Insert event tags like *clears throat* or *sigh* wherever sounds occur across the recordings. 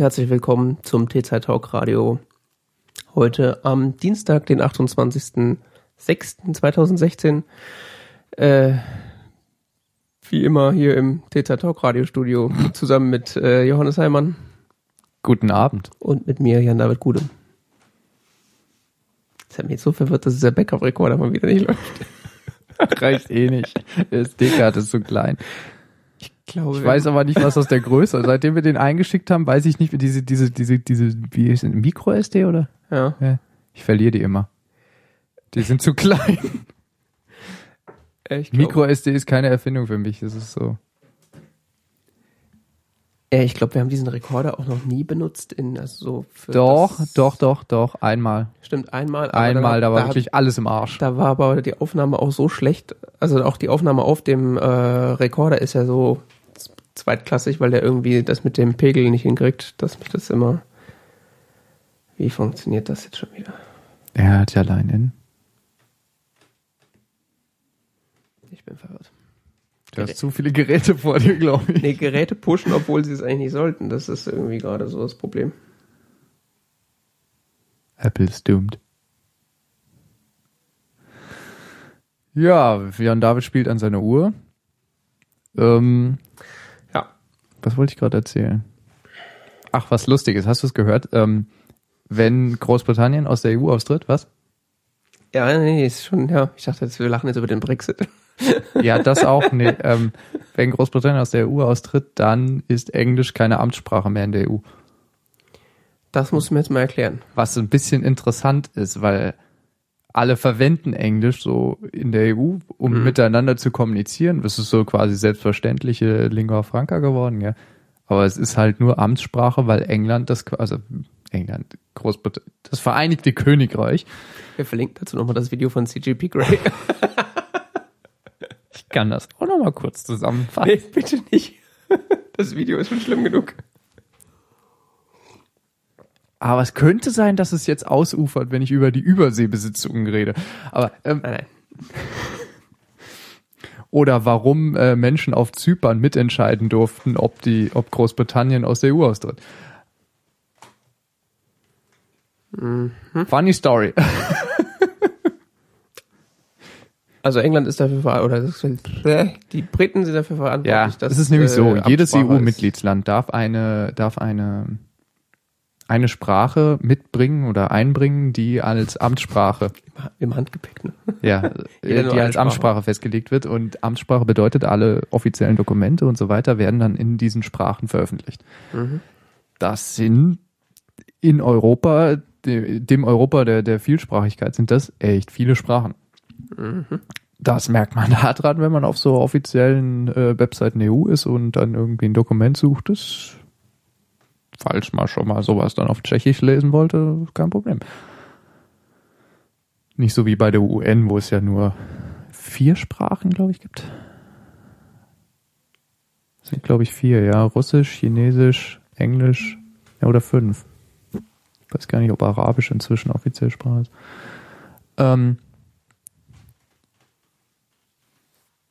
Herzlich willkommen zum T-Zeit Talk Radio. Heute am Dienstag, den 28.06.2016. Äh, wie immer hier im T-Zeit Talk Radio Studio zusammen mit äh, Johannes Heimann. Guten Abend. Und mit mir, Jan-David Gude. Das hat mich jetzt so verwirrt, dass dieser Backup-Rekorder mal wieder nicht läuft. *laughs* Reicht eh nicht. Der SD-Card ist zu klein. Ich glaube. Ich weiß aber nicht, was aus der Größe. ist. *laughs* Seitdem wir den eingeschickt haben, weiß ich nicht, wie diese, diese, diese, diese, wie ist es, Micro-SD oder? Ja. ja. Ich verliere die immer. Die sind zu klein. Micro-SD ist keine Erfindung für mich. Das ist so. Ja, ich glaube, wir haben diesen Rekorder auch noch nie benutzt in also so Doch, doch, doch, doch, einmal. Stimmt, einmal. einmal, da war, da war wirklich hab, alles im Arsch. Da war aber die Aufnahme auch so schlecht. Also auch die Aufnahme auf dem äh, Rekorder ist ja so zweitklassig, weil der irgendwie das mit dem Pegel nicht hinkriegt, dass mich das immer. Wie funktioniert das jetzt schon wieder? Er hat ja Leinen. Ich bin verwirrt. Du hast zu viele Geräte vor dir, glaube ich. Nee, Geräte pushen, obwohl sie es eigentlich nicht sollten. Das ist irgendwie gerade so das Problem. Apple ist doomed. Ja, Jan David spielt an seiner Uhr. Ähm. Was wollte ich gerade erzählen? Ach, was Lustiges. Hast du es gehört? Ähm, wenn Großbritannien aus der EU austritt, was? Ja, nee, ist schon, ja. Ich dachte, wir lachen jetzt über den Brexit. *laughs* Ja, das auch. Nee, ähm, wenn Großbritannien aus der EU austritt, dann ist Englisch keine Amtssprache mehr in der EU. Das musst du mir jetzt mal erklären. Was ein bisschen interessant ist, weil alle verwenden Englisch so in der EU, um mhm. miteinander zu kommunizieren. Das ist so quasi selbstverständliche Lingua Franca geworden, ja. Aber es ist halt nur Amtssprache, weil England das, also England, Großbritannien, das Vereinigte Königreich. Wir verlinken dazu nochmal das Video von CGP Grey. *laughs* Ich kann das auch noch mal kurz zusammenfassen. Nee, bitte nicht. Das Video ist schon schlimm genug. Aber es könnte sein, dass es jetzt ausufert, wenn ich über die Überseebesitzungen rede. Aber ähm, nein, nein. *laughs* oder warum äh, Menschen auf Zypern mitentscheiden durften, ob die, ob Großbritannien aus der EU austritt. Mhm. Funny Story. *laughs* Also England ist dafür verantwortlich, oder die Briten sind dafür verantwortlich. Ja, das ist nämlich so. Äh, Jedes EU-Mitgliedsland darf eine, darf eine, eine Sprache mitbringen oder einbringen, die als Amtssprache im Handgepäck, ne? Ja, *laughs* die als Amtssprache festgelegt wird und Amtssprache bedeutet, alle offiziellen Dokumente und so weiter werden dann in diesen Sprachen veröffentlicht. Mhm. Das sind in Europa, dem Europa der, der Vielsprachigkeit sind das echt viele Sprachen. Das merkt man *laughs* daran, wenn man auf so offiziellen äh, Webseiten EU ist und dann irgendwie ein Dokument sucht. Das, falls man schon mal sowas dann auf Tschechisch lesen wollte, kein Problem. Nicht so wie bei der UN, wo es ja nur vier Sprachen, glaube ich, gibt. Das sind, glaube ich, vier, ja. Russisch, Chinesisch, Englisch, ja, oder fünf. Ich weiß gar nicht, ob Arabisch inzwischen offiziell Sprache ist. Ähm,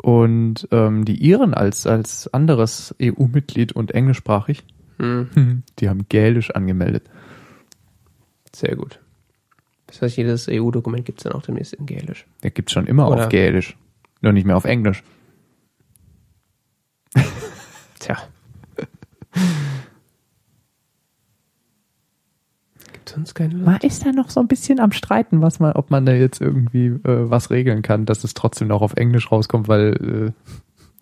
Und ähm, die Iren als, als anderes EU-Mitglied und englischsprachig, hm. die haben Gälisch angemeldet. Sehr gut. Das heißt, jedes EU-Dokument gibt es dann auch demnächst in Gälisch. Der gibt es schon immer Oder? auf Gälisch. Nur nicht mehr auf Englisch. *laughs* Tja. sonst keine Leute. Man ist da noch so ein bisschen am Streiten, was man, ob man da jetzt irgendwie äh, was regeln kann, dass es trotzdem noch auf Englisch rauskommt, weil äh,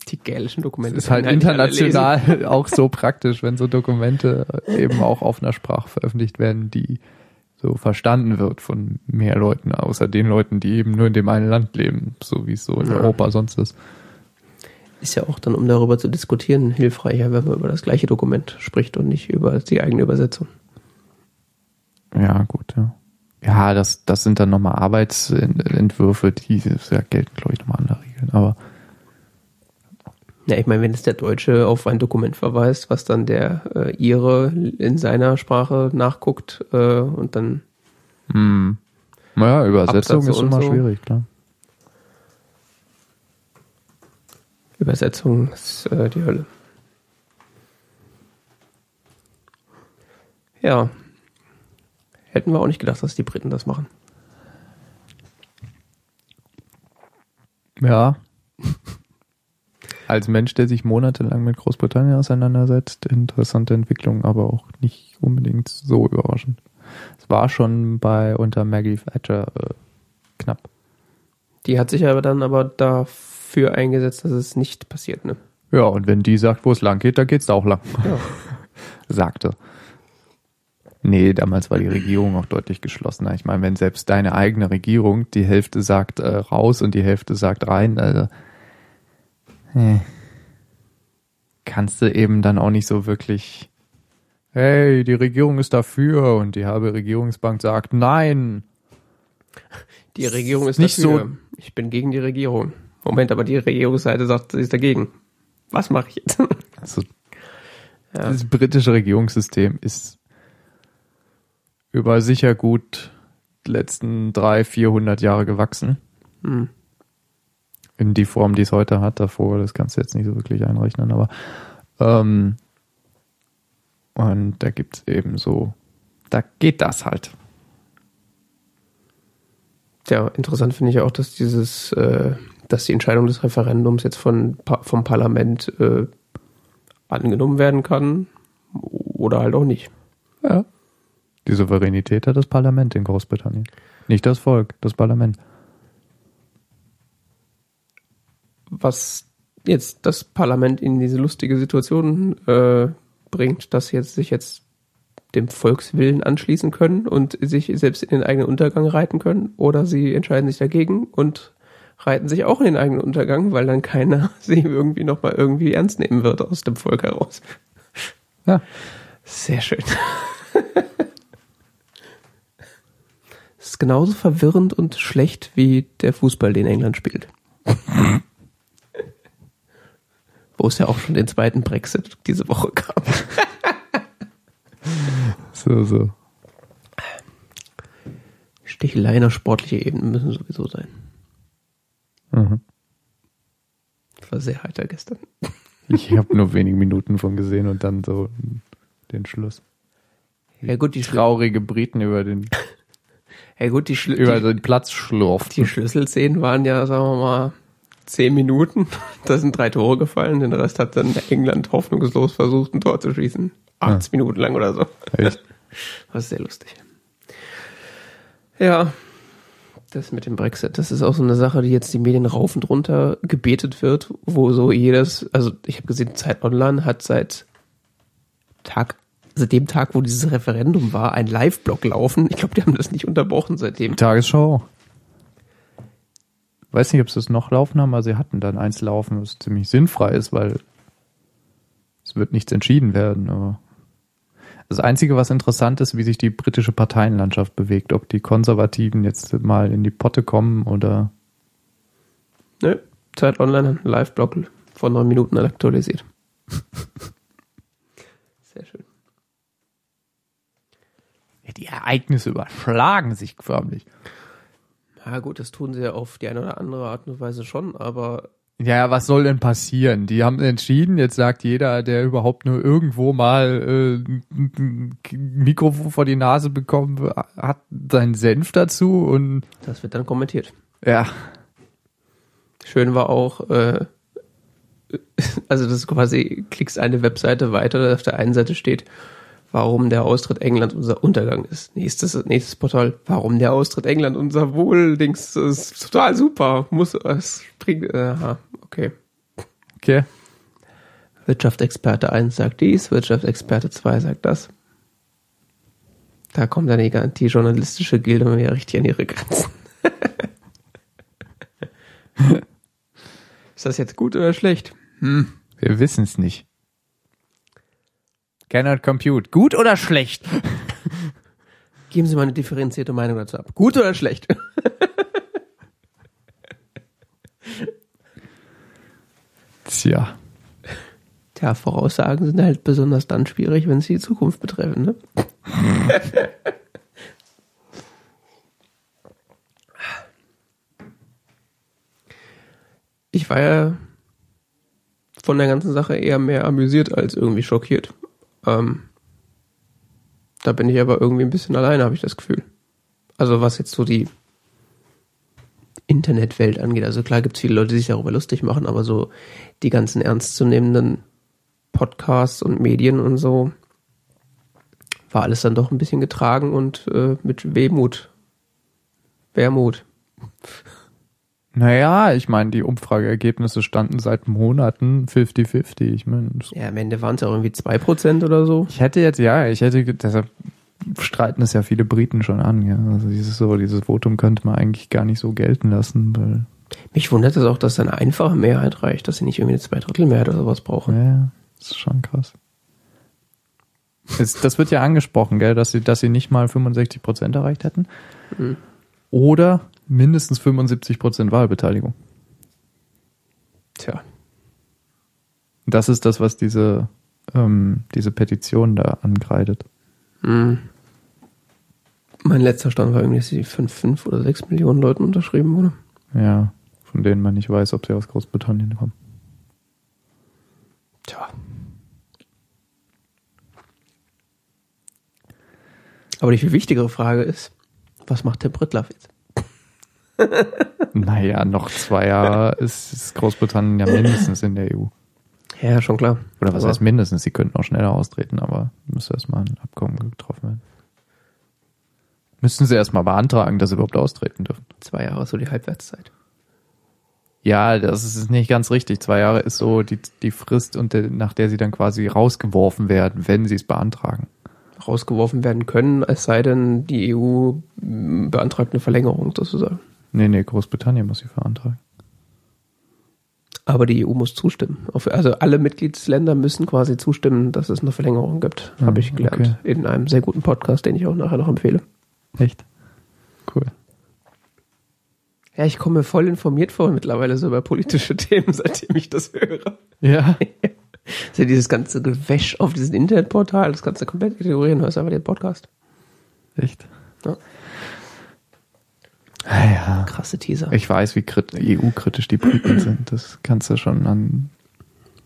die gälischen Dokumente ist halt international *laughs* auch so praktisch, wenn so Dokumente eben auch auf einer Sprache veröffentlicht werden, die so verstanden wird von mehr Leuten, außer den Leuten, die eben nur in dem einen Land leben, so wie es so in ja. Europa sonst ist. Ist ja auch dann, um darüber zu diskutieren, hilfreicher, wenn man über das gleiche Dokument spricht und nicht über die eigene Übersetzung. Ja, gut, ja. Ja, das, das sind dann nochmal Arbeitsentwürfe, die ja, gelten, glaube ich, nochmal andere Regeln, aber. Ja, ich meine, wenn es der Deutsche auf ein Dokument verweist, was dann der äh, Ihre in seiner Sprache nachguckt äh, und dann. Hm. Naja, Übersetzung Absatz ist immer so. schwierig, klar. Übersetzung ist äh, die Hölle. Ja. Hätten wir auch nicht gedacht, dass die Briten das machen. Ja. *laughs* Als Mensch, der sich monatelang mit Großbritannien auseinandersetzt, interessante Entwicklung, aber auch nicht unbedingt so überraschend. Es war schon bei unter Maggie Thatcher äh, knapp. Die hat sich aber dann aber dafür eingesetzt, dass es nicht passiert, ne? Ja, und wenn die sagt, wo es lang geht, dann geht's da auch lang. Ja. *laughs* Sagte. Nee, damals war die Regierung auch deutlich geschlossener. Ich meine, wenn selbst deine eigene Regierung die Hälfte sagt äh, raus und die Hälfte sagt rein, also äh, kannst du eben dann auch nicht so wirklich, hey, die Regierung ist dafür und die halbe Regierungsbank sagt nein. Die Regierung ist nicht dafür. so. Ich bin gegen die Regierung. Moment, aber die Regierungsseite sagt, sie ist dagegen. Was mache ich jetzt? *laughs* Also, ja. Das britische Regierungssystem ist über sicher gut die letzten drei, vierhundert Jahre gewachsen. Hm. In die Form, die es heute hat. Davor, das kannst du jetzt nicht so wirklich einrechnen, aber ähm, und da gibt's eben so, da geht das halt. Ja, interessant finde ich auch, dass dieses, äh, dass die Entscheidung des Referendums jetzt von, vom Parlament äh, angenommen werden kann oder halt auch nicht. Ja. Die Souveränität hat das Parlament in Großbritannien. Nicht das Volk, das Parlament. Was jetzt das Parlament in diese lustige Situation äh, bringt, dass jetzt sich jetzt dem Volkswillen anschließen können und sich selbst in den eigenen Untergang reiten können, oder sie entscheiden sich dagegen und reiten sich auch in den eigenen Untergang, weil dann keiner *laughs* sie irgendwie nochmal irgendwie ernst nehmen wird aus dem Volk heraus. Ja. Sehr schön. *laughs* Es ist genauso verwirrend und schlecht wie der Fußball, den England spielt. Wo es ja auch schon den zweiten Brexit diese Woche gab. *laughs* so, so. Sticheleien auf sportliche Ebene müssen sowieso sein. Mhm. War sehr heiter gestern. *laughs* Ich habe nur wenige Minuten von gesehen und dann so den Schluss. Ja gut, die traurige Briten über den *laughs* ja gut, die, Schl über den Platz schlurft. Die Schlüsselszenen waren ja, sagen wir mal, zehn Minuten. *laughs* Da sind drei Tore gefallen. Den Rest hat dann England hoffnungslos versucht, ein Tor zu schießen. 80 ja. Minuten lang oder so. Echt? Das ist sehr lustig. Ja, das mit dem Brexit, das ist auch so eine Sache, die jetzt die Medien rauf und runter gebetet wird, wo so jedes, also ich habe gesehen, Zeit Online hat seit Tag, also dem Tag, wo dieses Referendum war, ein Live-Blog laufen. Ich glaube, die haben das nicht unterbrochen seitdem. Tagesschau. Weiß nicht, ob sie es noch laufen haben, aber sie hatten dann eins laufen, was ziemlich sinnfrei ist, weil es wird nichts entschieden werden, aber das Einzige, was interessant ist, wie sich die britische Parteienlandschaft bewegt, ob die Konservativen jetzt mal in die Potte kommen oder. Nö, Zeit Online, Live-Blog vor neun Minuten aktualisiert. *laughs* Sehr schön. Ja, die Ereignisse überschlagen sich förmlich. Ja gut, das tun sie ja auf die eine oder andere Art und Weise schon, aber ja, was soll denn passieren? Die haben entschieden, jetzt sagt jeder, der überhaupt nur irgendwo mal äh, ein Mikrofon vor die Nase bekommen hat, seinen Senf dazu und. Das wird dann kommentiert. Ja. Schön war auch, äh, *laughs* also das ist quasi, klickst eine Webseite weiter, auf der einen Seite steht, warum der Austritt England unser Untergang ist. Nächstes, nächstes Portal, warum der Austritt England unser Wohldings ist total super. Muss es bringt, aha, okay. Okay. Wirtschaftsexperte 1 sagt dies, Wirtschaftsexperte 2 sagt das. Da kommt dann die, die journalistische Gilde mal wieder richtig an ihre Grenzen. *laughs* ist das jetzt gut oder schlecht? Hm. Wir wissen es nicht. Cannot compute. Gut oder schlecht? *laughs* Geben Sie mal eine differenzierte Meinung dazu ab. Gut oder schlecht? *laughs* Tja. Tja, Voraussagen sind halt besonders dann schwierig, wenn sie die Zukunft betreffen, ne? *laughs* ich war ja von der ganzen Sache eher mehr amüsiert als irgendwie schockiert. Ähm, Da bin ich aber irgendwie ein bisschen alleine, habe ich das Gefühl. Also was jetzt so die Internetwelt angeht. Also klar gibt es viele Leute, die sich darüber lustig machen, aber so die ganzen ernstzunehmenden Podcasts und Medien und so war alles dann doch ein bisschen getragen und äh, mit Wehmut. Wermut. Naja, ich meine, die Umfrageergebnisse standen seit Monaten 50-50. Ich meine, ja, am Ende waren es ja irgendwie 2% oder so. Ich hätte jetzt, ja, ich hätte, deshalb streiten es ja viele Briten schon an, ja. Also dieses so, dieses Votum könnte man eigentlich gar nicht so gelten lassen, weil. Mich wundert es auch, dass eine einfache Mehrheit reicht, dass sie nicht irgendwie eine Zweidrittelmehrheit oder sowas brauchen. Ja, das ist schon krass. Das, das wird ja angesprochen, gell, dass sie, dass sie nicht mal 65 Prozent erreicht hätten. Mhm. Oder mindestens 75 Prozent Wahlbeteiligung. Tja. Das ist das, was diese, ähm, diese Petition da angreitet. Mhm. Mein letzter Stand war irgendwie, dass sie 5, 5 oder 6 Millionen Leuten unterschrieben wurde. Ja, von denen man nicht weiß, ob sie aus Großbritannien kommen. Tja. Aber die viel wichtigere Frage ist, was macht der Brittlaff jetzt? *laughs* naja, noch zwei Jahre ist, ist Großbritannien ja mindestens in der EU. Ja, schon klar. Oder was aber heißt mindestens? Sie könnten auch schneller austreten, aber müsste erstmal ein Abkommen getroffen werden. Müssten sie erstmal beantragen, dass sie überhaupt austreten dürfen. Zwei Jahre ist so die Halbwertszeit. Ja, das ist nicht ganz richtig. Zwei Jahre ist so die, die Frist, und nach der sie dann quasi rausgeworfen werden, wenn sie es beantragen rausgeworfen werden können, es sei denn, die EU beantragt eine Verlängerung sozusagen. Nee, nee, Großbritannien muss sie beantragen. Aber die EU muss zustimmen. Also alle Mitgliedsländer müssen quasi zustimmen, dass es eine Verlängerung gibt. Ja, Habe ich gelernt. Okay. In einem sehr guten Podcast, den ich auch nachher noch empfehle. Echt? Cool. Ja, ich komme voll informiert vor mittlerweile so über politische *laughs* Themen, seitdem ich das höre. Ja. *laughs* ist ja dieses ganze Gewäsch auf diesem Internetportal, das ganze komplett ignorieren, hörst einfach den Podcast. Echt? Ja. Ah, ja. Krasse Teaser. Ich weiß, wie EU-kritisch die Briten sind. Das kannst du schon an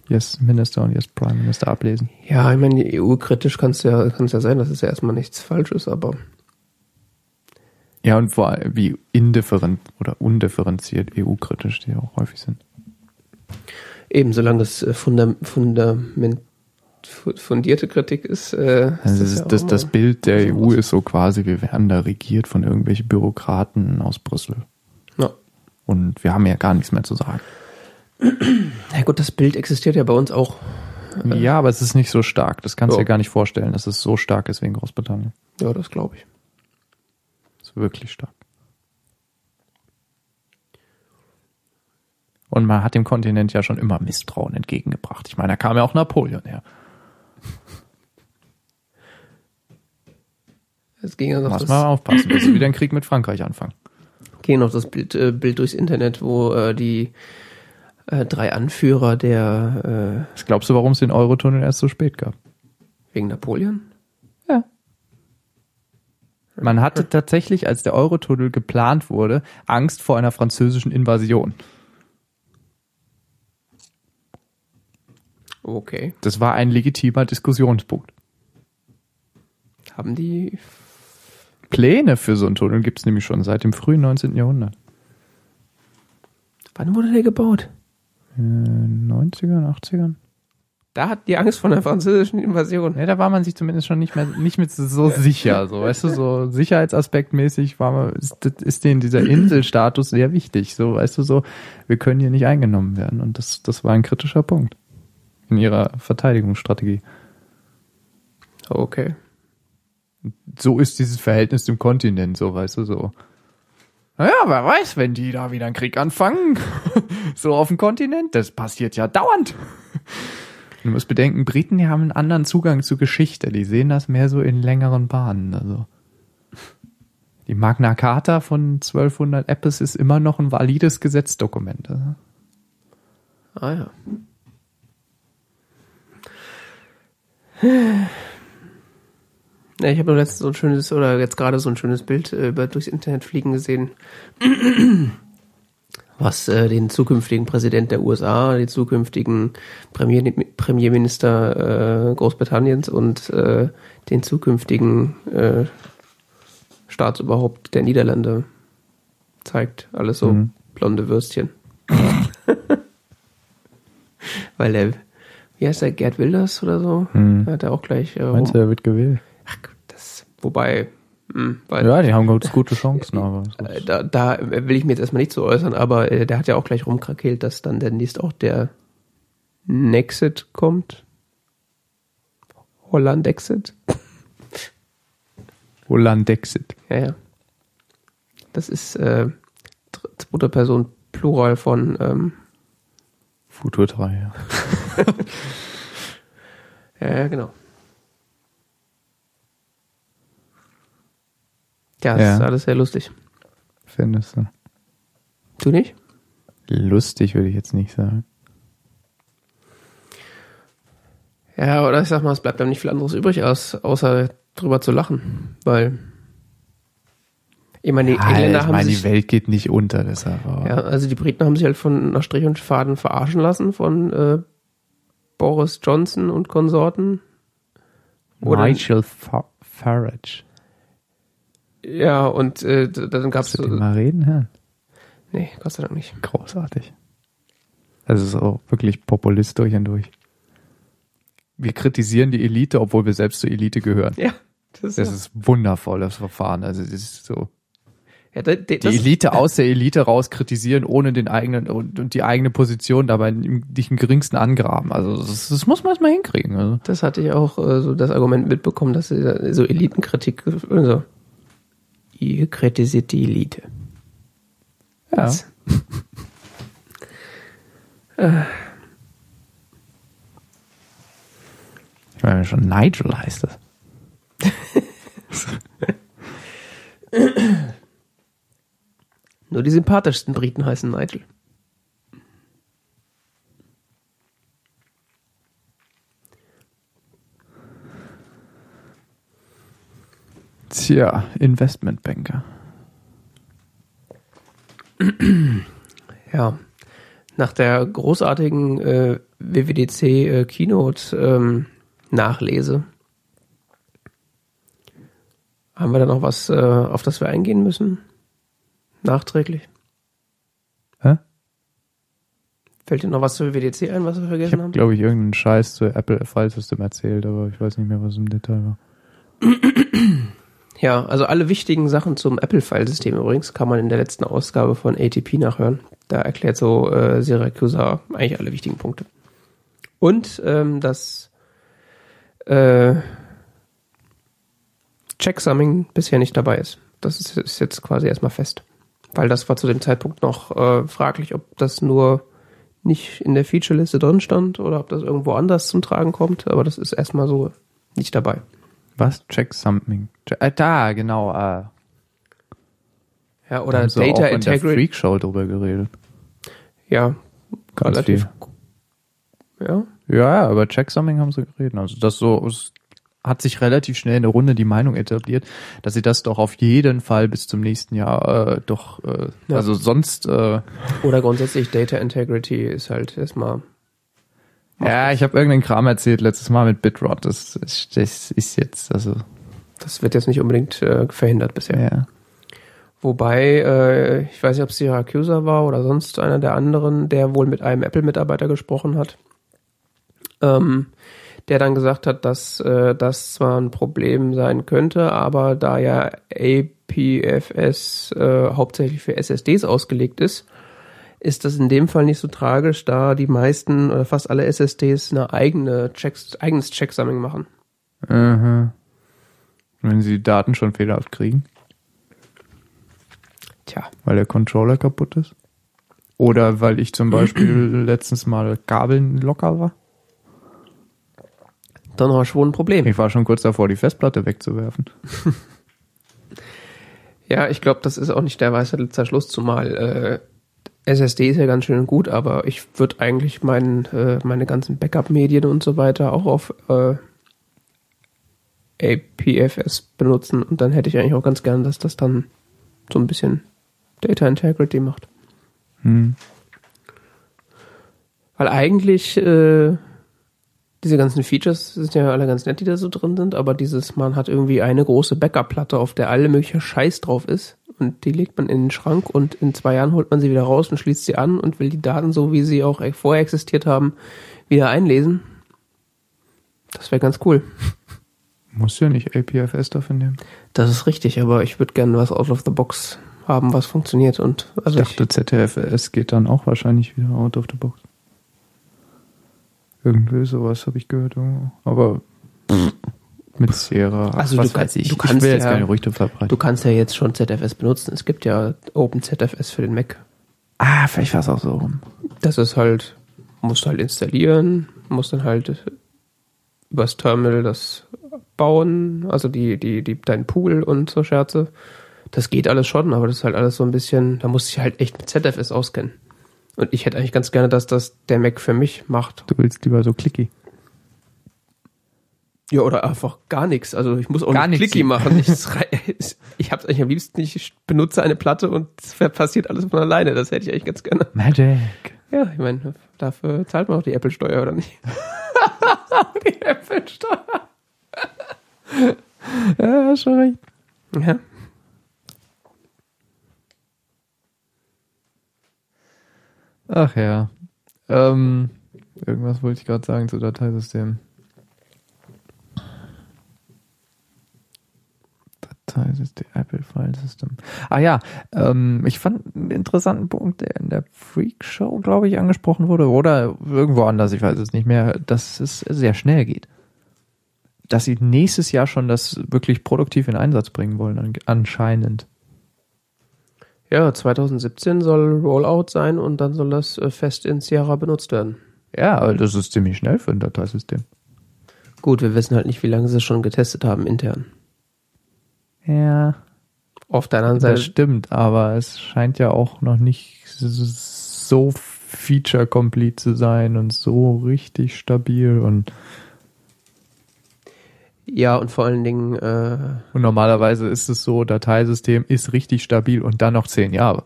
Yes Minister und Yes Prime Minister ablesen. Ja, ich meine, EU-kritisch kannst du ja, kann's ja sein, dass es ja erstmal nichts Falsches, aber. Ja, und vor allem, wie indifferent oder undifferenziert EU-kritisch die auch häufig sind. Eben, solange es äh, Fundament, Fundament fundierte Kritik ist. Äh, also das, das, ja das, Bild der EU ist so quasi, wir werden da regiert von irgendwelchen Bürokraten aus Brüssel. Ja. Und wir haben ja gar nichts mehr zu sagen. *clears throat* Na gut, das Bild existiert ja bei uns auch. Ja, aber es ist nicht so stark. Das kannst du ja. dir gar nicht vorstellen, dass es so stark ist wie in Großbritannien. Ja, das glaube ich. Das ist wirklich stark. Und man hat dem Kontinent ja schon immer Misstrauen entgegengebracht. Ich meine, da kam ja auch Napoleon her. Es ging ja noch Muss mal aufpassen, bis wir wieder einen Krieg mit Frankreich anfangen. Ging noch das Bild, äh, Bild durchs Internet, wo äh, die äh, drei Anführer der. Äh, Was glaubst du, warum es den Eurotunnel erst so spät gab? Wegen Napoleon? Ja. Man hatte tatsächlich, als der Eurotunnel geplant wurde, Angst vor einer französischen Invasion. Okay. Das war ein legitimer Diskussionspunkt. Haben die Pläne für so einen Tunnel gibt es nämlich schon seit dem frühen 19. Jahrhundert. Wann wurde der gebaut? Äh, 90ern, 80ern. Da hat die Angst vor der französischen Invasion. Ja, da war man sich zumindest schon nicht mehr nicht mit so sicher, so weißt du, so sicherheitsaspektmäßig war man, ist, ist denen dieser Inselstatus sehr wichtig, so weißt du, so wir können hier nicht eingenommen werden und das das war ein kritischer Punkt in ihrer Verteidigungsstrategie. Okay. So ist dieses Verhältnis zum Kontinent, so weißt du so. Naja, wer weiß, wenn die da wieder einen Krieg anfangen, *laughs* so auf dem Kontinent, das passiert ja dauernd. *laughs* Du musst bedenken, Briten, die haben einen anderen Zugang zur Geschichte. Die sehen das mehr so in längeren Bahnen. Also die Magna Carta von 1200 Eppes ist immer noch ein valides Gesetzdokument. Ah ja. Ja, ich habe nur letztens so ein schönes, oder jetzt gerade so ein schönes Bild äh, über durchs Internet fliegen gesehen, was äh, den zukünftigen Präsident der USA, den zukünftigen Premier, Premierminister äh, Großbritanniens und äh, den zukünftigen äh, Staatsoberhaupt der Niederlande zeigt. Alles so mhm. blonde Würstchen. *laughs* Weil der, wie heißt der, Gerd Wilders oder so? Mhm. Hat er auch gleich. Äh, Meinst du, er wird gewählt? Ach, das, wobei, hm, weil, ja, die haben gute, gute Chancen. Aber äh, da, da will ich mir jetzt erstmal nicht so äußern, aber äh, der hat ja auch gleich rumkrakelt, dass dann demnächst auch der Nexit kommt. Holland-Exit. *laughs* Holland-Exit. Ja, ja. Das ist äh, zweite Person Plural von ähm, Futur 3, *laughs* ja. ja, genau. Ja, das ja. ist alles sehr lustig. Findest du? Du nicht? Lustig würde ich jetzt nicht sagen. Ja, oder ich sag mal, es bleibt dann nicht viel anderes übrig, als, außer drüber zu lachen, weil ich meine, die ja, Engländer ich haben meine, sich, die Welt geht nicht unter, deshalb. Aber. Ja, also die Briten haben sich halt von nach Strich und Faden verarschen lassen von äh, Boris Johnson und Konsorten. Oder Nigel Farage. Ja, und äh, dann gab es. so, mal reden hören? Nee, Gott sei Dank nicht. Großartig. Das ist auch wirklich Populist durch und durch. Wir kritisieren die Elite, obwohl wir selbst zur Elite gehören. Ja. Das, das ja. ist wundervoll, das Verfahren. Also es ist so. Ja, da, die Elite *laughs* aus der Elite raus kritisieren, ohne den eigenen und, und die eigene Position dabei dich im geringsten angraben. Also das, das muss man erstmal hinkriegen. Also. Das hatte ich auch äh, so das Argument mitbekommen, dass so Elitenkritik, also ihr kritisiert die Elite. Ja. *laughs* äh. Ich meine schon Nigel heißt das. *laughs* Nur die sympathischsten Briten heißen Nigel. Tja, Investmentbanker. Ja, nach der großartigen äh, WWDC äh, Keynote ähm, Nachlese haben wir da noch was, äh, auf das wir eingehen müssen? Nachträglich? Hä? Fällt dir noch was zur WWDC ein, was wir vergessen ich hab, haben? glaube ich, irgendeinen Scheiß zu Apple File System erzählt, aber ich weiß nicht mehr, was im Detail war. Ja, also alle wichtigen Sachen zum Apple-File-System übrigens kann man in der letzten Ausgabe von ATP nachhören. Da erklärt so äh, Siracusa eigentlich alle wichtigen Punkte. Und ähm, das äh, Checksumming bisher nicht dabei ist. Das ist, ist, jetzt quasi erstmal fest. Weil das war zu dem Zeitpunkt noch äh, fraglich, ob das nur nicht in der Feature-Liste drin stand oder ob das irgendwo anders zum Tragen kommt. Aber das ist erstmal so nicht dabei. Was? Checksumming? Äh, da, genau. Äh. Ja, oder Data auch in Integrity. der Freak Show drüber geredet. Ja, Ganz relativ. Viel. Ja. Ja, über Checksumming haben sie geredet. Also das so hat sich relativ schnell in der Runde die Meinung etabliert, dass sie das doch auf jeden Fall bis zum nächsten Jahr äh, doch, äh, ja. also sonst. Äh, Oder grundsätzlich Data Integrity ist halt erstmal. Ja, ich habe irgendeinen Kram erzählt letztes Mal mit Bitrot. Das, das ist jetzt, also. Das wird jetzt nicht unbedingt äh, verhindert bisher. Ja. Wobei, äh, ich weiß nicht, ob es Syracuse war oder sonst einer der anderen, der wohl mit einem Apple-Mitarbeiter gesprochen hat. Ähm, der dann gesagt hat, dass äh, das zwar ein Problem sein könnte, aber da ja APFS äh, hauptsächlich für SSDs ausgelegt ist, ist das in dem Fall nicht so tragisch, da die meisten oder fast alle SSDs eine eigene Checks, eigenes Checksumming machen. Mhm. Wenn sie die Daten schon fehlerhaft kriegen? Tja. Weil der Controller kaputt ist? Oder weil ich zum Beispiel *clears throat* letztens mal Kabeln locker war? Dann hast du wohl ein Problem. Ich war schon kurz davor, die Festplatte wegzuwerfen. *laughs* ja, ich glaube, das ist auch nicht der weiße letzter Schluss, zumal äh, SSD ist ja ganz schön gut, aber ich würde eigentlich mein, äh, meine ganzen Backup-Medien und so weiter auch auf äh, APFS benutzen und dann hätte ich eigentlich auch ganz gern, dass das dann so ein bisschen Data Integrity macht. Hm. Weil eigentlich äh, diese ganzen Features sind ja alle ganz nett, die da so drin sind, aber dieses, man hat irgendwie eine große Backup-Platte, auf der alle mögliche Scheiß drauf ist und die legt man in den Schrank und in zwei Jahren holt man sie wieder raus und schließt sie an und will die Daten, so wie sie auch vorher existiert haben, wieder einlesen. Das wäre ganz cool. Muss ja nicht APFS dafür nehmen. Das ist richtig, aber ich würde gerne was out of the box haben, was funktioniert und also ich dachte ich, ZFS geht dann auch wahrscheinlich wieder out of the box. Irgendwie sowas habe ich gehört. Aber mit Sierra. Also was du, weiß ich. Du kannst ich will ja, jetzt keine Gerüchte verbreiten. Du kannst ja jetzt schon ZFS benutzen. Es gibt ja OpenZFS für den Mac. Ah, vielleicht war es auch so rum. Das ist halt, musst du halt installieren, musst dann halt übers Terminal das bauen, also die, die, die, dein Pool und so Scherze. Das geht alles schon, aber das ist halt alles so ein bisschen, da muss ich halt echt mit ZFS auskennen. Und ich hätte eigentlich ganz gerne, dass das der Mac für mich macht. Du willst lieber so clicky. Ja, oder einfach gar nichts. Also ich muss auch gar nicht clicky machen. Ich, *laughs* ich habe eigentlich am liebsten, ich benutze eine Platte und es passiert alles von alleine. Das hätte ich eigentlich ganz gerne. Magic. Ja, ich meine, dafür zahlt man auch die Apple-Steuer, oder nicht? *laughs* die Apple-Steuer. ja, schon recht. Ja. Ach ja. Ähm, irgendwas wollte ich gerade sagen zu Dateisystem. Dateisystem, Apple File System. Ah ja, ähm, ich fand einen interessanten Punkt, der in der Freak Show, glaube ich, angesprochen wurde, oder irgendwo anders, ich weiß es nicht mehr, dass es sehr schnell geht. Dass sie nächstes Jahr schon das wirklich produktiv in Einsatz bringen wollen, anscheinend. Ja, 2017 soll Rollout sein und dann soll das äh, fest in Sierra benutzt werden. Ja, aber das ist ziemlich schnell für ein Dateisystem. Gut, wir wissen halt nicht, wie lange sie es schon getestet haben intern. Ja. Auf der anderen Seite. Das stimmt, aber es scheint ja auch noch nicht so feature-complete zu sein und so richtig stabil und ja, und vor allen Dingen. Äh, und normalerweise ist es so, Dateisystem ist richtig stabil und dann noch zehn Jahre.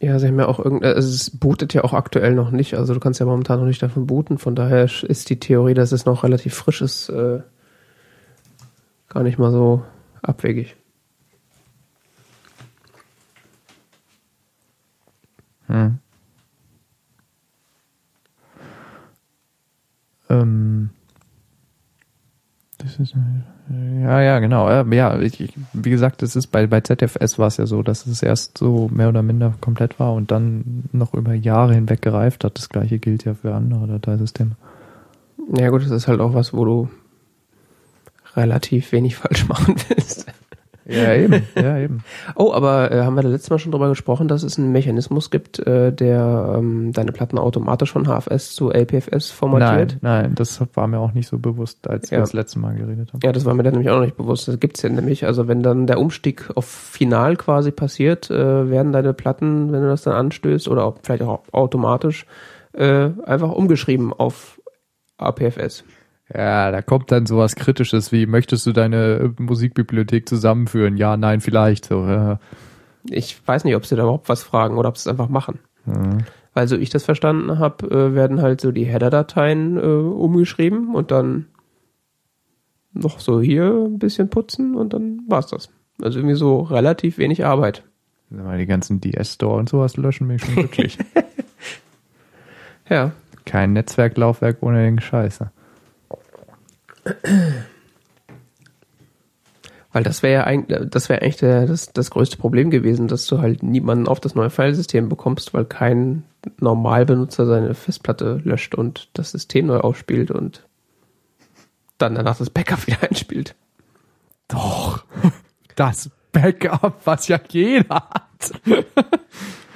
Ja, sie haben ja auch irgend, also es bootet ja auch aktuell noch nicht, also du kannst ja momentan noch nicht davon booten, von daher ist die Theorie, dass es noch relativ frisch ist, äh, gar nicht mal so abwegig. Hm. Ähm, ja, ja, genau. Ja, ich, wie gesagt, es ist bei, bei ZFS war es ja so, dass es erst so mehr oder minder komplett war und dann noch über Jahre hinweg gereift hat. Das gleiche gilt ja für andere Dateisysteme. Ja gut, das ist halt auch was, wo du relativ wenig falsch machen willst. Ja, *laughs* eben. Ja, eben. oh, aber äh, haben wir da letztes Mal schon drüber gesprochen, dass es einen Mechanismus gibt, äh, der ähm, deine Platten automatisch von HFS zu LPFS formatiert? Nein, nein, das war mir auch nicht so bewusst, als ja. wir das letzte Mal geredet haben. Ja, das war mir dann nämlich auch noch nicht bewusst. Das gibt's ja nämlich. Also wenn dann der Umstieg auf Final quasi passiert, äh, werden deine Platten, wenn du das dann anstößt oder auch vielleicht auch automatisch, äh, einfach umgeschrieben auf APFS. Ja, da kommt dann sowas Kritisches wie, möchtest du deine Musikbibliothek zusammenführen? Ja, nein, vielleicht. So, ja. Ich weiß nicht, ob sie da überhaupt was fragen oder ob sie es einfach machen. Mhm. Weil so ich das verstanden habe, äh, werden halt so die Header-Dateien äh, umgeschrieben und dann noch so hier ein bisschen putzen und dann war's das. Also irgendwie so relativ wenig Arbeit. Die ganzen DS-Store und sowas löschen mich schon glücklich. *laughs* ja. Kein Netzwerklaufwerk ohne den Scheiße. Weil das wäre ja eigentlich, das wäre eigentlich der, das, das größte Problem gewesen, dass du halt niemanden auf das neue Filesystem bekommst, weil kein Normalbenutzer seine Festplatte löscht und das System neu aufspielt und dann danach das Backup *laughs* wieder einspielt. Doch, das Backup, was ja jeder hat. Ja,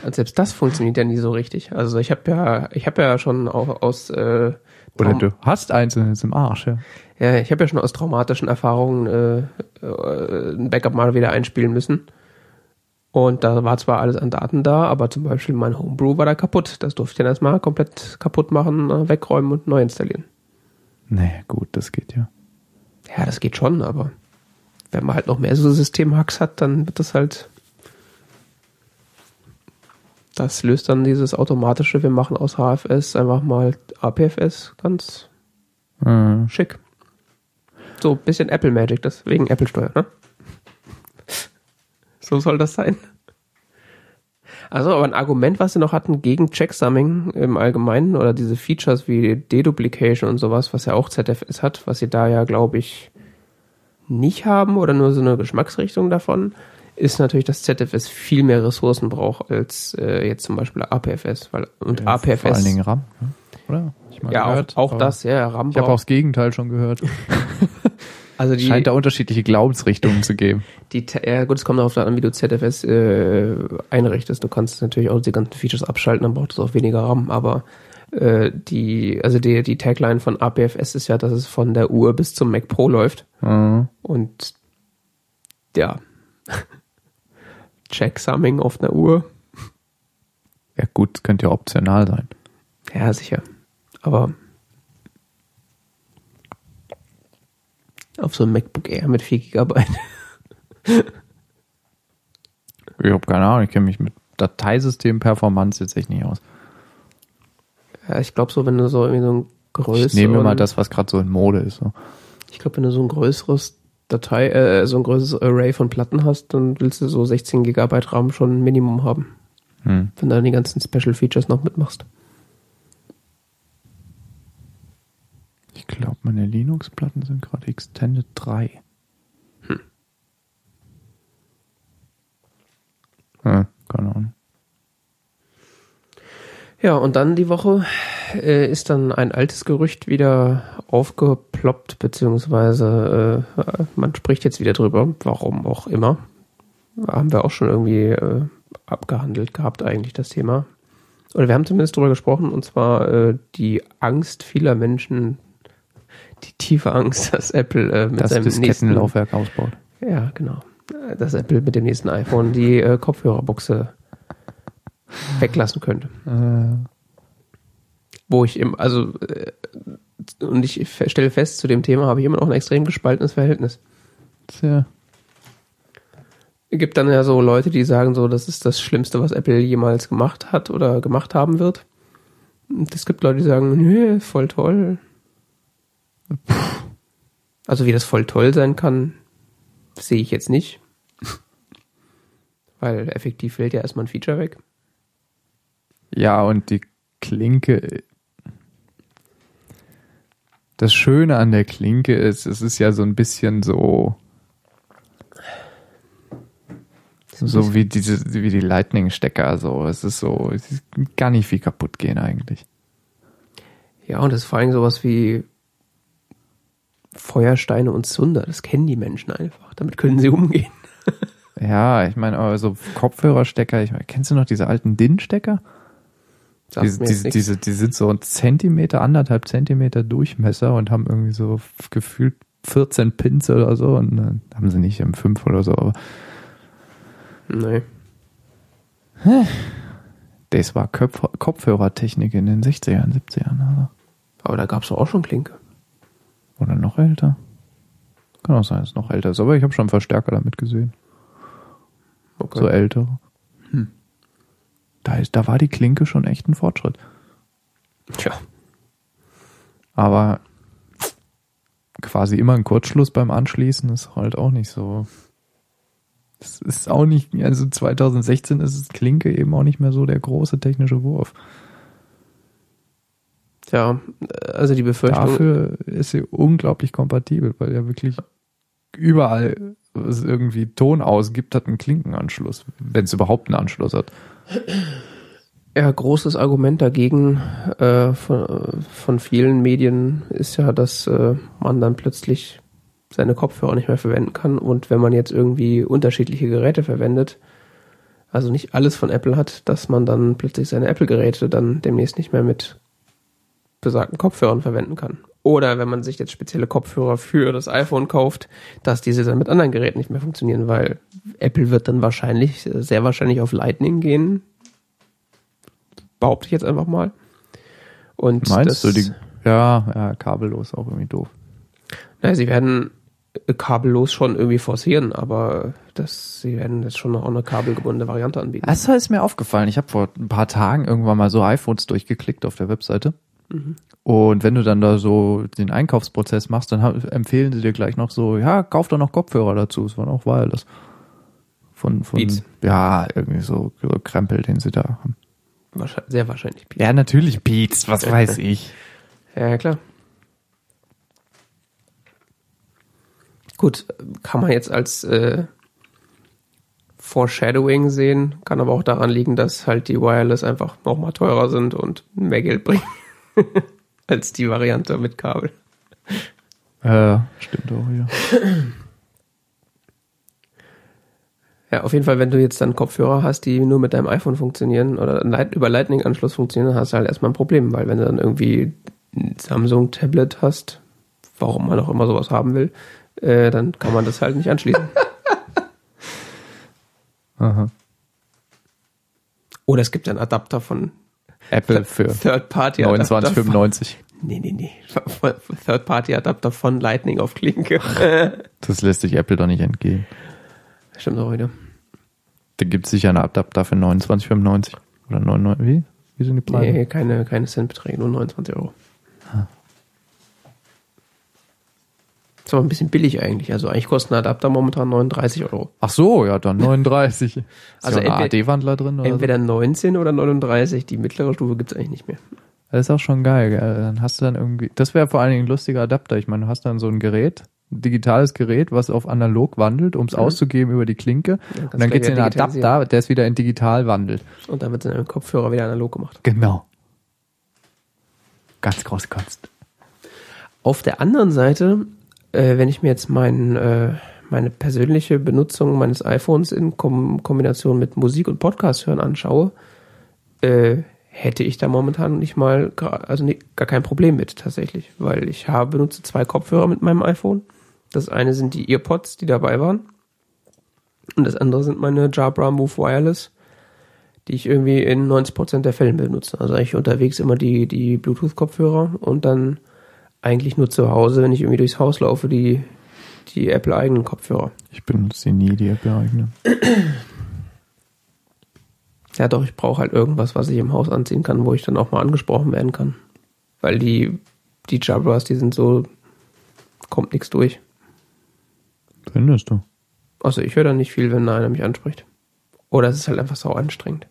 und selbst das funktioniert ja nie so richtig. Also ich habe ja, ich habe ja schon auch aus äh, oder du hast Einzelnes im Arsch, ja. Ja, ich habe ja schon aus traumatischen Erfahrungen äh, äh, ein Backup mal wieder einspielen müssen. Und da war zwar alles an Daten da, aber zum Beispiel mein Homebrew war da kaputt. Das durfte ich dann erstmal komplett kaputt machen, äh, wegräumen und neu installieren. Nee, gut, das geht ja. Ja, das geht schon, aber wenn man halt noch mehr so Systemhacks hat, dann wird das halt Das löst dann dieses automatische, wir machen aus HFS einfach mal APFS ganz mhm. schick. So ein bisschen Apple Magic, das wegen Apple Steuer, ne? So soll das sein. Also, aber ein Argument, was sie noch hatten gegen Checksumming im Allgemeinen oder diese Features wie Deduplication und sowas, was ja auch ZFS hat, was sie da ja, glaube ich, nicht haben oder nur so eine Geschmacksrichtung davon, ist natürlich, dass ZFS viel mehr Ressourcen braucht als äh, jetzt zum Beispiel APFS. Weil, und ja, APFS. Vor allen Dingen RAM, ne? Oder? ja, gehört, auch, auch das, ja, RAM. Ich habe auch das Gegenteil schon gehört. *laughs* Also die, Scheint da unterschiedliche Glaubensrichtungen zu geben. Die, ja gut, es kommt darauf an, wie du ZFS äh, einrichtest. Du kannst natürlich auch die ganzen Features abschalten, dann braucht es auch weniger RAM, aber äh, die, also die, die Tagline von APFS ist ja, dass es von der Uhr bis zum Mac Pro läuft. Mhm. Und ja. *laughs* Check-Summing auf einer Uhr. Ja gut, könnte ja optional sein. Ja, sicher. Aber Auf so einem MacBook Air mit 4 GB. ich habe keine Ahnung, ich kenne mich mit Dateisystem Performance jetzt echt nicht aus. Ja, ich glaube so, wenn du so irgendwie so ein größeres. Ich nehme mal das, was gerade so in Mode ist. So. Ich glaube, wenn du so ein größeres Datei, äh, so ein größeres Array von Platten hast, dann willst du so 16 GB RAM schon ein Minimum haben. Hm. Wenn du dann die ganzen Special Features noch mitmachst. Ich glaube, meine Linux-Platten sind gerade Extended 3. Hm. Ja, keine Ahnung. Ja, und dann die Woche äh, ist dann ein altes Gerücht wieder aufgeploppt, beziehungsweise äh, man spricht jetzt wieder drüber, warum auch immer. Haben wir auch schon irgendwie äh, abgehandelt gehabt, eigentlich das Thema. Oder wir haben zumindest drüber gesprochen, und zwar äh, die Angst vieler Menschen die tiefe Angst, dass Apple äh, mit das seinem nächsten Laufwerk ausbaut. Ja, genau. Dass Apple mit dem nächsten iPhone die äh, Kopfhörerbuchse weglassen könnte. Äh. Wo ich im, also äh, und ich stelle fest, zu dem Thema habe ich immer noch ein extrem gespaltenes Verhältnis. Tja. Es gibt dann ja so Leute, die sagen so, das ist das Schlimmste, was Apple jemals gemacht hat oder gemacht haben wird. Und es gibt Leute, die sagen, nö, voll toll. Also wie das voll toll sein kann, sehe ich jetzt nicht. Weil effektiv fällt ja erstmal ein Feature weg. Ja, und die Klinke. Das Schöne an der Klinke ist, es ist ja so ein bisschen so. So wie diese, wie die Lightning-Stecker, so. Es ist so, es ist gar nicht viel kaputt gehen eigentlich. Ja, und es ist vor allem sowas wie Feuersteine und Zunder, das kennen die Menschen einfach. Damit können sie umgehen. *laughs* ja, ich meine, aber so Kopfhörerstecker, ich meine, kennst du noch diese alten DIN-Stecker? Diese, diese, diese, die sind so ein Zentimeter, anderthalb Zentimeter Durchmesser und haben irgendwie so gefühlt 14 Pins oder so und dann haben sie nicht im 5 oder so, aber. Nee. Das war Kopf Kopfhörertechnik in den 60ern, 70ern. Also. Aber da gab es auch schon Klinke. Oder noch älter? Kann auch sein, dass es noch älter ist, aber ich habe schon Verstärker damit gesehen. Okay. So ältere. Hm. Da, ist, da war die Klinke schon echt ein Fortschritt. Tja. Aber quasi immer ein Kurzschluss beim Anschließen ist halt auch nicht so. Es ist auch nicht, also 2016 ist es Klinke eben auch nicht mehr so der große technische Wurf. Ja, also die Befürchtung. Dafür ist sie unglaublich kompatibel, weil ja wirklich überall es irgendwie Ton ausgibt, hat einen Klinkenanschluss, wenn es überhaupt einen Anschluss hat. Ja, großes Argument dagegen äh, von, von vielen Medien ist ja, dass äh, man dann plötzlich seine Kopfhörer nicht mehr verwenden kann. Und wenn man jetzt irgendwie unterschiedliche Geräte verwendet, also nicht alles von Apple hat, dass man dann plötzlich seine Apple-Geräte dann demnächst nicht mehr mit besagten Kopfhörern verwenden kann. Oder wenn man sich jetzt spezielle Kopfhörer für das iPhone kauft, dass diese dann mit anderen Geräten nicht mehr funktionieren, weil Apple wird dann wahrscheinlich, sehr wahrscheinlich auf Lightning gehen. Behaupte ich jetzt einfach mal. Und Meinst das, du die? Ja, ja, kabellos auch irgendwie doof. Naja, sie werden äh, kabellos schon irgendwie forcieren, aber das, sie werden jetzt schon noch eine kabelgebundene Variante anbieten. Das ist mir aufgefallen. Ich habe vor ein paar Tagen irgendwann mal so iPhones durchgeklickt auf der Webseite. Mhm. Und wenn du dann da so den Einkaufsprozess machst, dann empfehlen sie dir gleich noch so, ja, kauf doch noch Kopfhörer dazu. Es waren auch Wireless. Von, von Beats. ja, irgendwie so, so Krempel, den sie da haben. Wahrscheinlich, sehr wahrscheinlich Beats. Ja, natürlich Beats, was weiß *laughs* ich. Ja, klar. Gut, kann man jetzt als äh, Foreshadowing sehen, kann aber auch daran liegen, dass halt die Wireless einfach nochmal teurer sind und mehr Geld bringen *laughs* als die Variante mit Kabel. Ja, stimmt auch, ja. Ja, auf jeden Fall, wenn du jetzt dann Kopfhörer hast, die nur mit deinem iPhone funktionieren oder über Lightning-Anschluss funktionieren, hast du halt erstmal ein Problem, weil wenn du dann irgendwie ein Samsung-Tablet hast, warum man auch immer sowas haben will, äh, dann kann man das halt nicht anschließen. *laughs* Aha. Oder es gibt einen Adapter von Apple für Third Party 29,95. Nee, nee, nee. Third Party Adapter von Lightning auf Klinke. *laughs* das lässt sich Apple doch nicht entgehen. Stimmt auch wieder. Da gibt es sicher einen Adapter für 29,95 oder 99. Wie? Wie sind die Preise? Nee, keine, keine Centbeträge, nur 29 Euro. Ist aber ein bisschen billig eigentlich. Also eigentlich kostet ein Adapter momentan 39 Euro. Ach so, ja, dann 39. Ist also ja ein AD-Wandler drin? Oder entweder so? 19 oder 39. Die mittlere Stufe gibt's eigentlich nicht mehr. Das ist auch schon geil. Gell? Dann hast du dann irgendwie, das wäre vor allen Dingen ein lustiger Adapter. Ich meine, du hast dann so ein Gerät, ein digitales Gerät, was auf analog wandelt, um es mhm. auszugeben über die Klinke. Ja, und dann gibt's den Adapter, der es wieder in digital wandelt. Und dann wird dann Kopfhörer wieder analog gemacht. Genau. Ganz große Kunst. Auf der anderen Seite äh, wenn ich mir jetzt mein, äh, meine persönliche Benutzung meines iPhones in Kom Kombination mit Musik und Podcast hören anschaue, äh, hätte ich da momentan nicht mal, also nee, gar kein Problem mit tatsächlich, weil ich habe benutze zwei Kopfhörer mit meinem iPhone. Das eine sind die Earpods, die dabei waren. Und das andere sind meine Jabra Move Wireless, die ich irgendwie in 90% der Fällen benutze. Also eigentlich unterwegs immer die, die Bluetooth-Kopfhörer und dann eigentlich nur zu Hause, wenn ich irgendwie durchs Haus laufe, die, die Apple-eigenen Kopfhörer. Ich benutze sie nie, die Apple-eigenen. *clears throat* Ja, doch, ich brauche halt irgendwas, was ich im Haus anziehen kann, wo ich dann auch mal angesprochen werden kann. Weil die, die Jabras, die sind so, kommt nichts durch. Findest du? Also ich höre da nicht viel, wenn einer mich anspricht. Oder es ist halt einfach sau anstrengend.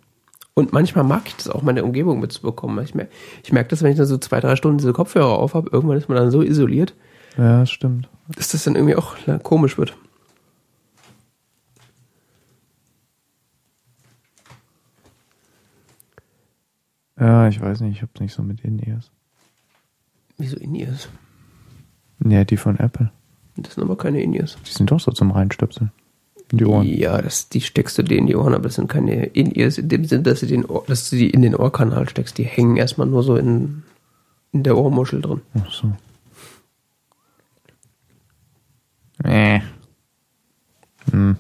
Und manchmal mag ich das auch, meine Umgebung mitzubekommen. Ich, mer ich merke das, wenn ich dann so zwei, drei Stunden diese Kopfhörer auf habe, irgendwann ist man dann so isoliert. Ja, stimmt. Dass das dann irgendwie auch komisch wird. Ja, ich weiß nicht, ich hab's nicht so mit In-Ears. Wieso In-Ears? Ja, die von Apple. Das sind aber keine In-Ears. Die sind doch so zum Reinstöpseln. In die Ohren. Ja, das, die steckst du dir in die Ohren, aber das sind keine In-Ears in dem Sinn, dass du, den Ohr, dass du die in den Ohrkanal steckst. Die hängen erstmal nur so in, in der Ohrmuschel drin. Ach so. Äh. Hm.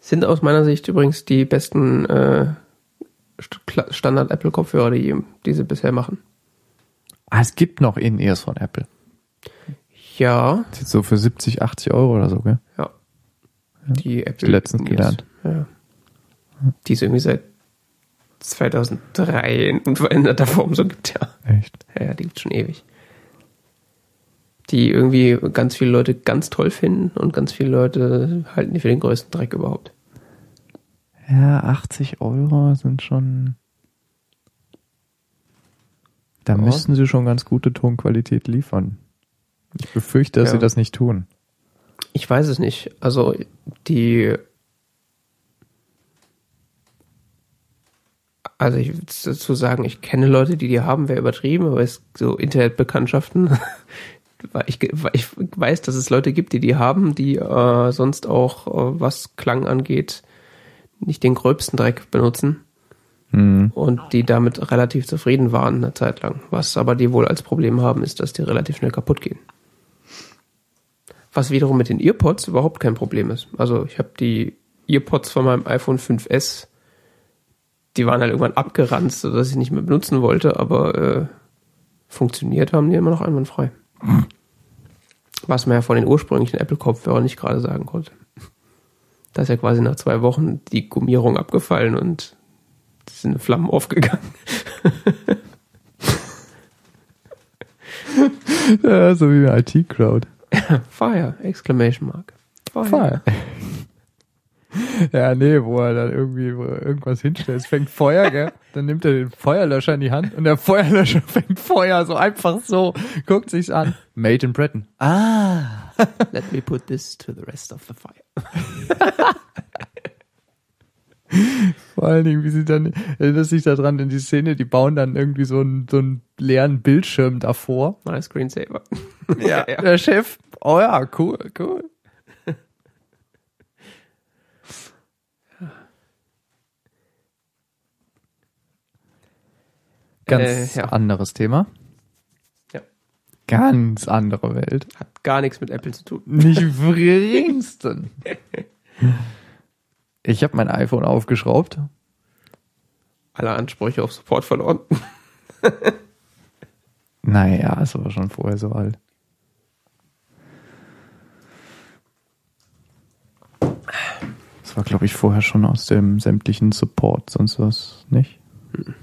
Sind aus meiner Sicht übrigens die besten äh, Standard-Apple-Kopfhörer, die, die sie bisher machen. Ah, es gibt noch In-Ears von Apple. Ja. Das ist jetzt so für 70, 80 Euro oder so, gell? Ja. Die Apple. Letztens gelernt. Ja. Die es irgendwie seit 2003 in unveränderter Form so gibt, ja. Echt? Ja, die gibt schon ewig. Die irgendwie ganz viele Leute ganz toll finden und ganz viele Leute halten die für den größten Dreck überhaupt. Ja, 80 Euro sind schon. Da ja. müssten sie schon ganz gute Tonqualität liefern. Ich befürchte, dass ja. sie das nicht tun. Ich weiß es nicht. Also die also ich würde dazu sagen, ich kenne Leute, die die haben, wäre übertrieben, aber es so Internetbekanntschaften. *laughs* ich, ich weiß, dass es Leute gibt, die die haben, die äh, sonst auch, äh, was Klang angeht, nicht den gröbsten Dreck benutzen. Mhm. Und die damit relativ zufrieden waren eine Zeit lang. Was aber die wohl als Problem haben, ist, dass die relativ schnell kaputt gehen. Was wiederum mit den Earpods überhaupt kein Problem ist. Also ich habe die Earpods von meinem iPhone 5S, die waren halt irgendwann abgeranzt, sodass ich nicht mehr benutzen wollte, aber äh, funktioniert haben die immer noch einwandfrei. Was man ja von den ursprünglichen Apple-Kopfhörern nicht gerade sagen konnte. Da ist ja quasi nach zwei Wochen die Gummierung abgefallen und sind in Flammen aufgegangen. *laughs* ja, so wie eine IT-Crowd. *laughs* Fire! Exclamation Mark. Fire. Fire. Ja, nee, wo er dann irgendwie irgendwas hinstellt. Es fängt Feuer, gell? Dann nimmt er den Feuerlöscher in die Hand und der Feuerlöscher *laughs* fängt Feuer so einfach so, guckt sich's an. Made in Britain. Ah. *laughs* Let me put this to the rest of the fire. Vor allen Dingen, wie sie dann, erinnert sich daran in die Szene, die bauen dann irgendwie so einen, so einen leeren Bildschirm davor. Mal Screensaver. *laughs* Ja, ja, der Chef, oh ja, cool, cool. Ganz äh, ja. anderes Thema. Ja. Ganz andere Welt. Hat gar nichts mit Apple zu tun. Nicht *laughs* geringsten. Ich habe mein iPhone aufgeschraubt. Alle Ansprüche auf Support verloren. *laughs* naja, es war schon vorher so alt. Das war, glaube ich, vorher schon aus dem sämtlichen Support, sonst was nicht. Hm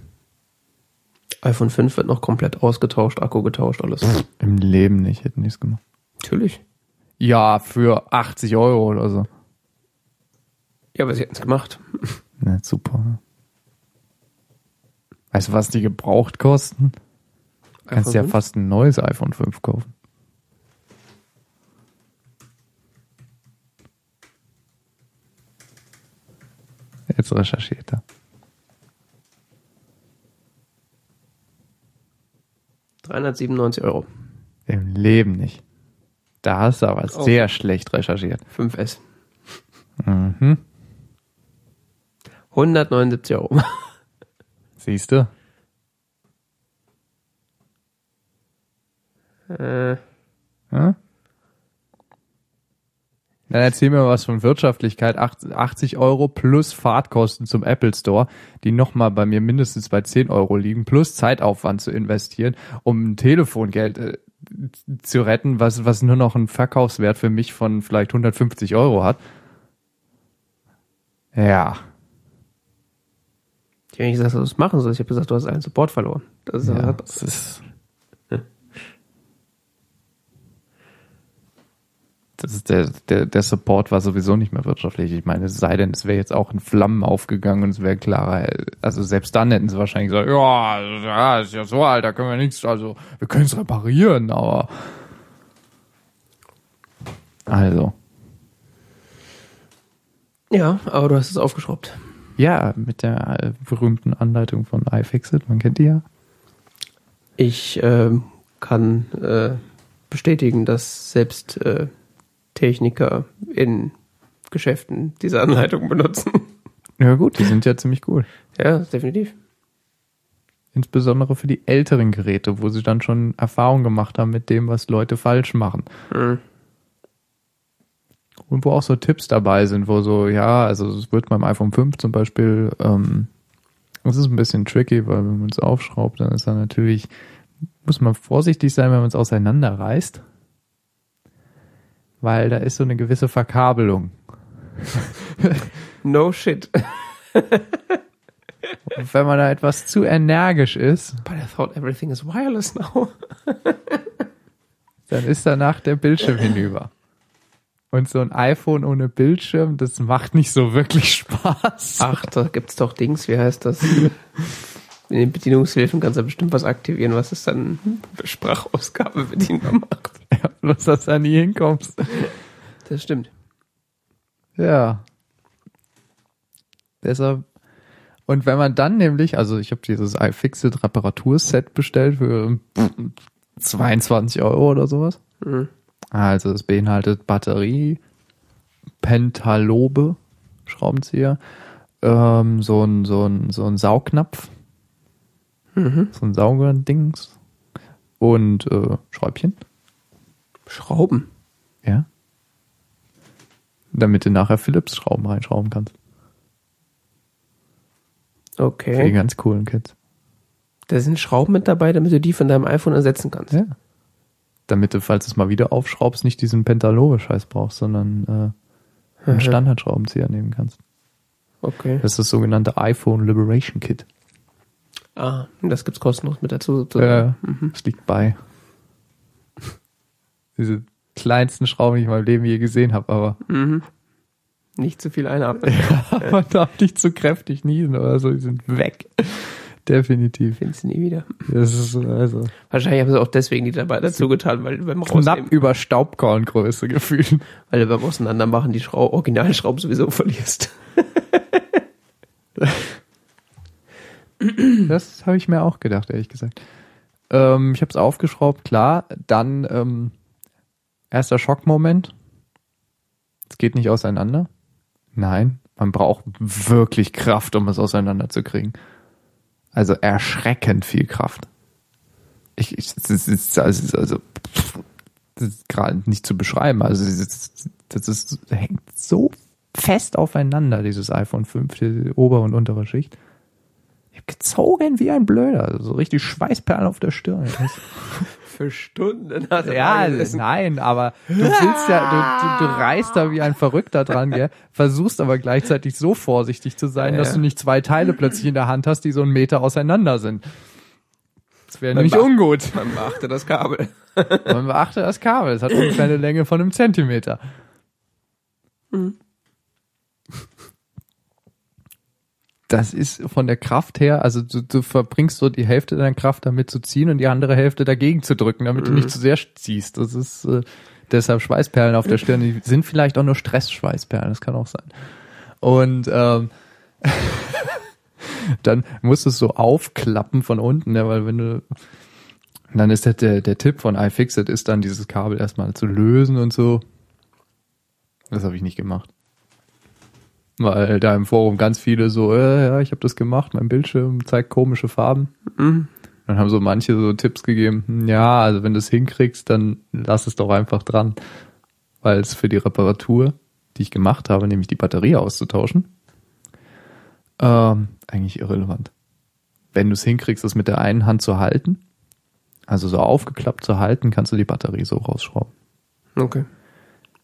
iPhone 5 wird noch komplett ausgetauscht, Akku getauscht, alles. Im Leben nicht, hätten die es gemacht. Natürlich. Ja, für 80 Euro oder so. Ja, aber sie hätten es gemacht. *laughs* Na, super. Weißt du, was die gebraucht kosten? Du kannst ja fast ein neues iPhone 5 kaufen. Jetzt recherchiert er. 397 Euro. Im Leben nicht. Da hast du aber oh. sehr schlecht recherchiert. 5S. Mhm. 179 Euro. *laughs* Siehst du? Äh. Hm? Dann erzähl mir was von Wirtschaftlichkeit. 80 Euro plus Fahrtkosten zum Apple Store, die nochmal bei mir mindestens bei 10 Euro liegen, plus Zeitaufwand zu investieren, um ein Telefongeld äh, zu retten, was, was nur noch einen Verkaufswert für mich von vielleicht 150 Euro hat. Ja. Ich habe nicht gesagt, dass du es machen sollst. Ich habe gesagt, du hast einen Support verloren. Das ist, ja, das ist das ist der, der, der Support war sowieso nicht mehr wirtschaftlich. Ich meine, es sei denn, es wäre jetzt auch in Flammen aufgegangen und es wäre klarer. Also selbst dann hätten sie wahrscheinlich gesagt, ja, ja, ist ja so alt, da können wir nichts, also wir können es reparieren, aber also. Ja, aber du hast es aufgeschraubt. Ja, mit der äh, berühmten Anleitung von iFixit, man kennt die ja. Ich äh, kann äh, bestätigen, dass selbst äh, Techniker in Geschäften diese Anleitung benutzen. Ja gut, die sind ja ziemlich cool. Ja, definitiv. Insbesondere für die älteren Geräte, wo sie dann schon Erfahrung gemacht haben mit dem, was Leute falsch machen. Mhm. Und wo auch so Tipps dabei sind, wo so, ja, also es wird beim iPhone 5 zum Beispiel, ähm, das ist ein bisschen tricky, weil wenn man es aufschraubt, dann ist da natürlich, muss man vorsichtig sein, wenn man es auseinanderreißt weil da ist so eine gewisse Verkabelung. no shit. Und *laughs* wenn man da etwas zu energisch ist. But I thought everything is wireless now. dann ist danach der Bildschirm hinüber. Und so ein iPhone ohne Bildschirm, das macht nicht so wirklich *laughs* Spaß. Ach, da gibt's doch Dings, wie heißt das? In den Bedienungshilfen kannst du bestimmt was aktivieren, was es dann für Sprachausgabe bedienbar macht. *laughs* Ja, bloß, dass du da nie hinkommst. Das stimmt. Ja. Deshalb. Und wenn man dann nämlich, also ich habe dieses iFixit Reparaturset bestellt für 22 Euro oder sowas. Mhm. Also es beinhaltet Batterie, Pentalobe, Schraubenzieher, ähm, so ein, so ein, so ein Saugnapf, mhm. so ein Saugerdings und äh, Schräubchen. Schrauben? Ja. Damit du nachher Philips Schrauben reinschrauben kannst. Okay. Für die ganz coolen Kids. Da sind Schrauben mit dabei, damit du die von deinem iPhone ersetzen kannst. Ja. Damit du, falls du es mal wieder aufschraubst, nicht diesen Pentalore-Scheiß brauchst, sondern äh, einen Standardschraubenzieher nehmen kannst. Okay. Das ist das sogenannte iPhone Liberation Kit. Ah, das gibt's kostenlos mit dazu. Ja, mhm. das liegt bei. *laughs* Diese kleinsten Schrauben, die ich in meinem Leben je gesehen habe, aber. Mhm. Nicht zu viel einatmen. *laughs* Ja, man darf nicht zu kräftig niesen oder so, die sind weg. Definitiv. Findest du nie wieder. Das ist also. Wahrscheinlich haben sie auch deswegen die dabei dazu getan, weil beim Knapp über Staubkorngröße gefühlt. Weil du beim Auseinandermachen die Schrau Originalschrauben sowieso verlierst. das habe ich mir auch gedacht, ehrlich gesagt. Ähm, ich habe es aufgeschraubt, klar. Dann ähm, erster Schockmoment. Es geht nicht auseinander. Nein, man braucht wirklich Kraft, um es auseinanderzukriegen. Also erschreckend viel Kraft. Ich, ich das ist also, also gerade nicht zu beschreiben. Also das, ist, das ist, hängt so fest aufeinander, dieses iPhone 5, die obere und untere Schicht. Ich habe gezogen wie ein Blöder. So richtig Schweißperlen auf der Stirn. *laughs* Für Stunden. Ja, nein, aber du willst ja, du, du, du reißt da wie ein Verrückter dran, gell? Versuchst aber gleichzeitig so vorsichtig zu sein, ja, dass du nicht zwei Teile plötzlich in der Hand hast, die so einen Meter auseinander sind. Das wäre nämlich ungut. Man beachte das Kabel. man beachte das Kabel. Es hat ungefähr eine Länge von einem Zentimeter. Mhm. Das ist von der Kraft her, also du, du verbringst so die Hälfte deiner Kraft damit zu ziehen und die andere Hälfte dagegen zu drücken, damit mhm. du nicht zu sehr ziehst. Das ist äh, deshalb Schweißperlen auf der *laughs* Stirn. Die sind vielleicht auch nur Stressschweißperlen, das kann auch sein. Und ähm, *laughs* dann musst du es so aufklappen von unten, ne, weil wenn du dann ist der, der, der Tipp von iFixit ist dann dieses Kabel erstmal zu lösen und so. Das habe ich nicht gemacht weil da im Forum ganz viele so, äh, ja, ich habe das gemacht, mein Bildschirm zeigt komische Farben. Mhm. Dann haben so manche so Tipps gegeben, hm, ja, also wenn du es hinkriegst, dann lass es doch einfach dran. Weil es für die Reparatur, die ich gemacht habe, nämlich die Batterie auszutauschen, ähm, eigentlich irrelevant. Wenn du es hinkriegst, das mit der einen Hand zu halten, also so aufgeklappt zu halten, kannst du die Batterie so rausschrauben. Okay.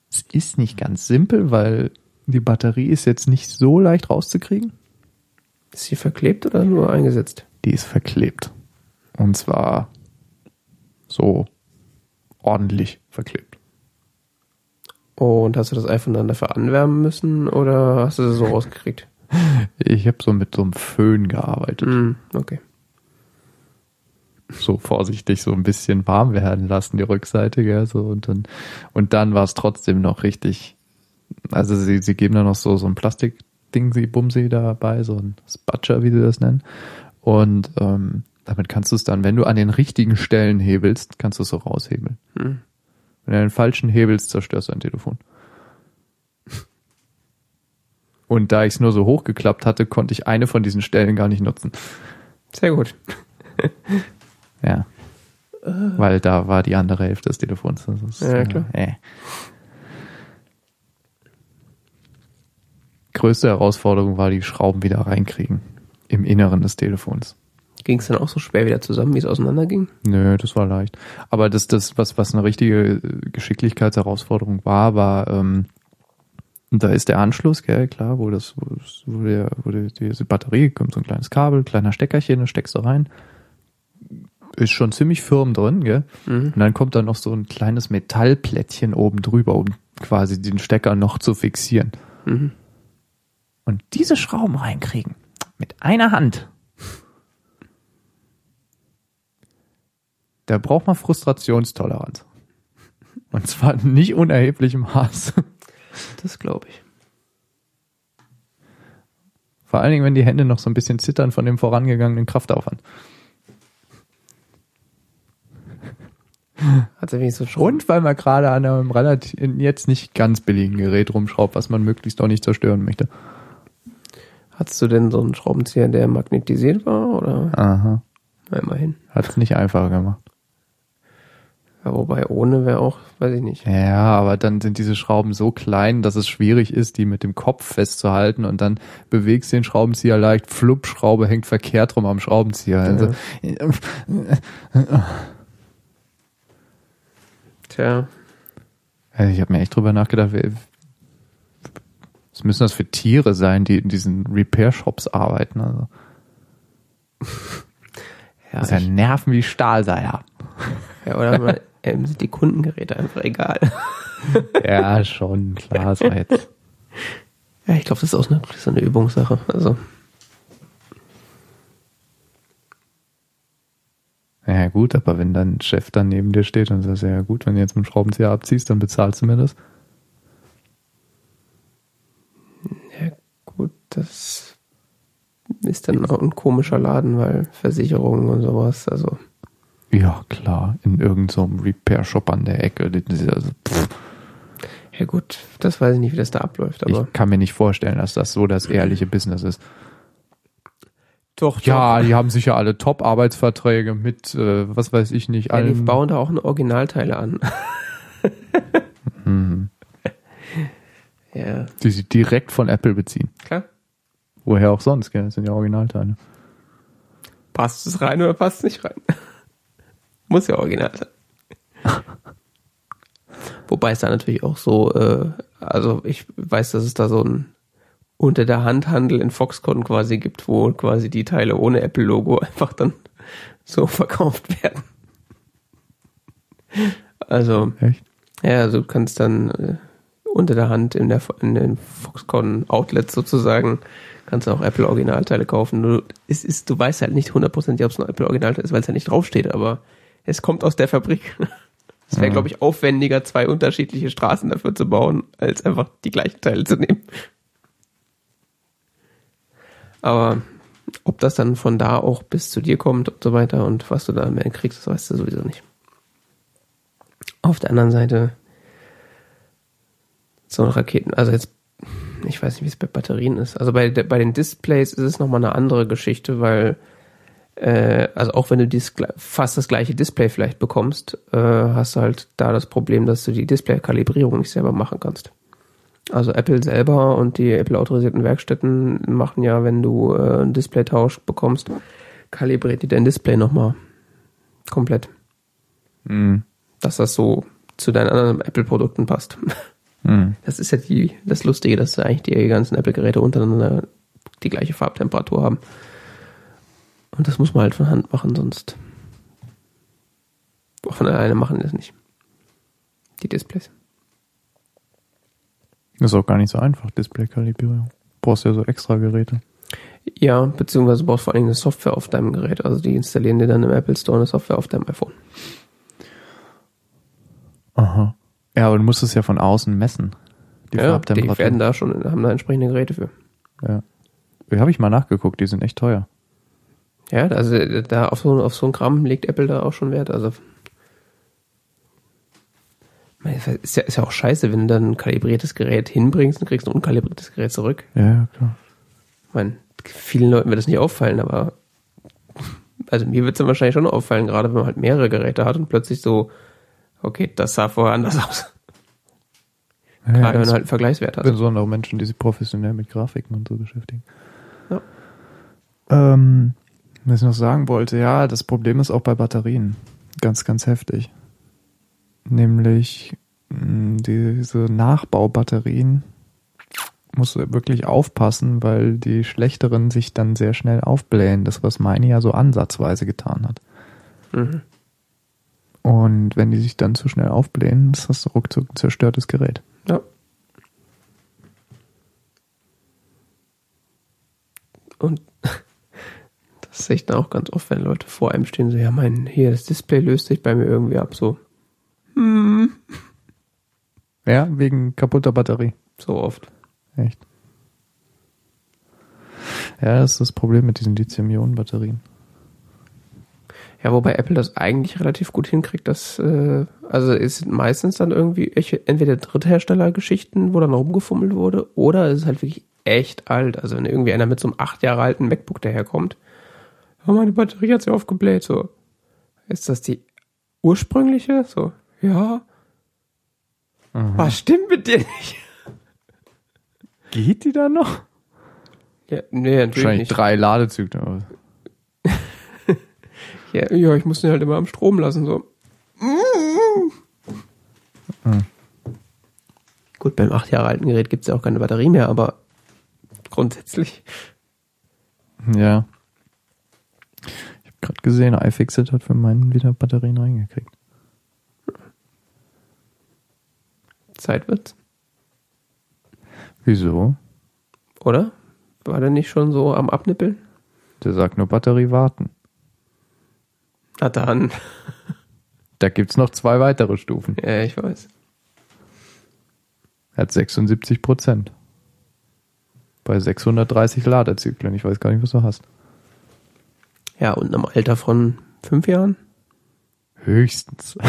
Es ist nicht ganz simpel, weil die Batterie ist jetzt nicht so leicht rauszukriegen. Ist sie verklebt oder nur eingesetzt? Die ist verklebt. Und zwar so ordentlich verklebt. Und hast du das iPhone dann dafür anwärmen müssen oder hast du das so *laughs* rausgekriegt? Ich habe so mit so einem Föhn gearbeitet. Mm, okay. So vorsichtig so ein bisschen warm werden lassen, die Rückseite, gell, so und dann und dann war es trotzdem noch richtig also sie, sie geben da noch so, so ein Plastikding, sie Bumsi dabei, so ein Spatcher, wie sie das nennen. Und ähm, damit kannst du es dann, wenn du an den richtigen Stellen hebelst, kannst du es so raushebeln. Hm. Wenn du den falschen hebelst, zerstörst du dein Telefon. Und da ich es nur so hochgeklappt hatte, konnte ich eine von diesen Stellen gar nicht nutzen. Sehr gut. ja. Weil da war die andere Hälfte des Telefons. Ist, ja, klar. Äh. Größte Herausforderung war, die Schrauben wieder reinkriegen. Im Inneren des Telefons. Ging es dann auch so schwer wieder zusammen, wie es auseinanderging? Nö, das war leicht. Aber das, das, was, was eine richtige Geschicklichkeitsherausforderung war, war, ähm, da ist der Anschluss, gell, klar, wo das, wo, das, wo, der, wo die, diese Batterie kommt, so ein kleines Kabel, kleiner Steckerchen, das steckst du rein. Ist schon ziemlich firm drin, gell? Mhm. Und dann kommt da noch so ein kleines Metallplättchen oben drüber, um quasi den Stecker noch zu fixieren. Mhm. Und diese Schrauben reinkriegen. Mit einer Hand. Da braucht man Frustrationstoleranz. Und zwar nicht unerheblichem Maß. Das glaube ich. Vor allen Dingen, wenn die Hände noch so ein bisschen zittern von dem vorangegangenen Kraftaufwand. Hat er wenigstens so Und weil man gerade an einem relativ jetzt nicht ganz billigen Gerät rumschraubt, was man möglichst auch nicht zerstören möchte. Hattest du denn so einen Schraubenzieher, der magnetisiert war? Oder? Aha. Na, immerhin. Hat es nicht einfacher gemacht. Ja, wobei ohne wäre auch, weiß ich nicht. Ja, aber dann sind diese Schrauben so klein, dass es schwierig ist, die mit dem Kopf festzuhalten und dann bewegst du den Schraubenzieher leicht, flupp, Schraube hängt verkehrt rum am Schraubenzieher. Also, *laughs* Tja. Also ich habe mir echt drüber nachgedacht, was müssen das für Tiere sein, die in diesen Repair-Shops arbeiten? Also. *laughs* Ja, das ist ja Nerven wie Stahlseier. Ja, oder ähm, sind die Kundengeräte einfach egal. *laughs* ja, schon, klar, ist jetzt. Ja, ich glaube, das ist auch eine, so eine Übungssache. Also. Ja, gut, aber wenn dein Chef dann neben dir steht und sagt, ja gut, wenn du jetzt mit dem Schraubenzieher abziehst, dann bezahlst du mir das. Ja, gut, das ist dann auch ein komischer Laden, weil Versicherungen und sowas, also. Ja, klar, in irgendeinem so Repair-Shop an der Ecke. Also, ja gut, das weiß ich nicht, wie das da abläuft, aber. Ich kann mir nicht vorstellen, dass das so das ehrliche Business ist. Doch, ja, doch. die haben sicher alle Top-Arbeitsverträge mit, äh, was weiß ich nicht, ja, Die bauen da auch eine Originalteile an. *laughs* mhm. Ja. Die sie direkt von Apple beziehen. Klar. Woher auch sonst, gell? Das sind ja Originalteile. Passt es rein oder passt es nicht rein? *laughs* Muss ja original sein. *laughs* Wobei es da natürlich auch so, äh, also ich weiß, dass es da so ein unter der Hand Handel in Foxconn quasi gibt, wo quasi die Teile ohne Apple-Logo *laughs* einfach dann so verkauft werden. Also, Echt? ja, also du kannst dann äh, unter der Hand in, der, in den Foxconn Outlets sozusagen kannst du auch Apple Originalteile kaufen. Du, es ist, du weißt halt nicht hundertprozentig, ob es ein Apple Originalteil ist, weil es ja nicht draufsteht, aber es kommt aus der Fabrik. *laughs* Es wäre, mhm. glaube ich, aufwendiger, zwei unterschiedliche Straßen dafür zu bauen, als einfach die gleichen Teile zu nehmen. Aber ob das dann von da auch bis zu dir kommt und so weiter und was du da mehr kriegst, das weißt du sowieso nicht. Auf der anderen Seite, so Raketen, also jetzt, ich weiß nicht, wie es bei Batterien ist. Also bei, bei den Displays ist es nochmal eine andere Geschichte, weil, äh, also auch wenn du dies, fast das gleiche Display vielleicht bekommst, äh, hast du halt da das Problem, dass du die Display-Kalibrierung nicht selber machen kannst. Also Apple selber und die Apple-autorisierten Werkstätten machen ja, wenn du äh, einen Displaytausch bekommst, kalibriert die dein Display nochmal komplett. Mhm. Dass das so zu deinen anderen Apple-Produkten passt. *laughs* Mhm. Das ist ja die, das Lustige, dass eigentlich die ganzen Apple-Geräte untereinander die gleiche Farbtemperatur haben. Und das muss man halt von Hand machen, sonst auch von alleine machen das nicht. Die Displays. Das ist auch gar nicht so einfach, Display-Kalibrierung. Brauchst ja so extra Geräte. Ja, beziehungsweise brauchst vor allem eine Software auf deinem Gerät. Also die installieren dir dann im Apple Store eine Software auf deinem iPhone. Aha. Ja, aber du musst es ja von außen messen. Die ja, Farbtemperatur. Die werden da schon, haben da entsprechende Geräte für. Ja. Die habe ich mal nachgeguckt, die sind echt teuer. Ja, also da auf so, auf so ein Gramm legt Apple da auch schon Wert. Also ist ja, ist ja auch scheiße, wenn du dann ein kalibriertes Gerät hinbringst und kriegst ein unkalibriertes Gerät zurück. Ja, klar. Ich meine, vielen Leuten wird das nicht auffallen, aber also mir wird es dann wahrscheinlich schon auffallen, gerade wenn man halt mehrere Geräte hat und plötzlich so, okay, das sah vorher anders *laughs* aus. Ja, gerade wenn du halt einen Vergleichswert hast. Besondere Menschen, die sich professionell mit Grafiken und so beschäftigen. Ja. Ähm, was ich noch sagen wollte, ja, das Problem ist auch bei Batterien. Ganz, ganz heftig nämlich hm, diese Nachbaubatterien musst du wirklich aufpassen, weil die schlechteren sich dann sehr schnell aufblähen. Das, was meine ja so ansatzweise getan hat. Mhm. Und wenn die sich dann zu schnell aufblähen, ist das ruckzuck ein zerstörtes Gerät. Ja. Und *laughs* das sehe ich dann auch ganz oft, wenn Leute vor einem stehen, so, ja, mein, hier, das Display löst sich bei mir irgendwie ab, so. Hm. Ja, wegen kaputter Batterie. So oft. Echt. Ja, das ist das Problem mit diesen Lithium-Ionen-Batterien. Ja, wobei Apple das eigentlich relativ gut hinkriegt, dass, äh, also ist meistens dann irgendwie entweder Drittherstellergeschichten, wo dann rumgefummelt wurde, oder es ist halt wirklich echt alt. Also wenn irgendwie einer mit so einem acht Jahre alten MacBook daherkommt, oh, meine Batterie hat sich aufgebläht, so. Ist das die ursprüngliche? So, ja. Aha. Was stimmt mit dir nicht? Geht die da noch? Ja, nee, natürlich Wahrscheinlich nicht. drei Ladezyklen. *laughs* ja, ja, ich muss den halt immer am Strom lassen, so. Gut, beim acht Jahre alten Gerät gibt es ja auch keine Batterie mehr, aber grundsätzlich. Ja. Ich habe gerade gesehen, iFixit hat für meinen wieder Batterien reingekriegt. Zeit wird's. Wieso? Oder? War der nicht schon so am Abnippeln? Der sagt nur Batterie warten. Na dann. Da gibt's noch zwei weitere Stufen. Ja, ich weiß. Er hat 76 Prozent. Bei 630 Ladezyklen. Ich weiß gar nicht, was du hast. Ja, und im Alter von fünf Jahren? Höchstens. *laughs*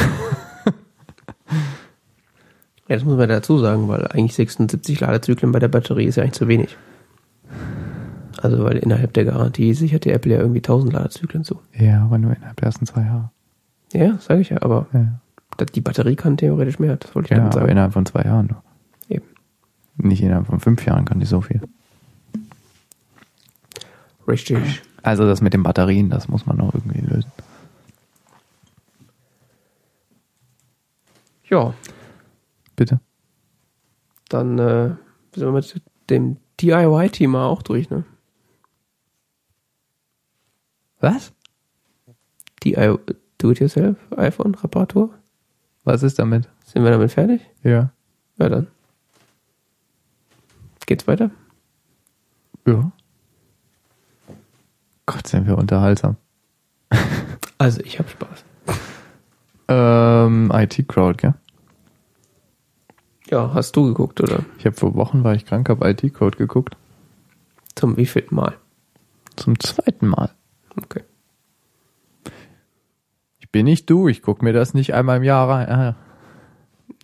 Ja, das muss man dazu sagen, weil eigentlich 76 Ladezyklen bei der Batterie ist ja eigentlich zu wenig. Also, weil innerhalb der Garantie sichert die Apple ja irgendwie 1000 Ladezyklen zu. Ja, aber nur innerhalb der ersten zwei Jahre. Ja, sage ich ja, aber Ja, die Batterie kann theoretisch mehr, das wollte ich ja damit aber sagen. innerhalb von zwei Jahren nur. Eben. Nicht innerhalb von fünf Jahren kann die so viel. Richtig. Also das mit den Batterien, das muss man noch irgendwie lösen. Ja, Bitte? dann äh, sind wir mit dem DIY-Thema auch durch, ne? Was? DIY, Do-it-yourself, iPhone-Reparatur. Was ist damit? Sind wir damit fertig? Ja. Ja, dann. Geht's weiter? Ja. Gott, sind wir unterhaltsam. *laughs* Also, ich hab Spaß. Ähm, IT-Crowd, gell? Ja, hast du geguckt, oder? Ich habe vor Wochen, war ich krank, habe IT-Crowd geguckt. Zum wievielten Mal? Zum zweiten Mal. Okay. Ich bin nicht du, ich guck mir das nicht einmal im Jahr rein. Ah.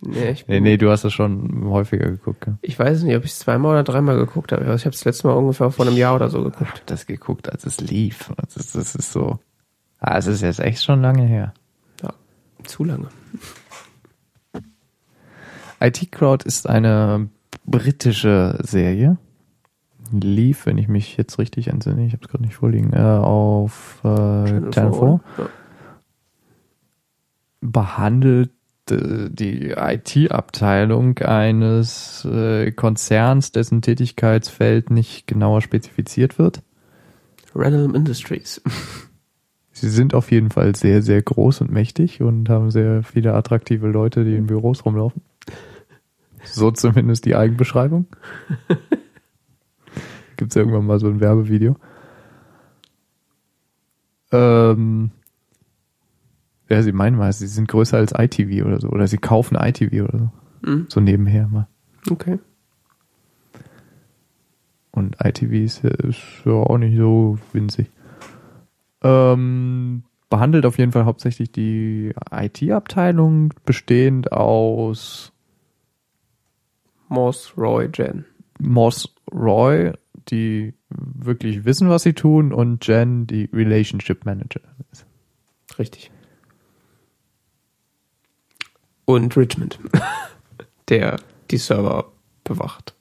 Nee, ich, Nee, nee, du hast das schon häufiger geguckt, gell? ich weiß nicht, ob ich es zweimal oder dreimal geguckt habe. Ich habe es letztes Mal ungefähr vor einem Jahr oder so Ich geguckt. hab das geguckt, als es lief. Das ist, das ist so. Ah, es ist jetzt echt schon lange her. Ja, zu lange. IT Crowd ist eine britische Serie. Lief, wenn ich mich jetzt richtig entsinne, ich habe es gerade nicht vorliegen, äh, auf äh, Channel Channel 4. 4. Ja. behandelt äh, die IT-Abteilung eines äh, Konzerns, dessen Tätigkeitsfeld nicht genauer spezifiziert wird. Random Industries. *laughs* Sie sind auf jeden Fall sehr, sehr groß und mächtig und haben sehr viele attraktive Leute, die in Büros rumlaufen. So zumindest die Eigenbeschreibung. *laughs* Gibt es irgendwann mal so ein Werbevideo. Ähm, ja, sie meinen mal, sie sind größer als ITV oder so. Oder sie kaufen ITV oder so. Hm, So nebenher mal. okay. Und ITV ist, ja- ist ja auch nicht so winzig. Ähm, behandelt auf jeden Fall hauptsächlich die IT-Abteilung, bestehend aus Moss, Roy, Jen. Moss Roy, die wirklich wissen, was sie tun, und Jen, die Relationship Manager. ist. Richtig. Und Richmond. *laughs* Der die Server bewacht.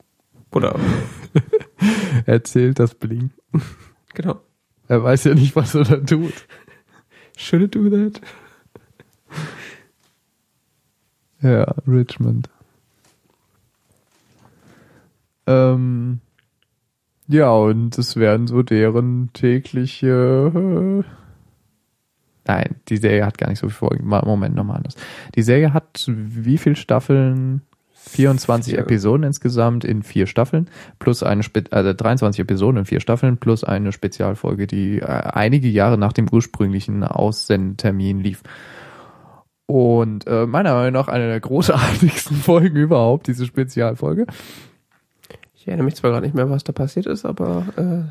Oder, *laughs* Erzählt das Blink. genau. Er weiß ja nicht, was er da tut. Should it do that? Ja, Richmond. Ähm, ja, und es werden so deren tägliche. Äh, nein, die Serie hat gar nicht so viel Folgen. Moment, nochmal anders. Die Serie hat wie viele Staffeln? 24 Vier. Episoden insgesamt in vier Staffeln, plus eine, Spe also 23 Episoden in vier Staffeln, plus eine Spezialfolge, die äh, einige Jahre nach dem ursprünglichen Aussendetermin lief. Und äh, meiner Meinung nach eine der großartigsten *laughs* Folgen überhaupt, diese Spezialfolge. Ich erinnere mich zwar gerade nicht mehr, was da passiert ist, aber äh,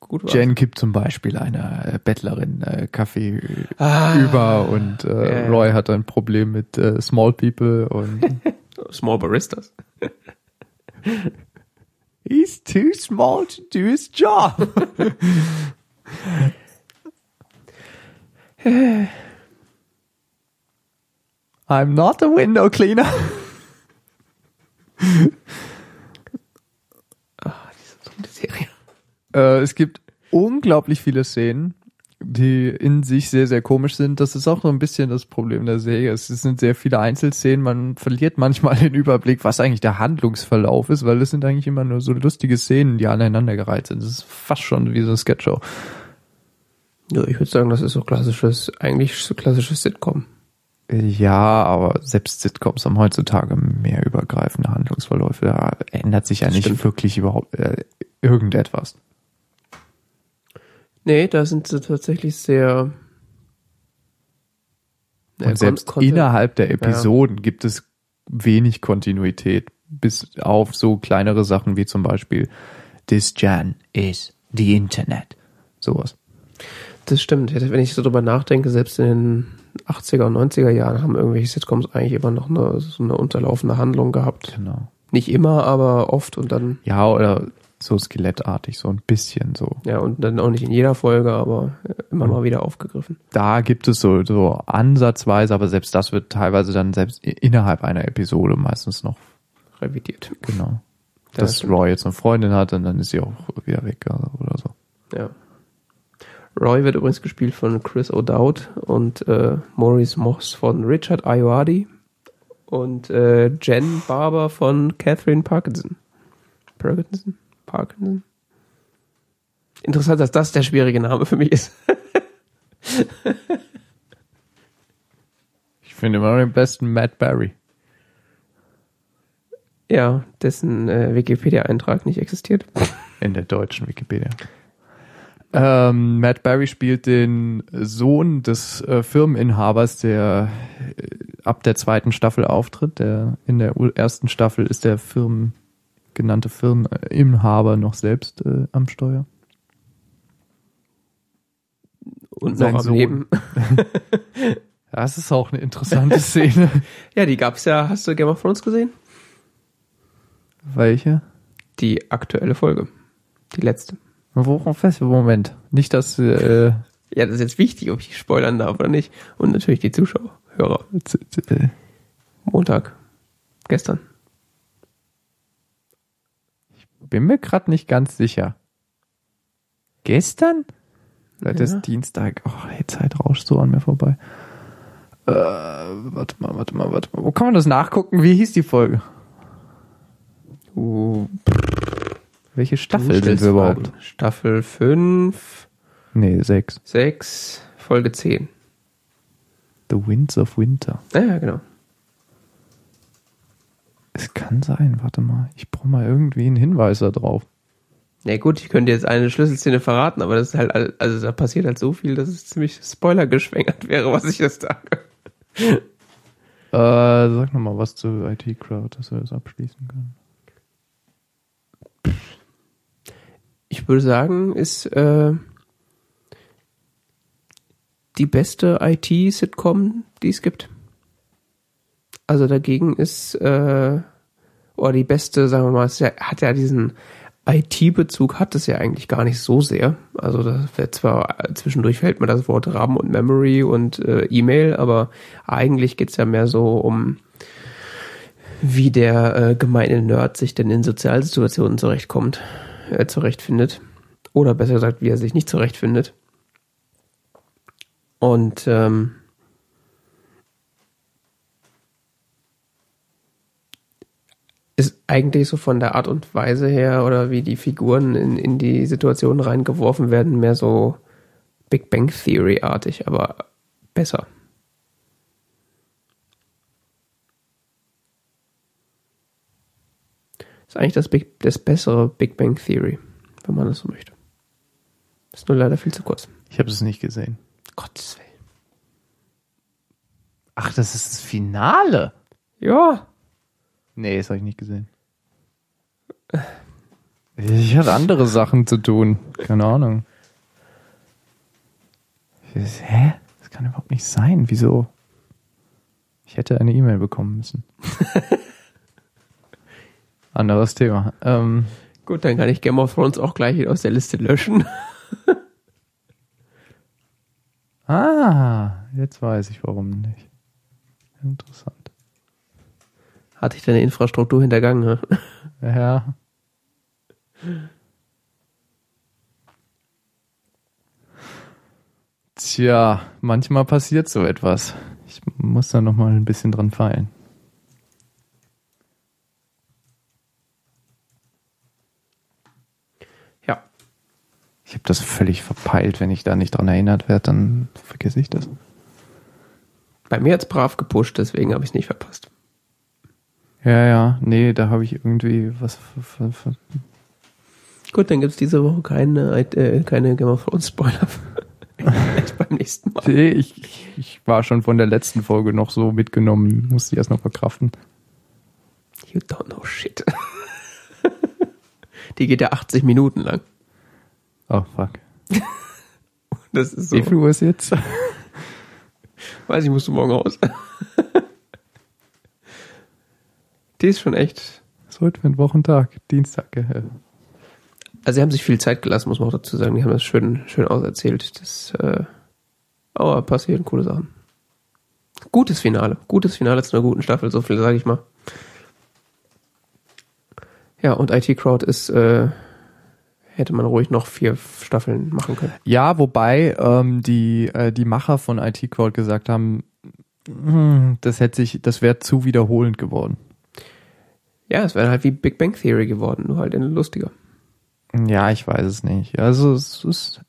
gut war Jen gibt zum Beispiel einer äh, Bettlerin äh, Kaffee Ah. über und äh. Roy hat ein Problem mit äh, Small People und *laughs* Small Baristas. He's too small to do his job. *laughs* I'm not a window cleaner. *laughs* Ah, diese so eine Serie. Äh, es gibt unglaublich viele Szenen, die in sich sehr, sehr komisch sind. Das ist auch so ein bisschen das Problem der Serie. Es sind sehr viele Einzelszenen. Man verliert manchmal *laughs* den Überblick, was eigentlich der Handlungsverlauf ist, weil es sind eigentlich immer nur so lustige Szenen, die aneinandergereiht sind. Das ist fast schon wie so eine Sketchshow. Ja, ich würde sagen, das ist so klassisches, eigentlich so klassisches Sitcom. Ja, aber selbst Sitcoms haben heutzutage mehr übergreifende Handlungsverläufe. Da ändert sich ja nicht Stimmt. wirklich überhaupt äh, irgendetwas. Nee, da sind sie tatsächlich sehr. Und selbst innerhalb der Episoden ja. gibt es wenig Kontinuität, bis auf so kleinere Sachen wie zum Beispiel This Jan is the Internet. Sowas. Das stimmt. Wenn ich so drüber nachdenke, selbst in den 80er und 90er Jahren haben irgendwelche Sitcoms eigentlich immer noch eine, so eine unterlaufende Handlung gehabt. Genau. Nicht immer, aber oft und dann. Ja, oder so skelettartig, so ein bisschen so. Ja, und dann auch nicht in jeder Folge, aber immer mal wieder aufgegriffen. Da gibt es so, so ansatzweise, aber selbst das wird teilweise dann selbst innerhalb einer Episode meistens noch revidiert. Genau. Das Dass Roy jetzt eine Freundin hat und dann ist sie auch wieder weg oder so. Ja. Roy wird übrigens gespielt von Chris O'Dowd und äh, Maurice Moss von Richard Ayoade und äh, Jen Barber von Catherine Parkinson. Parkinson? Parkinson? Interessant, dass das der schwierige Name für mich ist. *laughs* ich finde immer den besten Matt Barry. Ja, dessen äh, Wikipedia-Eintrag nicht existiert. In der deutschen Wikipedia. Ähm, Matt Barry spielt den Sohn des äh, Firmeninhabers, der äh, ab der zweiten Staffel auftritt. Der in der ersten Staffel ist der Firmen genannte Firmeninhaber noch selbst äh, am Steuer. Und sein Sohn. Leben. *laughs* *laughs* das ist auch eine interessante Szene. *laughs* ja, die gab's ja. Hast du Game of Thrones gesehen? Welche? Die aktuelle Folge. Die letzte. Worauf fest? Moment. Nicht, dass. Äh, ja, das ist jetzt wichtig, ob ich spoilern darf oder nicht. Und natürlich die Zuschauer, Hörer. Montag. Gestern. Ich bin mir gerade nicht ganz sicher. Gestern? Seit ja. ist Dienstag. Oh, die Zeit rauscht so an mir vorbei. Äh, warte mal, warte mal, warte mal. Wo kann man das nachgucken? Wie hieß die Folge? Uh, welche Staffel sind wir überhaupt? Staffel 5. Nee, 6. 6, Folge 10. The Winds of Winter. Ja, genau. Es kann sein, warte mal. Ich brauche mal irgendwie einen Hinweis da drauf. Na nee, gut, ich könnte jetzt eine Schlüsselszene verraten, aber das ist halt, also da passiert halt so viel, dass es ziemlich spoilergeschwängert wäre, was ich jetzt sage. Äh, sag nochmal was zu IT Crowd, dass wir das abschließen können. Ich würde sagen, ist äh, die beste IT-Sitcom, die es gibt. Also dagegen ist, äh, oder die beste, sagen wir mal, es hat ja diesen IT-Bezug hat es ja eigentlich gar nicht so sehr. Also das wird zwar zwischendurch fällt mir das Wort RAM und Memory und äh, E-Mail, aber eigentlich geht's ja mehr so um wie der äh, gemeine Nerd sich denn in Sozialsituationen zurechtkommt äh, zurechtfindet. Oder besser gesagt, wie er sich nicht zurechtfindet. Und ähm, ist eigentlich so von der Art und Weise her oder wie die Figuren in, in die Situation reingeworfen werden, mehr so Big Bang Theory-artig, aber besser. Ist eigentlich das, Big, das bessere Big Bang Theory, wenn man das so möchte. Ist nur leider viel zu kurz. Ich habe es nicht gesehen. Gottes Willen. Ach, das ist das Finale. Ja. Nee, das habe ich nicht gesehen. Ich hatte andere Sachen zu tun. Keine Ahnung. Hä? Das kann überhaupt nicht sein. Wieso? Ich hätte eine E-Mail bekommen müssen. *laughs* Anderes Thema. Ähm, Gut, dann kann ich Game of Thrones auch gleich aus der Liste löschen. *laughs* ah, jetzt weiß ich warum nicht. Interessant. Hatte ich deine Infrastruktur hintergangen? Ne? Ja. Tja, manchmal passiert so etwas. Ich muss da noch mal ein bisschen dran feilen. Ich habe das völlig verpeilt. Wenn ich da nicht dran erinnert werde, dann vergesse ich das. Bei mir hat's brav gepusht, deswegen habe ich es nicht verpasst. Ja, ja, nee, da habe ich irgendwie was. Gut, dann gibt's diese Woche keine, äh, keine Game of Thrones Spoiler. *laughs* beim nächsten Mal. Nee, ich, ich war schon von der letzten Folge noch so mitgenommen, musste ich erst noch verkraften. You don't know shit. *laughs* Die geht ja 80 Minuten lang. Oh, fuck. *laughs* Das ist so. Wie viel Uhr ist jetzt? *laughs* Weiß ich, musst du morgen raus. *laughs* Die ist schon echt. So heute für einen Wochentag, Dienstag. Gell? Also sie haben sich viel Zeit gelassen, muss man auch dazu sagen. Die haben das schön, schön auserzählt. Das, äh, aber passieren coole Sachen. Gutes Finale. Gutes Finale zu einer guten Staffel, so viel sage ich mal. Ja, und IT Crowd ist, äh, hätte man ruhig noch vier Staffeln machen können. Ja, wobei ähm, die, äh, die Macher von IT Crowd gesagt haben, hm, das hätte sich, das wäre zu wiederholend geworden. Ja, es wäre halt wie Big Bang Theory geworden, nur halt in lustiger. Ja, ich weiß es nicht. Also es ist,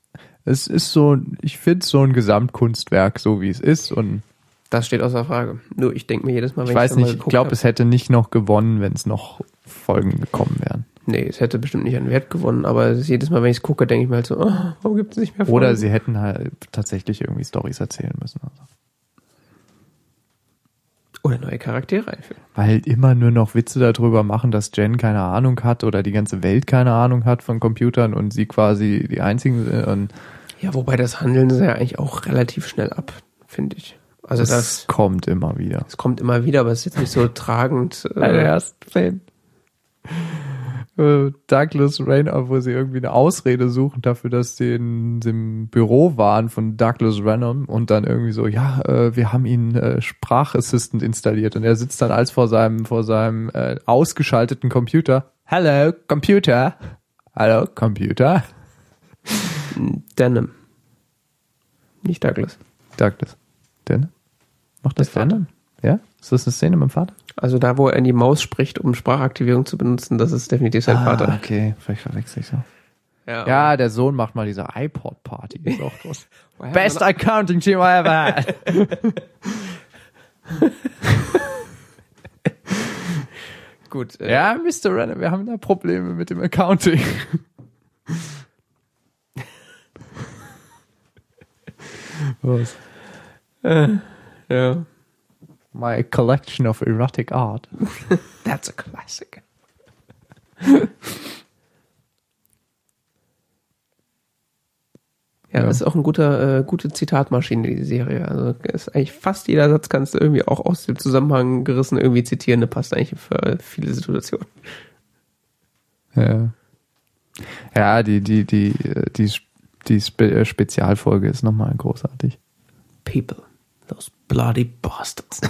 es ist so, ich finde so ein Gesamtkunstwerk, so wie es ist und das steht außer Frage. Nur ich denke mir jedes Mal, wenn ich weiß nicht, ich glaube, es hätte nicht noch gewonnen, wenn es noch Folgen gekommen wären. Nee, es hätte bestimmt nicht an Wert gewonnen, aber jedes Mal, wenn ich es gucke, denke ich mir halt so, oh, warum gibt es nicht mehr Folgen? Oder sie hätten halt tatsächlich irgendwie Stories erzählen müssen. Also. Oder neue Charaktere einführen. Weil immer nur noch Witze darüber machen, dass Jen keine Ahnung hat oder die ganze Welt keine Ahnung hat von Computern und sie quasi die einzigen sind. ja, wobei das Handeln ist ja eigentlich auch relativ schnell ab, finde ich. Also das, das, kommt immer wieder. Es kommt immer wieder, aber es ist jetzt nicht so *laughs* tragend. Äh, Der erste Fan. Äh, Douglas Rainer, wo sie irgendwie eine Ausrede suchen dafür, dass sie in dem Büro waren von Douglas Renham und dann irgendwie so, ja, äh, wir haben ihn äh, Sprachassistent installiert und er sitzt dann als vor seinem vor seinem äh, ausgeschalteten Computer. Hello, Computer. Hallo, Computer. Denim. Nicht Douglas. Douglas. Denim? Macht das Denim? Ja? Ist das eine Szene mit dem Vater? Also da, wo er in die Maus spricht, um Sprachaktivierung zu benutzen, das ist definitiv sein ah, Vater. Okay, vielleicht verwechsel ich so. Ja, ja, der Sohn macht mal diese iPod-Party. Ist auch groß. *laughs* Best Accounting Team I ever had. *laughs* Gut. Äh, ja, Mr. Renner, wir haben da Probleme mit dem Accounting. *laughs* Was? Äh, ja. My collection of erotic art. *laughs* That's a classic. Ja, ja, das ist auch ein guter, äh, gute Zitatmaschine, die Serie. Also ist eigentlich fast jeder Satz kannst du irgendwie auch aus dem Zusammenhang gerissen irgendwie zitieren. Der passt eigentlich für viele Situationen. Ja. Ja, die, die, die, die, die Spe Spezialfolge ist nochmal großartig. People. Those bloody bastards.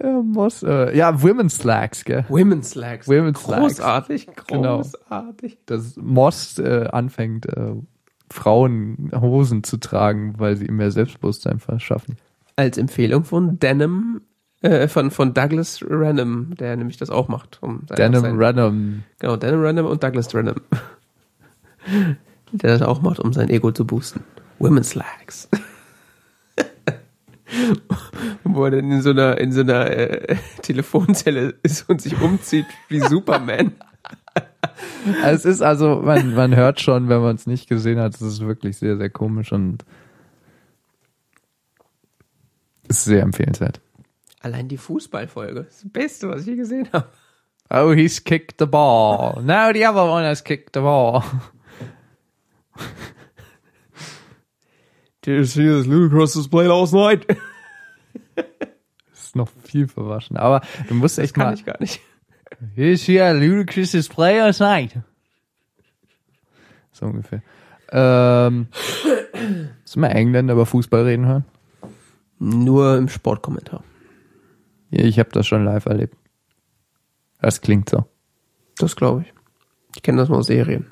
ja, muss, äh, ja, Women's Slacks, gell? Women's Slacks. Women's Slacks. Großartig, genau. großartig. Genau. Dass Moss äh, anfängt, äh, Frauen Hosen zu tragen, weil sie ihm mehr Selbstbewusstsein verschaffen. Als Empfehlung von Denim, äh, von, von Douglas Renham, der nämlich das auch macht. Um Denim Renham. Genau, Denim Renham und Douglas Renham der das auch macht, um sein Ego zu boosten. Women's Lags. *laughs* Wo er dann in so einer, in so einer äh, Telefonzelle ist und sich umzieht wie Superman. *laughs* es ist also, man, man hört schon, wenn man es nicht gesehen hat, es ist wirklich sehr, sehr komisch und ist sehr empfehlenswert. Allein die Fußballfolge, das Beste, was ich je gesehen habe. Oh, he's kicked the ball. Now the other one has kicked the ball. Did you see this Ludacris display last night? das ist noch viel verwaschen. Aber du musst echt das kann mal. ich gar nicht. Here's here Ludacris display last night. So ungefähr. Ähm, du mal Engländer über Fußball reden hören? Nur im Sportkommentar. Ja, ich habe das schon live erlebt. Das klingt so. Das glaube ich. Ich kenne das nur aus Serien.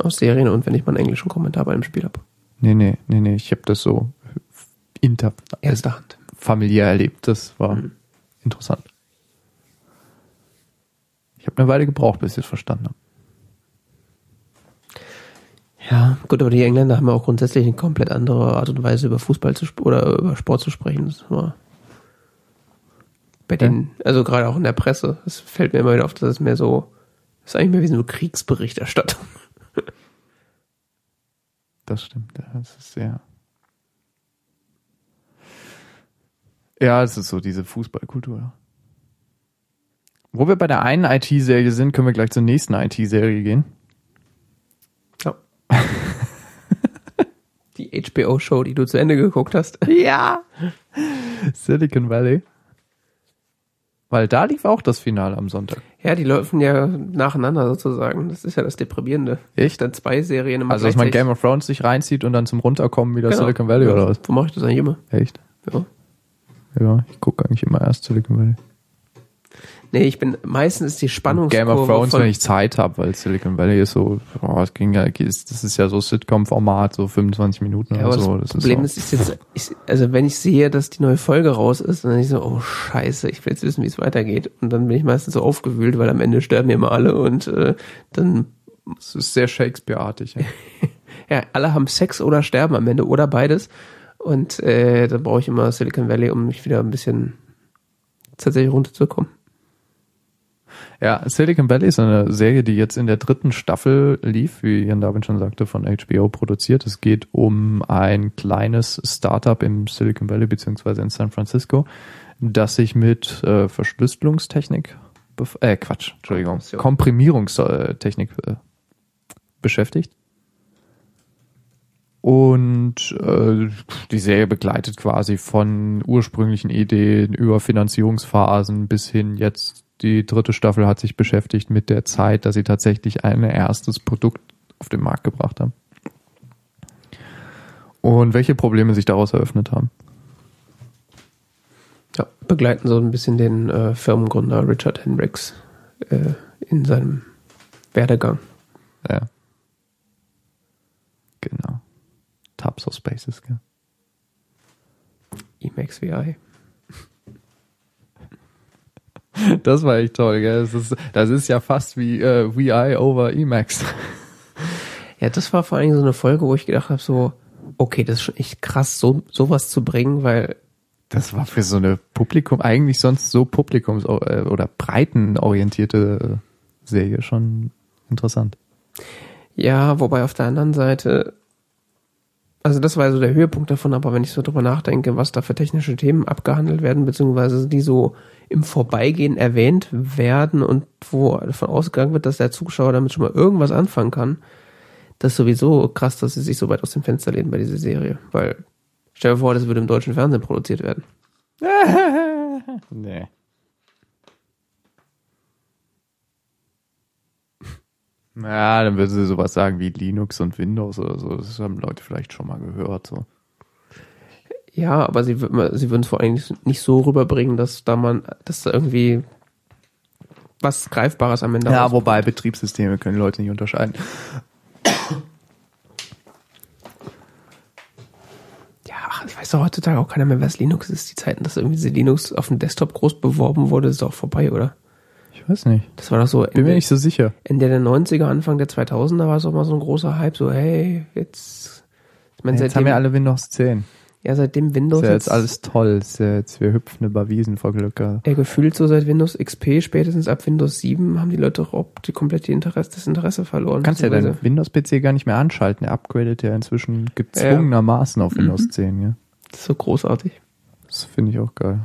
Aus Serien und wenn ich mal einen englischen Kommentar bei einem Spiel habe. Nee, nee, nee, nee, ich habe das so inter Erster Hand. familiär erlebt. Das war Mhm. interessant. Ich habe eine Weile gebraucht, bis ich es verstanden habe. Ja, gut, aber die Engländer haben ja auch grundsätzlich eine komplett andere Art und Weise über Fußball zu oder über Sport zu sprechen. Das war bei denen, also gerade auch in der Presse, es fällt mir immer wieder auf, dass es mehr so, das ist eigentlich mehr wie so eine Kriegsberichterstattung. Das stimmt, ja, das ist sehr. Ja, es ist so diese Fußballkultur. Wo wir bei der einen IT-Serie sind, können wir gleich zur nächsten IT-Serie gehen. Ja. *laughs* die HBO-Show, die du zu Ende geguckt hast. Ja. *laughs* Silicon Valley. Weil da lief auch das Finale am Sonntag. Ja, die laufen ja nacheinander sozusagen. Das ist ja das Deprimierende. Echt? Dann zwei Serien immer Also, dass man. Game of Thrones sich reinzieht und dann zum Runterkommen wieder Genau. Silicon Valley ja. oder was? Wo mache ich das eigentlich immer? Echt? Ja. Ja, ich gucke eigentlich immer erst Silicon Valley. Nee, ich bin meistens die Spannungskurve Game of Thrones, wenn ich Zeit habe, weil Silicon Valley ist so, oh, es ging ja, das ist ja so Sitcom-Format, so 25 Minuten Ja, oder aber so. das Das Problem ist, ist, ist jetzt, ich, also wenn ich sehe, dass die neue Folge raus ist, dann bin ich so, oh scheiße, ich will jetzt wissen, wie es weitergeht. Und dann bin ich meistens so aufgewühlt, weil am Ende sterben immer alle und äh, dann, so, es ist sehr Shakespeare-artig. Ja. *laughs* ja, alle haben Sex oder sterben am Ende oder beides. Und äh, da brauche ich immer Silicon Valley, um mich wieder ein bisschen tatsächlich runterzukommen. Ja, Silicon Valley ist eine Serie, die jetzt in der dritten Staffel lief, wie Jan Darwin schon sagte, von HBO produziert. Es geht um ein kleines Startup im Silicon Valley beziehungsweise in San Francisco, das sich mit äh, Verschlüsselungstechnik, äh, Quatsch, Entschuldigung. Komprimierungstechnik äh, beschäftigt. Und äh, die Serie begleitet quasi von ursprünglichen Ideen über Finanzierungsphasen bis hin jetzt die dritte Staffel hat sich beschäftigt mit der Zeit, dass sie tatsächlich ein erstes Produkt auf den Markt gebracht haben. Und welche Probleme sich daraus eröffnet haben. Ja, begleiten so ein bisschen den äh, Firmengründer Richard Hendricks äh, in seinem Werdegang. Ja. Genau. Tabs of Spaces, gell? Emacs VI. *laughs* Das war echt toll, gell? Das ist, das ist ja fast wie äh, VI over Emacs. Ja, das war vor allen Dingen so eine Folge, wo ich gedacht habe, so, okay, das ist schon echt krass, so sowas zu bringen, weil Das war für so eine Publikum, eigentlich sonst so publikums- äh, oder breitenorientierte Serie schon interessant. ja, wobei auf der anderen Seite, also das war so der Höhepunkt davon, aber wenn ich so drüber nachdenke, was da für technische Themen abgehandelt werden, beziehungsweise die so im Vorbeigehen erwähnt werden und wo davon ausgegangen wird, dass der Zuschauer damit schon mal irgendwas anfangen kann, das ist sowieso krass, dass sie sich so weit aus dem Fenster lehnen bei dieser Serie, weil stell dir vor, das würde im deutschen Fernsehen produziert werden. *laughs* nee. Ja, dann würden sie sowas sagen wie Linux und Windows oder so. Das haben Leute vielleicht schon mal gehört. So. Ja, aber sie, sie würden es vor allem nicht- nicht so rüberbringen, dass da man, dass da irgendwie was Greifbares am Ende Ja, rauskommt. wobei Betriebssysteme können Leute nicht unterscheiden. Ja, ach, ich weiß doch heutzutage auch keiner mehr, was Linux ist. Die Zeiten, dass irgendwie Linux auf dem Desktop groß beworben wurde, ist doch vorbei, oder? Ich weiß nicht. Das war doch so Bin mir nicht so sicher. Ende der 90er, Anfang der 2000er war es auch mal so ein großer Hype, so hey, jetzt, ich meine, Jetzt haben seitdem, wir alle Windows 10. ja, seitdem Ist Windows ja jetzt alles toll. Ist ja jetzt, wir hüpfen über Wiesen vor Glück. ja. ja, gefühlt so seit Windows XP, spätestens ab Windows 7 haben die Leute auch die komplett die Interesse, das Interesse verloren. Du kannst ja deinen Windows-PC gar nicht mehr anschalten. Er upgradet ja inzwischen gezwungenermaßen auf Windows 10. Ja. Das ist so großartig. Das finde ich auch geil.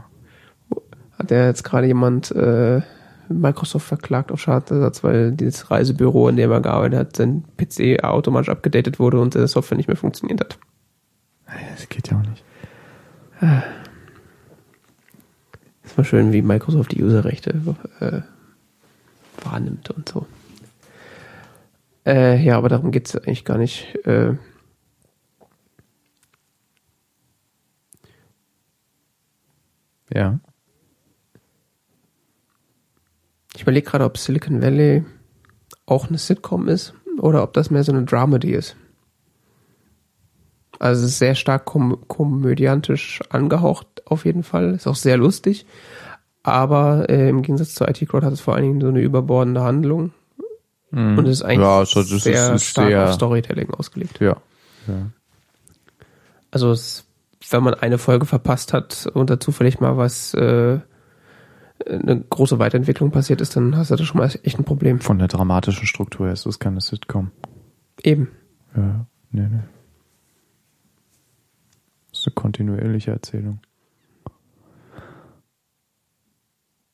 Hat ja jetzt gerade jemand äh, Microsoft verklagt auf Schadenersatz, weil dieses Reisebüro, in dem er gearbeitet hat, sein PC automatisch abgedatet wurde und der Software nicht mehr funktioniert hat. Das geht ja auch nicht. ist mal schön, wie Microsoft die Userrechte äh, wahrnimmt und so. Äh, ja, aber darum geht's eigentlich gar nicht. Äh, Ja. Ich überlege gerade, ob Silicon Valley auch eine Sitcom ist. oder ob das mehr so eine Dramedy ist. Also es ist sehr stark kom komödiantisch angehaucht auf jeden Fall. Ist auch sehr lustig. Aber äh, im Gegensatz zu IT Crowd hat es vor allen Dingen so eine überbordende Handlung. Mhm. Und ist eigentlich ja, also sehr ist stark sehr, auf Storytelling ausgelegt. Ja. ja. Also es, wenn man eine Folge verpasst hat und dazu vielleicht mal was äh, eine große Weiterentwicklung passiert ist, dann hast du da schon mal echt ein Problem. Von der dramatischen Struktur her ist das keine Sitcom. Eben. Ja, nee, nee. Das ist eine kontinuierliche Erzählung.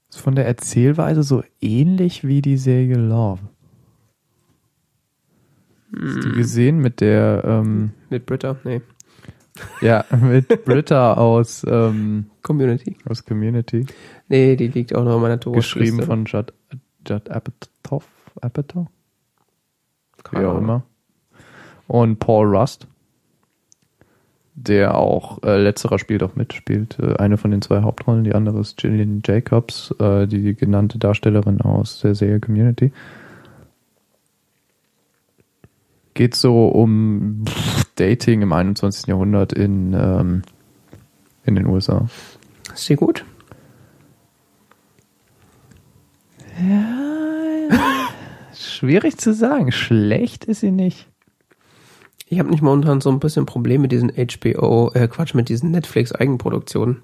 Ist von der Erzählweise so ähnlich wie die Serie Love. Hast du hm. gesehen mit der ähm, mit Britta? Nee. Ja, mit Britta aus ähm, Community. Aus Community. Nee, die liegt auch noch in meiner Tour. Geschrieben von Judd, Judd Apatow. Apatow? Wie auch immer. Und Paul Rust, der auch, äh, letzterer spielt auch mit, spielt äh, eine von den zwei Hauptrollen, die andere ist Gillian Jacobs, äh, die genannte Darstellerin aus der Serie Community geht so um Dating im 21. Jahrhundert in, ähm, in den USA. Ist sie gut? Ja, schwierig zu sagen. Schlecht ist sie nicht. Ich habe nicht momentan so ein bisschen Probleme mit diesen HBO, äh, Quatsch, mit diesen Netflix-Eigenproduktionen.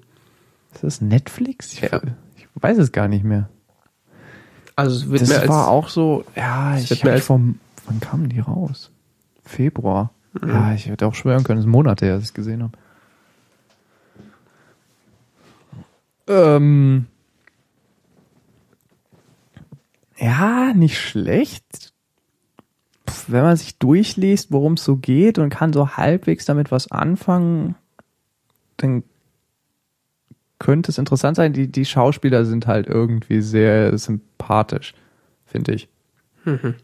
Ist das Netflix? Ich, ja. ich weiß es gar nicht mehr. Also es wird das mehr als, war auch so, ja, ich wird mehr als vom, wann kamen die raus? Februar. Mhm. Ja, ich hätte auch schwören können, es ist Monate her, dass ich es gesehen habe. Ähm, ja, nicht schlecht. Wenn man sich durchliest, worum es so geht und kann so halbwegs damit was anfangen, dann könnte es interessant sein. Die, die Schauspieler sind halt irgendwie sehr sympathisch, finde ich. Mhm.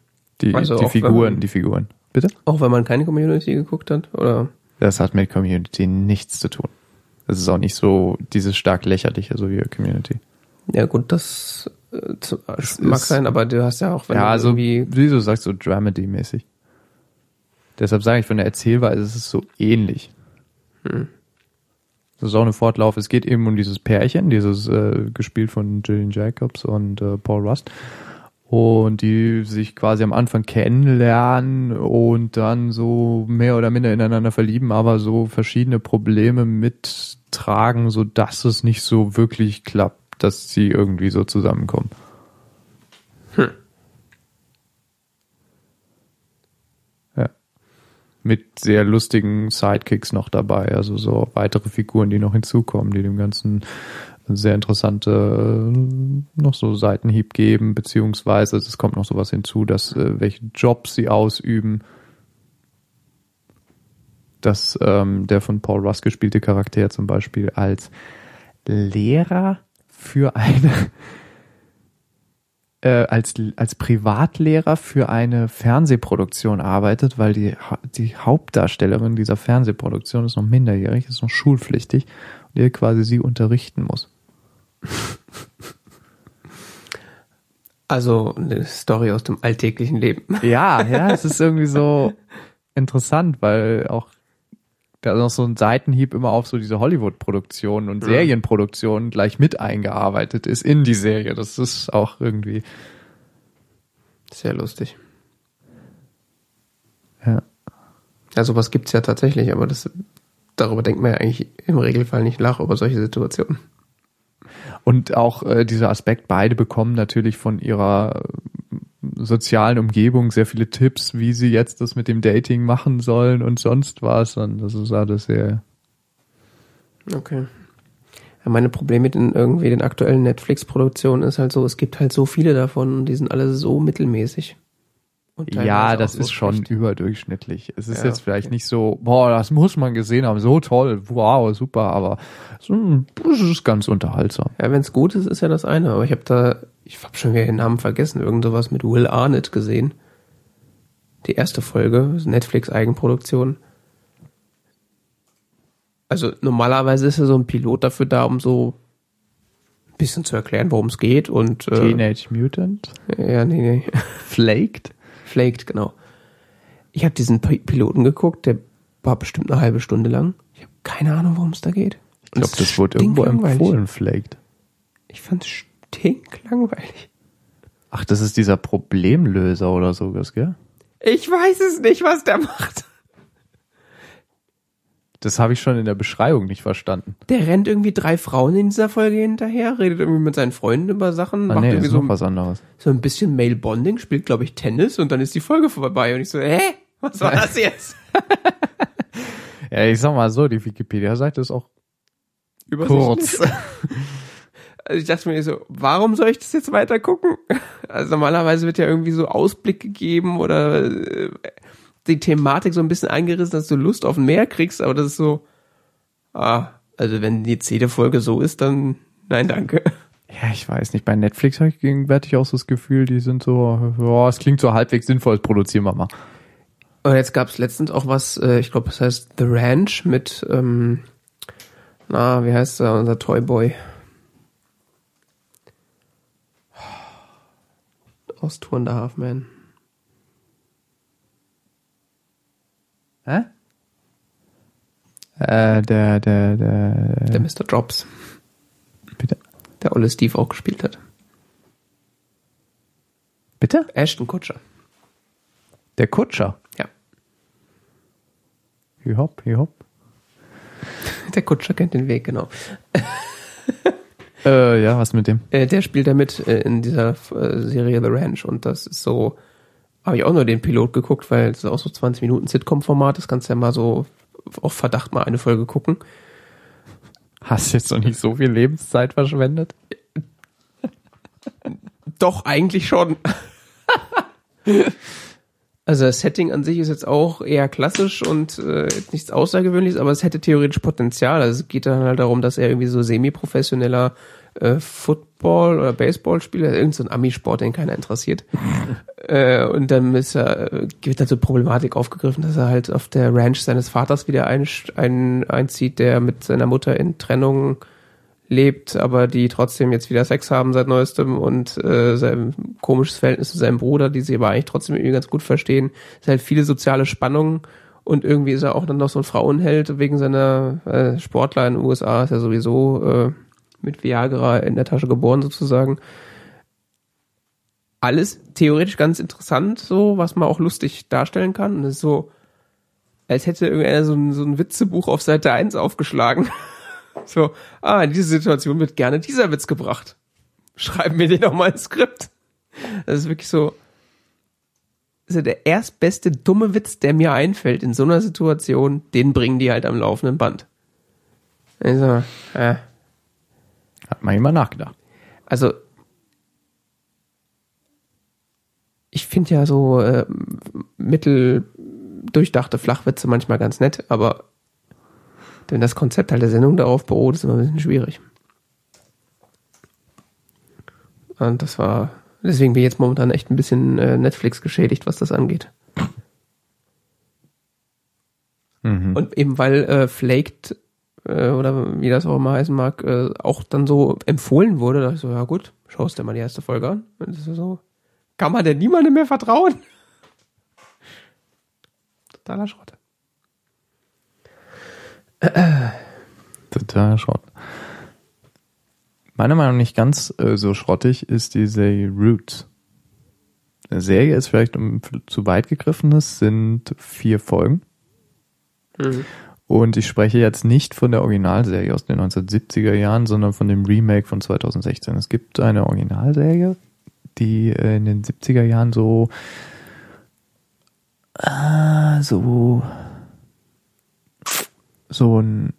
Die, also die Figuren, die Figuren. Bitte? Auch wenn man keine Community geguckt hat, oder? Das hat mit Community nichts zu tun. Das ist auch nicht so dieses stark lächerliche, so wie Community. Ja gut, das äh, mag sein, aber du hast ja auch, wenn ja, also, irgendwie... Wie du sagst, so Dramedy-mäßig. Deshalb sage ich, von der Erzählweise ist es so ähnlich. Hm. Das ist auch eine Fortlauf. Es geht eben um dieses Pärchen, dieses äh, gespielt von Gillian Jacobs und äh, Paul Rust und die sich quasi am Anfang kennenlernen und dann so mehr oder minder ineinander verlieben, aber so verschiedene Probleme mittragen, so dass es nicht so wirklich klappt, dass sie irgendwie so zusammenkommen. Hm. Ja. Mit sehr lustigen Sidekicks noch dabei, also so weitere Figuren, die noch hinzukommen, die dem Ganzen sehr interessante äh, noch so Seitenhieb geben, beziehungsweise es kommt noch sowas hinzu, dass äh, welche Jobs sie ausüben, dass ähm, der von Paul Russ gespielte Charakter zum Beispiel als Lehrer für eine *laughs* äh, als als Privatlehrer für eine Fernsehproduktion arbeitet, weil die die Hauptdarstellerin dieser Fernsehproduktion ist noch minderjährig, ist noch schulpflichtig und er quasi sie unterrichten muss. Also eine Story aus dem alltäglichen Leben. Ja, ja, es ist irgendwie so *laughs* interessant, weil auch da noch so ein Seitenhieb immer auf so diese Hollywood-Produktionen und Serienproduktionen gleich mit eingearbeitet ist in die Serie. Das ist auch irgendwie sehr lustig. Ja. Ja, sowas gibt's ja tatsächlich, aber das, darüber denkt man ja eigentlich im Regelfall nicht nach über solche Situationen. Und auch äh, dieser Aspekt, beide bekommen natürlich von ihrer sozialen Umgebung sehr viele Tipps, wie sie jetzt das mit dem Dating machen sollen und sonst was. Und das ist alles sehr. Okay. Ja, meine Probleme mit den irgendwie den aktuellen Netflix-Produktionen ist halt so, es gibt halt so viele davon und die sind alle so mittelmäßig. Ja, das ist schon überdurchschnittlich. Es ist ja, jetzt vielleicht okay. nicht so, boah, das muss man gesehen haben, so toll, wow, super, aber es ist ganz unterhaltsam. Ja, wenn es gut ist, ist ja das eine, aber ich habe da, ich habe schon wieder den Namen vergessen, irgend sowas mit Will Arnett gesehen. Die erste Folge, Netflix Eigenproduktion. Also normalerweise ist ja so ein Pilot dafür da, um so ein bisschen zu erklären, worum es geht und äh, Teenage Mutant? Ja, nee, nee. Flaked? Flaked, genau. Ich habe diesen Piloten geguckt, der war bestimmt eine halbe Stunde lang. Ich habe keine Ahnung, worum es da geht. Ich glaube, das, das wurde irgendwo empfohlen, vielleicht. Ich fand es stinklangweilig. Ach, das ist dieser Problemlöser oder so, gell? Ich weiß es nicht, was der macht. Das habe ich schon in der Beschreibung nicht verstanden. Der rennt irgendwie drei Frauen in dieser Folge hinterher, redet irgendwie mit seinen Freunden über Sachen, ah, macht nee, irgendwie ist so, noch was anderes. so ein bisschen Male Bonding, spielt glaube ich Tennis und dann ist die Folge vorbei und ich so, hä? Was war das jetzt? *laughs* Ja, ich sag mal so, die Wikipedia-Seite ist auch kurz. *laughs* Also ich dachte mir so, warum soll ich das jetzt weiter gucken? Also normalerweise wird ja irgendwie so Ausblick gegeben oder äh, die Thematik so ein bisschen angerissen, dass du Lust auf mehr kriegst, aber das ist so, ah, also wenn die jede Folge so ist, dann nein, danke. Ja, ich weiß nicht. Bei Netflix habe ich gegenwärtig auch so das Gefühl, die sind so, ja, es klingt so halbwegs sinnvoll, das produzieren wir mal. Und jetzt gab es letztens auch was, äh, ich glaube, das heißt The Ranch mit, ähm, na, wie heißt er, unser Toyboy? Aus Tour and a Half Man. Hä? Äh, der, der, der. Der Mr. Jobs. Bitte? Der Olle Steve auch gespielt hat. Bitte? Ashton Kutscher. Der Kutscher? Ja. Hip-Hop, Hip-Hop. Der Kutscher kennt den Weg, genau. Äh, ja, was mit dem? Äh, der spielt damit äh, in dieser äh, Serie The Ranch und das ist so, habe ich auch nur den Pilot geguckt, weil es ist auch so 20 Minuten Sitcom-Format, das kannst du ja mal so auf Verdacht mal eine Folge gucken. Hast jetzt noch nicht so viel Lebenszeit verschwendet? *laughs* Doch, eigentlich schon. *laughs* Also das Setting an sich ist jetzt auch eher klassisch und äh, nichts Außergewöhnliches, aber es hätte theoretisch Potenzial. Also es geht dann halt darum, dass er irgendwie so semi-professioneller äh, Football- oder Baseballspieler, irgend so ein Ami-Sport, den keiner interessiert. *laughs* äh, und dann ist er, äh, wird halt so Problematik aufgegriffen, dass er halt auf der Ranch seines Vaters wieder ein, ein, einzieht, der mit seiner Mutter in Trennung lebt, aber die trotzdem jetzt wieder Sex haben seit neuestem und äh, sein komisches Verhältnis zu seinem Bruder, die sie aber eigentlich trotzdem irgendwie ganz gut verstehen. Es ist halt viele soziale Spannungen und irgendwie ist er auch dann noch so ein Frauenheld wegen seiner äh, Sportler in den USA, ist er sowieso äh, mit Viagra in der Tasche geboren sozusagen. Alles theoretisch ganz interessant, so, was man auch lustig darstellen kann. Und es ist so, als hätte irgendeiner so ein, so ein Witzebuch auf Seite 1 aufgeschlagen. *laughs* So, ah, in diese Situation wird gerne dieser Witz gebracht. Schreiben wir den doch mal ins Skript. Das ist wirklich so, also der erstbeste dumme Witz, der mir einfällt in so einer Situation, den bringen die halt am laufenden Band. Also, äh. Hat man immer nachgedacht. Also, ich finde ja so äh, mitteldurchdachte Flachwitze manchmal ganz nett, aber wenn das Konzept halt der Sendung darauf beruht, ist immer ein bisschen schwierig. Und das war, deswegen bin ich jetzt momentan echt ein bisschen äh, Netflix geschädigt, was das angeht. Mhm. Und eben weil äh, Flaked äh, oder wie das auch immer heißen mag, äh, auch dann so empfohlen wurde, dachte ich so, ja gut, schaust dir mal die erste Folge an. Und das ist so, kann man denn niemandem mehr vertrauen? Totaler Schrott. Total Schrott. Meiner Meinung nach nicht ganz äh, so schrottig ist die Serie Roots. Eine Serie ist vielleicht um, zu weit gegriffen, es sind vier Folgen. Mhm. Und ich spreche jetzt nicht von der Originalserie aus den 1970er Jahren, sondern von dem Remake von 2016. Es gibt eine Originalserie, die äh, in den 70er Jahren so, äh, so so eine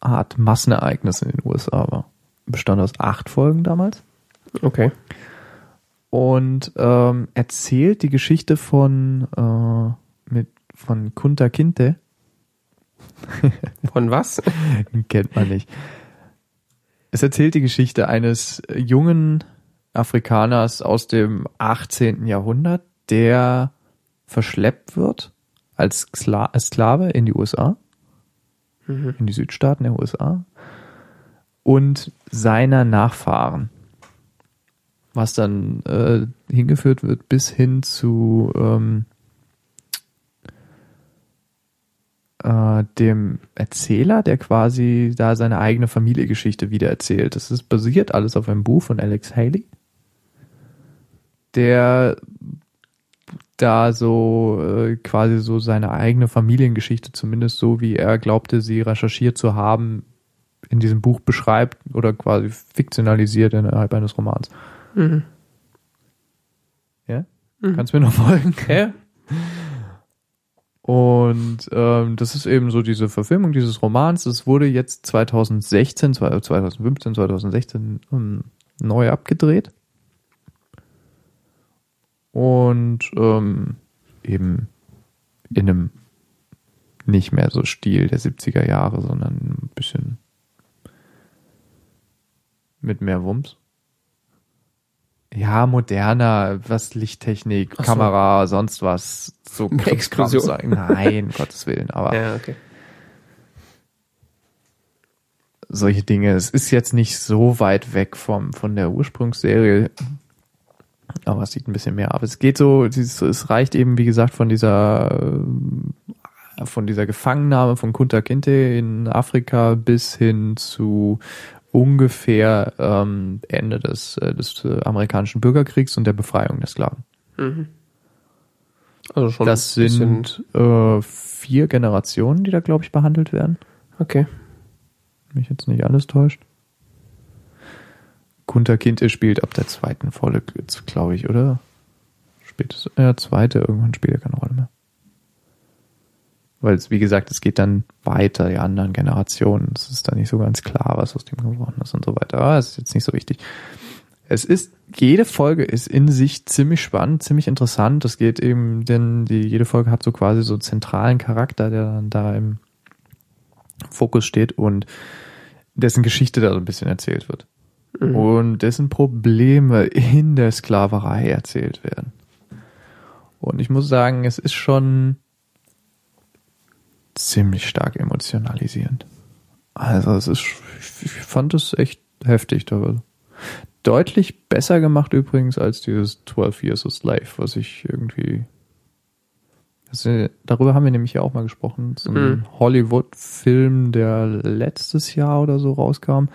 Art Massenereignis in den USA war. Bestand aus acht Folgen damals. Okay. Und ähm, erzählt die Geschichte von, äh, mit, von Kunta Kinte. *laughs* von was? Kennt man nicht. Es erzählt die Geschichte eines jungen Afrikaners aus dem 18. Jahrhundert, der verschleppt wird als Sklave in die USA mhm. in die Südstaaten der USA und seiner Nachfahren, was dann äh, hingeführt wird bis hin zu ähm, äh, dem Erzähler, der quasi da seine eigene Familiengeschichte wieder erzählt. Das ist basiert alles auf einem Buch von Alex Haley, der da so äh, quasi so seine eigene Familiengeschichte, zumindest so wie er glaubte, sie recherchiert zu haben, in diesem Buch beschreibt oder quasi fiktionalisiert innerhalb eines Romans. Mhm. Ja? Mhm. Kannst du mir noch folgen? Ja. *laughs* Und ähm, das ist eben so diese Verfilmung dieses Romans. Es wurde jetzt 2016, 2015, 2016 ähm, neu abgedreht. Und ähm, eben in einem nicht mehr so Stil der 70er Jahre, sondern ein bisschen mit mehr Wumms. Ja, moderner, was Lichttechnik, so. Kamera, sonst was. So Explosion. Sagen. Nein, *laughs* Gottes Willen, aber. Ja, okay. Solche Dinge. Es ist jetzt nicht so weit weg vom, von der Ursprungsserie. Aber es sieht ein bisschen mehr ab. Es geht so, es reicht eben, wie gesagt, von dieser, von dieser Gefangennahme von Kunta Kinte in Afrika bis hin zu ungefähr ähm, Ende des, äh, des äh, amerikanischen Bürgerkriegs und der Befreiung der Sklaven. Mhm. Also schon das sind äh, vier Generationen, die da, glaube ich, behandelt werden. Okay. Mich jetzt nicht alles täuscht. Kunter Kinte spielt ab der zweiten Folge, glaube ich, oder? Spätestens, ja, zweite, irgendwann spielt er keine Rolle mehr. Weil es, wie gesagt, es geht dann weiter, die anderen Generationen. Es ist dann nicht so ganz klar, was aus dem geworden ist und so weiter. Aber es ist jetzt nicht so wichtig. Es ist, jede Folge ist in sich ziemlich spannend, ziemlich interessant. Es geht eben, denn die, jede Folge hat so quasi so einen zentralen Charakter, der dann da im Fokus steht und dessen Geschichte da so ein bisschen erzählt wird. Mhm. Und dessen Probleme in der Sklaverei erzählt werden. Und ich muss sagen, es ist schon, ziemlich stark emotionalisierend. Also es ist, ich fand es echt heftig. Deutlich besser gemacht übrigens als dieses 12 Years a Slave, was ich irgendwie also, darüber haben wir nämlich ja auch mal gesprochen. So ein mhm. Hollywood-Film, der letztes Jahr oder so rauskam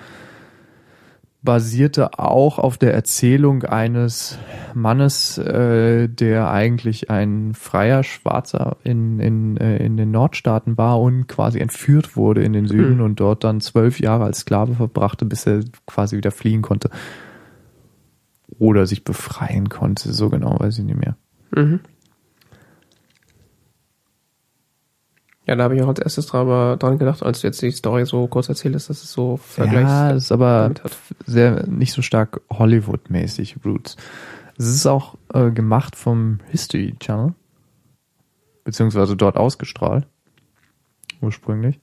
basierte auch auf der Erzählung eines Mannes, äh, der eigentlich ein freier Schwarzer in, in, äh, in den Nordstaaten war und quasi entführt wurde in den Süden mhm. und dort dann zwölf Jahre als Sklave verbrachte, bis er quasi wieder fliehen konnte. Oder sich befreien konnte, so genau weiß ich nicht mehr. Mhm. Ja, da habe ich auch als erstes dran gedacht, als du jetzt die Story so kurz erzählst, dass es so vergleichst. Ja, ist aber sehr nicht so stark Hollywood-mäßig Roots. Es ist auch äh, gemacht vom History Channel, beziehungsweise dort ausgestrahlt, ursprünglich.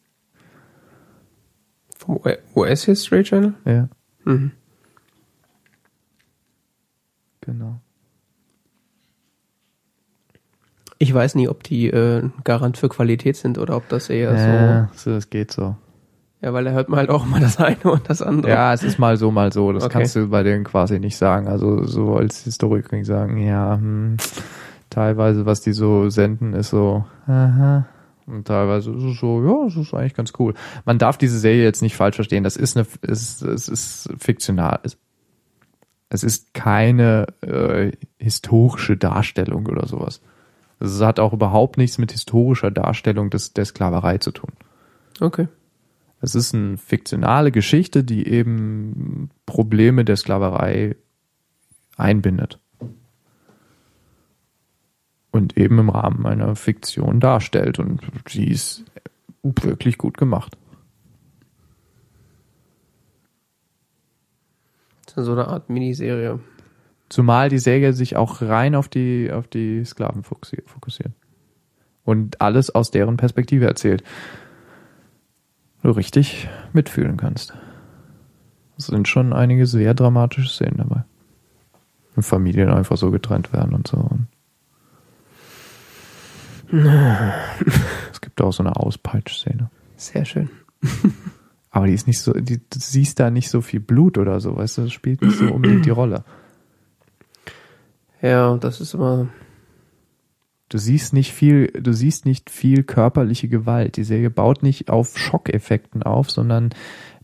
Vom US History Channel? Ja. Mhm. Genau. Ich weiß nie, ob die äh, Garant für Qualität sind oder ob das eher ja, so. Das geht so. Ja, weil da hört man halt auch mal das eine und das andere. Ja, es ist mal so, mal so. Das okay. kannst du bei denen quasi nicht sagen. Also so als Historiker kann ich sagen, ja, hm, teilweise, was die so senden, ist so, aha. Und teilweise ist es so, ja, es ist eigentlich ganz cool. Man darf diese Serie jetzt nicht falsch verstehen. Das ist eine, es ist, es ist fiktional. Es ist keine äh, historische Darstellung oder sowas. Es hat auch überhaupt nichts mit historischer Darstellung des, der Sklaverei zu tun. Okay. Es ist eine fiktionale Geschichte, die eben Probleme der Sklaverei einbindet. Und eben im Rahmen einer Fiktion darstellt. Und die ist wirklich gut gemacht. So eine Art Miniserie. Zumal die Serie sich auch rein auf die, auf die Sklaven fokussiert. Und alles aus deren Perspektive erzählt. Du richtig mitfühlen kannst. Es sind schon einige sehr dramatische Szenen dabei. Wenn Familien einfach so getrennt werden und so. *laughs* es gibt auch so eine Auspeitsch-Szene. Sehr schön. *laughs* Aber die ist nicht so, die, du siehst da nicht so viel Blut oder so, weißt du, das spielt nicht so unbedingt die Rolle. Ja, das ist immer. Du siehst nicht viel, du siehst nicht viel körperliche Gewalt. Die Serie baut nicht auf Schockeffekten auf, sondern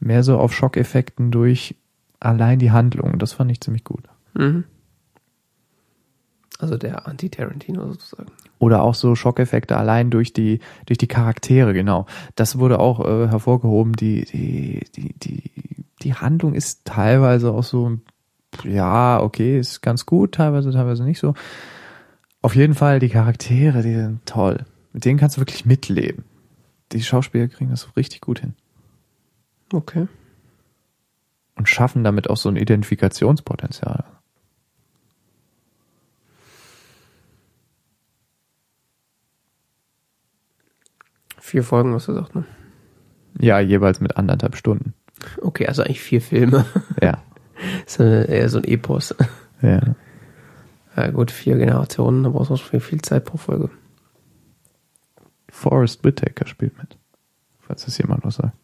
mehr so auf Schockeffekten durch allein die Handlung. Das fand ich ziemlich gut. Mhm. Also der Anti-Tarantino sozusagen. Oder auch so Schockeffekte allein durch die, durch die Charaktere, genau. Das wurde auch äh, hervorgehoben. Die, die, die, die, die Handlung ist teilweise auch so, ja, okay, ist ganz gut, teilweise, teilweise nicht so. Auf jeden Fall, die Charaktere, die sind toll. Mit denen kannst du wirklich mitleben. Die Schauspieler kriegen das richtig gut hin. Okay. Und schaffen damit auch so ein Identifikationspotenzial. Vier Folgen, hast du gesagt, ne? Ja, jeweils mit anderthalb Stunden. Okay, also eigentlich vier Filme. Ja. *laughs* ist eher so ein Epos. Ja. Ja gut, vier Generationen, da brauchst du schon viel Zeit pro Folge. Forrest Whitaker spielt mit. Falls das jemand was sagt.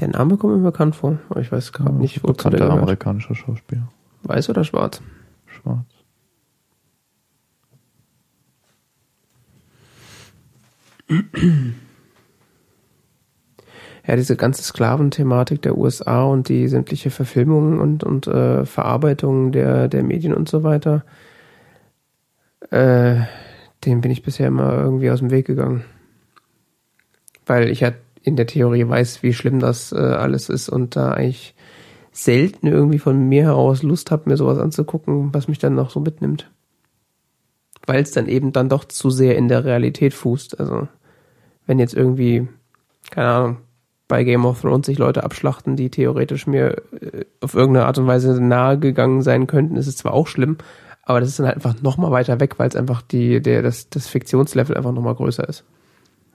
Der Name kommt mir bekannt vor, aber ich weiß gerade ja, nicht, wo der amerikanischer Schauspieler. Weiß oder schwarz? Schwarz. *clears throat* ja, diese ganze Sklaventhematik der USA und die sämtliche Verfilmungen und, und äh, Verarbeitungen der, der Medien und so weiter, äh, dem bin ich bisher immer irgendwie aus dem Weg gegangen. Weil ich ja in der Theorie weiß, wie schlimm das äh, alles ist und da eigentlich selten irgendwie von mir heraus Lust habe, mir sowas anzugucken, was mich dann noch so mitnimmt. Weil es dann eben dann doch zu sehr in der Realität fußt. Also wenn jetzt irgendwie, keine Ahnung, bei Game of Thrones sich Leute abschlachten, die theoretisch mir äh, auf irgendeine Art und Weise nahe gegangen sein könnten, ist es zwar auch schlimm, aber das ist dann halt einfach nochmal weiter weg, weil es einfach die, der, das, das Fiktionslevel einfach nochmal größer ist.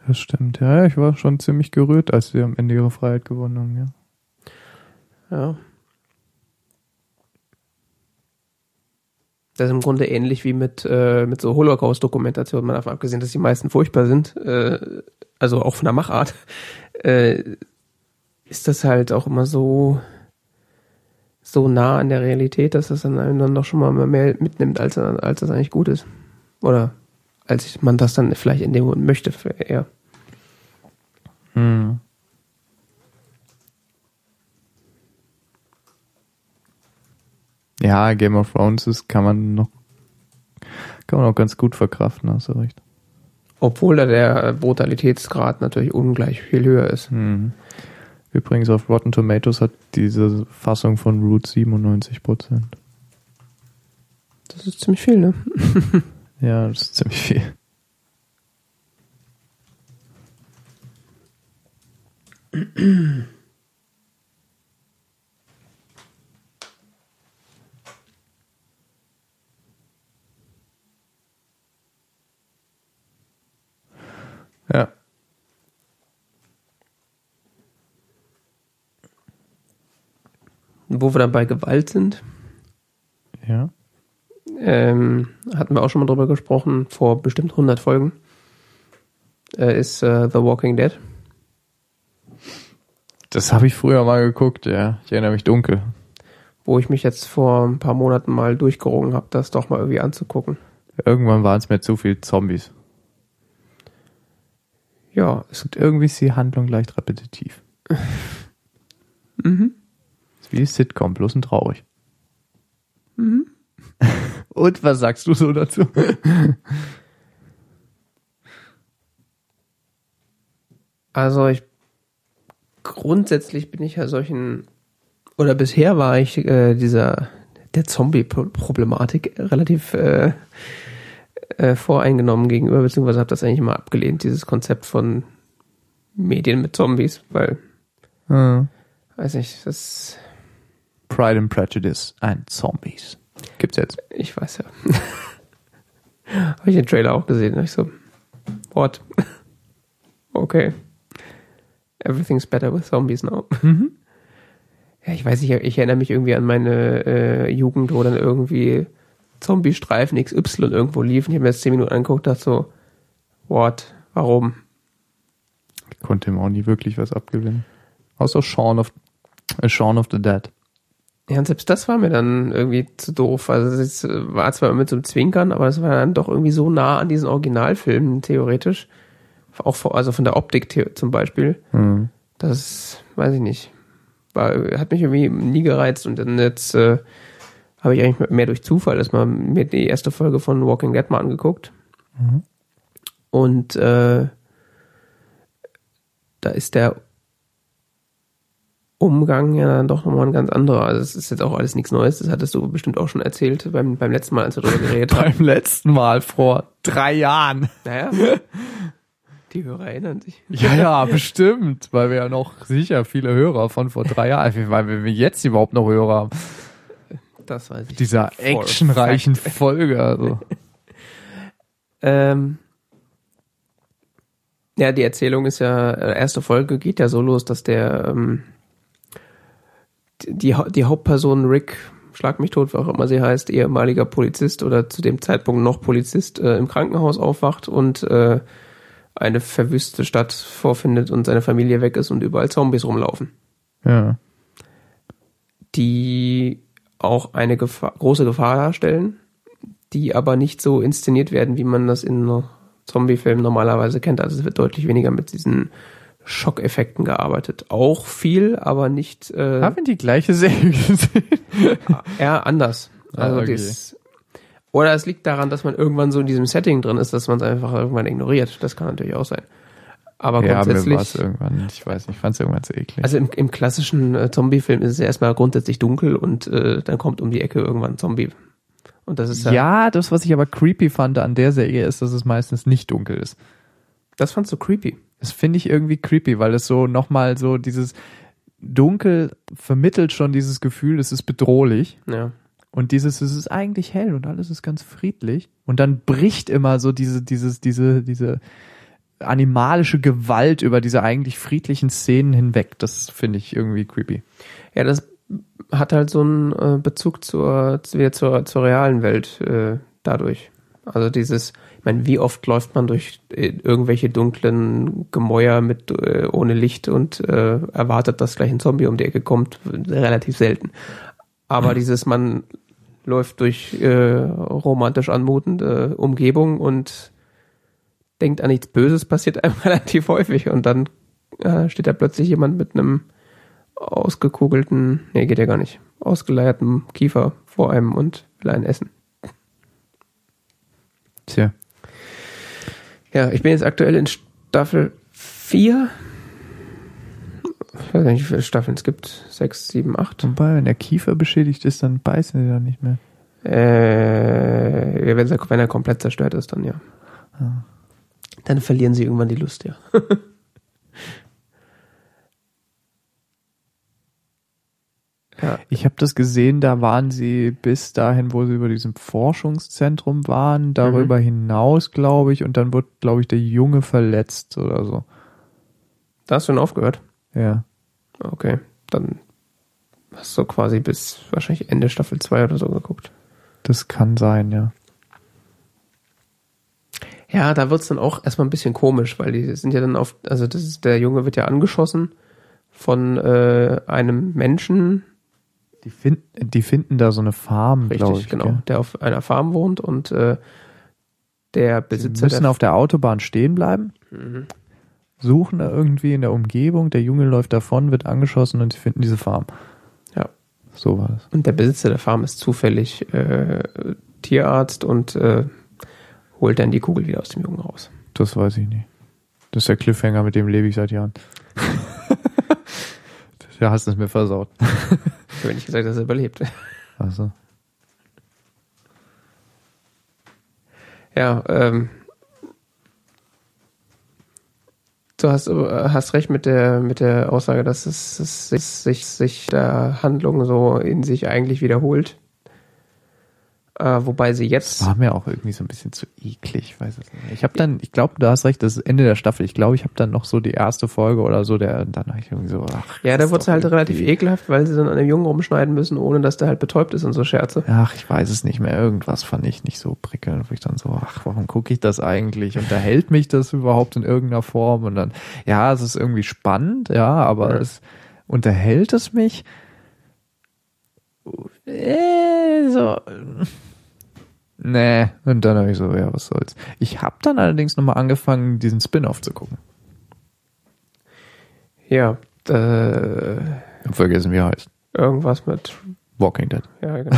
Das stimmt, ja, ich war schon ziemlich gerührt, als sie am Ende ihre Freiheit gewonnen haben, ja. Ja. Das ist im Grunde ähnlich wie mit, äh, mit so Holocaust-Dokumentationen, mal davon abgesehen, dass die meisten furchtbar sind, äh, also auch von der Machart, äh, ist das halt auch immer so, so nah an der Realität, dass das dann einen dann doch schon mal mehr mitnimmt, als, als das eigentlich gut ist. Oder als man das dann vielleicht in dem Moment möchte, eher. Hm. Ja, Game of Thrones ist, kann man noch, kann man auch ganz gut verkraften, hast du recht. Obwohl da der Brutalitätsgrad natürlich ungleich viel höher ist. Mhm. Übrigens auf Rotten Tomatoes hat diese Fassung von Root 97 Prozent. Das ist ziemlich viel, ne? *laughs* ja, das ist ziemlich viel. *clears throat* Wo wir dann bei Gewalt sind. Ja. Ähm, hatten wir auch schon mal drüber gesprochen, vor bestimmt 100 Folgen. Äh, ist äh, The Walking Dead. Das habe ich früher mal geguckt, ja. Ich erinnere mich dunkel. Wo ich mich jetzt vor ein paar Monaten mal durchgerungen habe, das doch mal irgendwie anzugucken. Irgendwann waren es mir zu viel Zombies. Ja, es gibt irgendwie ist die Handlung leicht repetitiv. *laughs* mhm. Wie Sitcom, bloß und traurig. Mhm. *laughs* und was sagst du so dazu? also ich grundsätzlich bin ich ja solchen oder bisher war ich äh, dieser der Zombie-Problematik relativ äh, äh, voreingenommen gegenüber, beziehungsweise habe das eigentlich immer abgelehnt, dieses Konzept von Medien mit Zombies, weil, mhm. weiß nicht, das Pride and Prejudice and Zombies. Gibt's jetzt. Ich weiß ja. *laughs* habe ich den Trailer auch gesehen, ich so, what? *laughs* okay. Everything's better with zombies now. Mhm. *laughs* Ja, ich weiß nicht, ich erinnere mich irgendwie an meine äh, Jugend, wo dann irgendwie Zombie-Streifen XY irgendwo liefen. Ich habe mir jetzt 10 Minuten angeguckt, dachte so, what, warum? Ich konnte ihm auch nie wirklich was abgewinnen. Außer Shaun of, äh, Shaun of the Dead. Ja, und selbst das war mir dann irgendwie zu doof. Also es war zwar mit so einem Zwinkern, aber es war dann doch irgendwie so nah an diesen Originalfilmen theoretisch. Auch vor, also von der Optik zum Beispiel. Mhm. Das weiß ich nicht. War, hat mich irgendwie nie gereizt und dann jetzt äh, habe ich eigentlich mehr durch Zufall erstmal mir die erste Folge von Walking Dead mal angeguckt. Mhm. Und äh, da ist der Umgang ja dann doch nochmal ein ganz anderer. Also es ist jetzt auch alles nichts Neues, das hattest du bestimmt auch schon erzählt beim, beim letzten Mal, als wir darüber geredet *laughs* haben. beim letzten Mal vor drei Jahren. Naja. Die Hörer erinnern sich. Ja, ja, bestimmt, weil wir ja noch sicher viele Hörer von vor drei Jahren, weil wir jetzt überhaupt noch Hörer haben. Das weiß ich. Dieser actionreichen Folge, also. *laughs* ähm, ja, die Erzählung ist ja, äh, erste Folge geht ja so los, dass der, ähm, die, die Hauptperson Rick, schlag mich tot, wie auch immer sie heißt, ehemaliger Polizist oder zu dem Zeitpunkt noch Polizist, äh, im Krankenhaus aufwacht und äh, eine verwüste Stadt vorfindet und seine Familie weg ist und überall Zombies rumlaufen. Ja. Die auch eine Gefahr, große Gefahr darstellen, die aber nicht so inszeniert werden, wie man das in Zombie-Filmen normalerweise kennt. Also es wird deutlich weniger mit diesen Schockeffekten gearbeitet. Auch viel, aber nicht. Äh, Haben wir die gleiche Serie *laughs* gesehen? eher anders. Ah, also ah, okay. dies, oder es liegt daran, dass man irgendwann so in diesem Setting drin ist, dass man es einfach irgendwann ignoriert. Das kann natürlich auch sein. Aber ja, grundsätzlich. Mir irgendwann, ich weiß nicht, ich fand es irgendwann zu eklig. Also im, im klassischen äh, Zombie-Film ist es ja erstmal grundsätzlich dunkel und äh, dann kommt um die Ecke irgendwann ein Zombie. Und das ist ja, ja, das, was ich aber creepy fand an der Serie, ist, dass es meistens nicht dunkel ist. Das fandst du creepy? Das finde ich irgendwie creepy, weil es so nochmal so dieses Dunkel vermittelt schon dieses Gefühl, es ist bedrohlich. Ja. Und dieses, es ist eigentlich hell und alles ist ganz friedlich. Und dann bricht immer so diese, dieses, diese, diese animalische Gewalt über diese eigentlich friedlichen Szenen hinweg. Das finde ich irgendwie creepy. Ja, das hat halt so einen äh, Bezug zur, wieder zur, zur realen Welt äh, dadurch. Also dieses, ich meine, wie oft läuft man durch äh, irgendwelche dunklen Gemäuer mit äh, ohne Licht und äh, erwartet, dass gleich ein Zombie um die Ecke kommt? Relativ selten. Aber mhm. dieses, man läuft durch äh, romantisch anmutende Umgebung und denkt an nichts Böses, passiert einem *laughs* relativ häufig und dann äh, steht da plötzlich jemand mit einem ausgekugelten, nee, geht ja gar nicht, ausgeleierten Kiefer vor einem und will einen essen. Tja. Ja, ich bin jetzt aktuell in Staffel 4. Ich weiß nicht, wie viele Staffeln es gibt. Sechs, sieben, acht. Wobei, wenn der Kiefer beschädigt ist, dann beißen sie dann nicht mehr. Äh, wenn, er, wenn er komplett zerstört ist, dann ja. Ah. Dann verlieren sie irgendwann die Lust, ja. *laughs* ja. Ich habe das gesehen, da waren sie bis dahin, wo sie über diesem Forschungszentrum waren, darüber mhm. hinaus, glaube ich, und dann wird, glaube ich, der Junge verletzt oder so. Da hast du dann aufgehört? Ja. Okay, dann hast du quasi bis wahrscheinlich Ende Staffel 2 oder so geguckt. Das kann sein, ja. Ja, da wird's dann auch erstmal ein bisschen komisch, weil die sind ja dann auf, also das ist, der Junge wird ja angeschossen von äh, einem Menschen. Die, find, die finden da so eine Farm, glaube ich. genau, gell? der auf einer Farm wohnt und äh, der Besitzer. Sie müssen auf der Autobahn stehen bleiben, mhm. suchen da irgendwie in der Umgebung, der Junge läuft davon, wird angeschossen und sie finden diese Farm. Ja. So war das. Und der Besitzer der Farm ist zufällig äh, Tierarzt und äh, holt dann die Kugel wieder aus dem Jungen raus. Das weiß ich nicht. Das ist der Cliffhanger, mit dem lebe ich seit Jahren. *laughs* du hast es mir versaut. ich habe nicht gesagt, dass er überlebt. Achso. Ja, ähm, du hast, hast recht mit der, mit der Aussage, dass es, es sich, sich, sich der Handlung so in sich eigentlich wiederholt. Äh, wobei sie jetzt. Das war mir auch irgendwie so ein bisschen zu eklig, weiß es nicht. Ich habe dann, ich glaube, du hast recht, das ist Ende der Staffel. Ich glaube, ich habe dann noch so die erste Folge oder so, der dann habe ich irgendwie so. Ach, ja, da wurde es halt relativ ekelhaft, weil sie dann an dem Jungen rumschneiden müssen, ohne dass der halt betäubt ist und so Scherze. Ach, ich weiß es nicht mehr. Irgendwas fand ich nicht so prickelnd, wo ich dann so, ach, warum gucke ich das eigentlich? Unterhält mich das überhaupt in irgendeiner Form? Und dann, ja, es ist irgendwie spannend, ja, aber ja. es unterhält es mich äh, so. Nee, und dann habe ich so, ja, was soll's. Ich habe dann allerdings nochmal angefangen, diesen Spin-off zu gucken. Ja, äh, ich hab vergessen, wie er heißt. Irgendwas mit Walking Dead. Ja, genau. *laughs*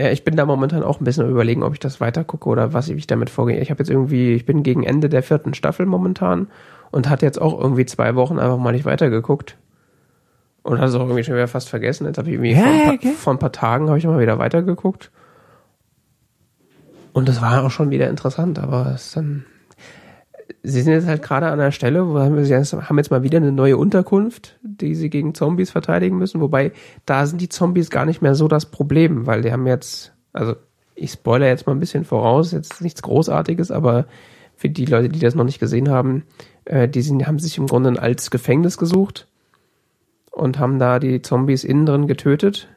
ja, ich bin da momentan auch ein bisschen überlegen, ob ich das weitergucke oder was ich damit vorgehe. Ich habe jetzt irgendwie, ich bin gegen Ende der vierten Staffel momentan und hatte jetzt auch irgendwie zwei Wochen einfach mal nicht weitergeguckt. Und hatte es auch irgendwie schon wieder fast vergessen. Jetzt habe ich irgendwie ja, vor, ein paar, okay. vor ein paar Tagen habe ich mal wieder weitergeguckt. Und das war auch schon wieder interessant, aber es ist dann. Sie sind jetzt halt gerade an der Stelle, wo haben wir sie haben jetzt mal wieder eine neue Unterkunft, die sie gegen Zombies verteidigen müssen. Wobei, da sind die Zombies gar nicht mehr so das Problem, weil die haben jetzt, also ich spoilere jetzt mal ein bisschen voraus, jetzt nichts Großartiges, aber für die Leute, die das noch nicht gesehen haben, äh, die sind, haben sich im Grunde ein altes Gefängnis gesucht und haben da die Zombies innen drin getötet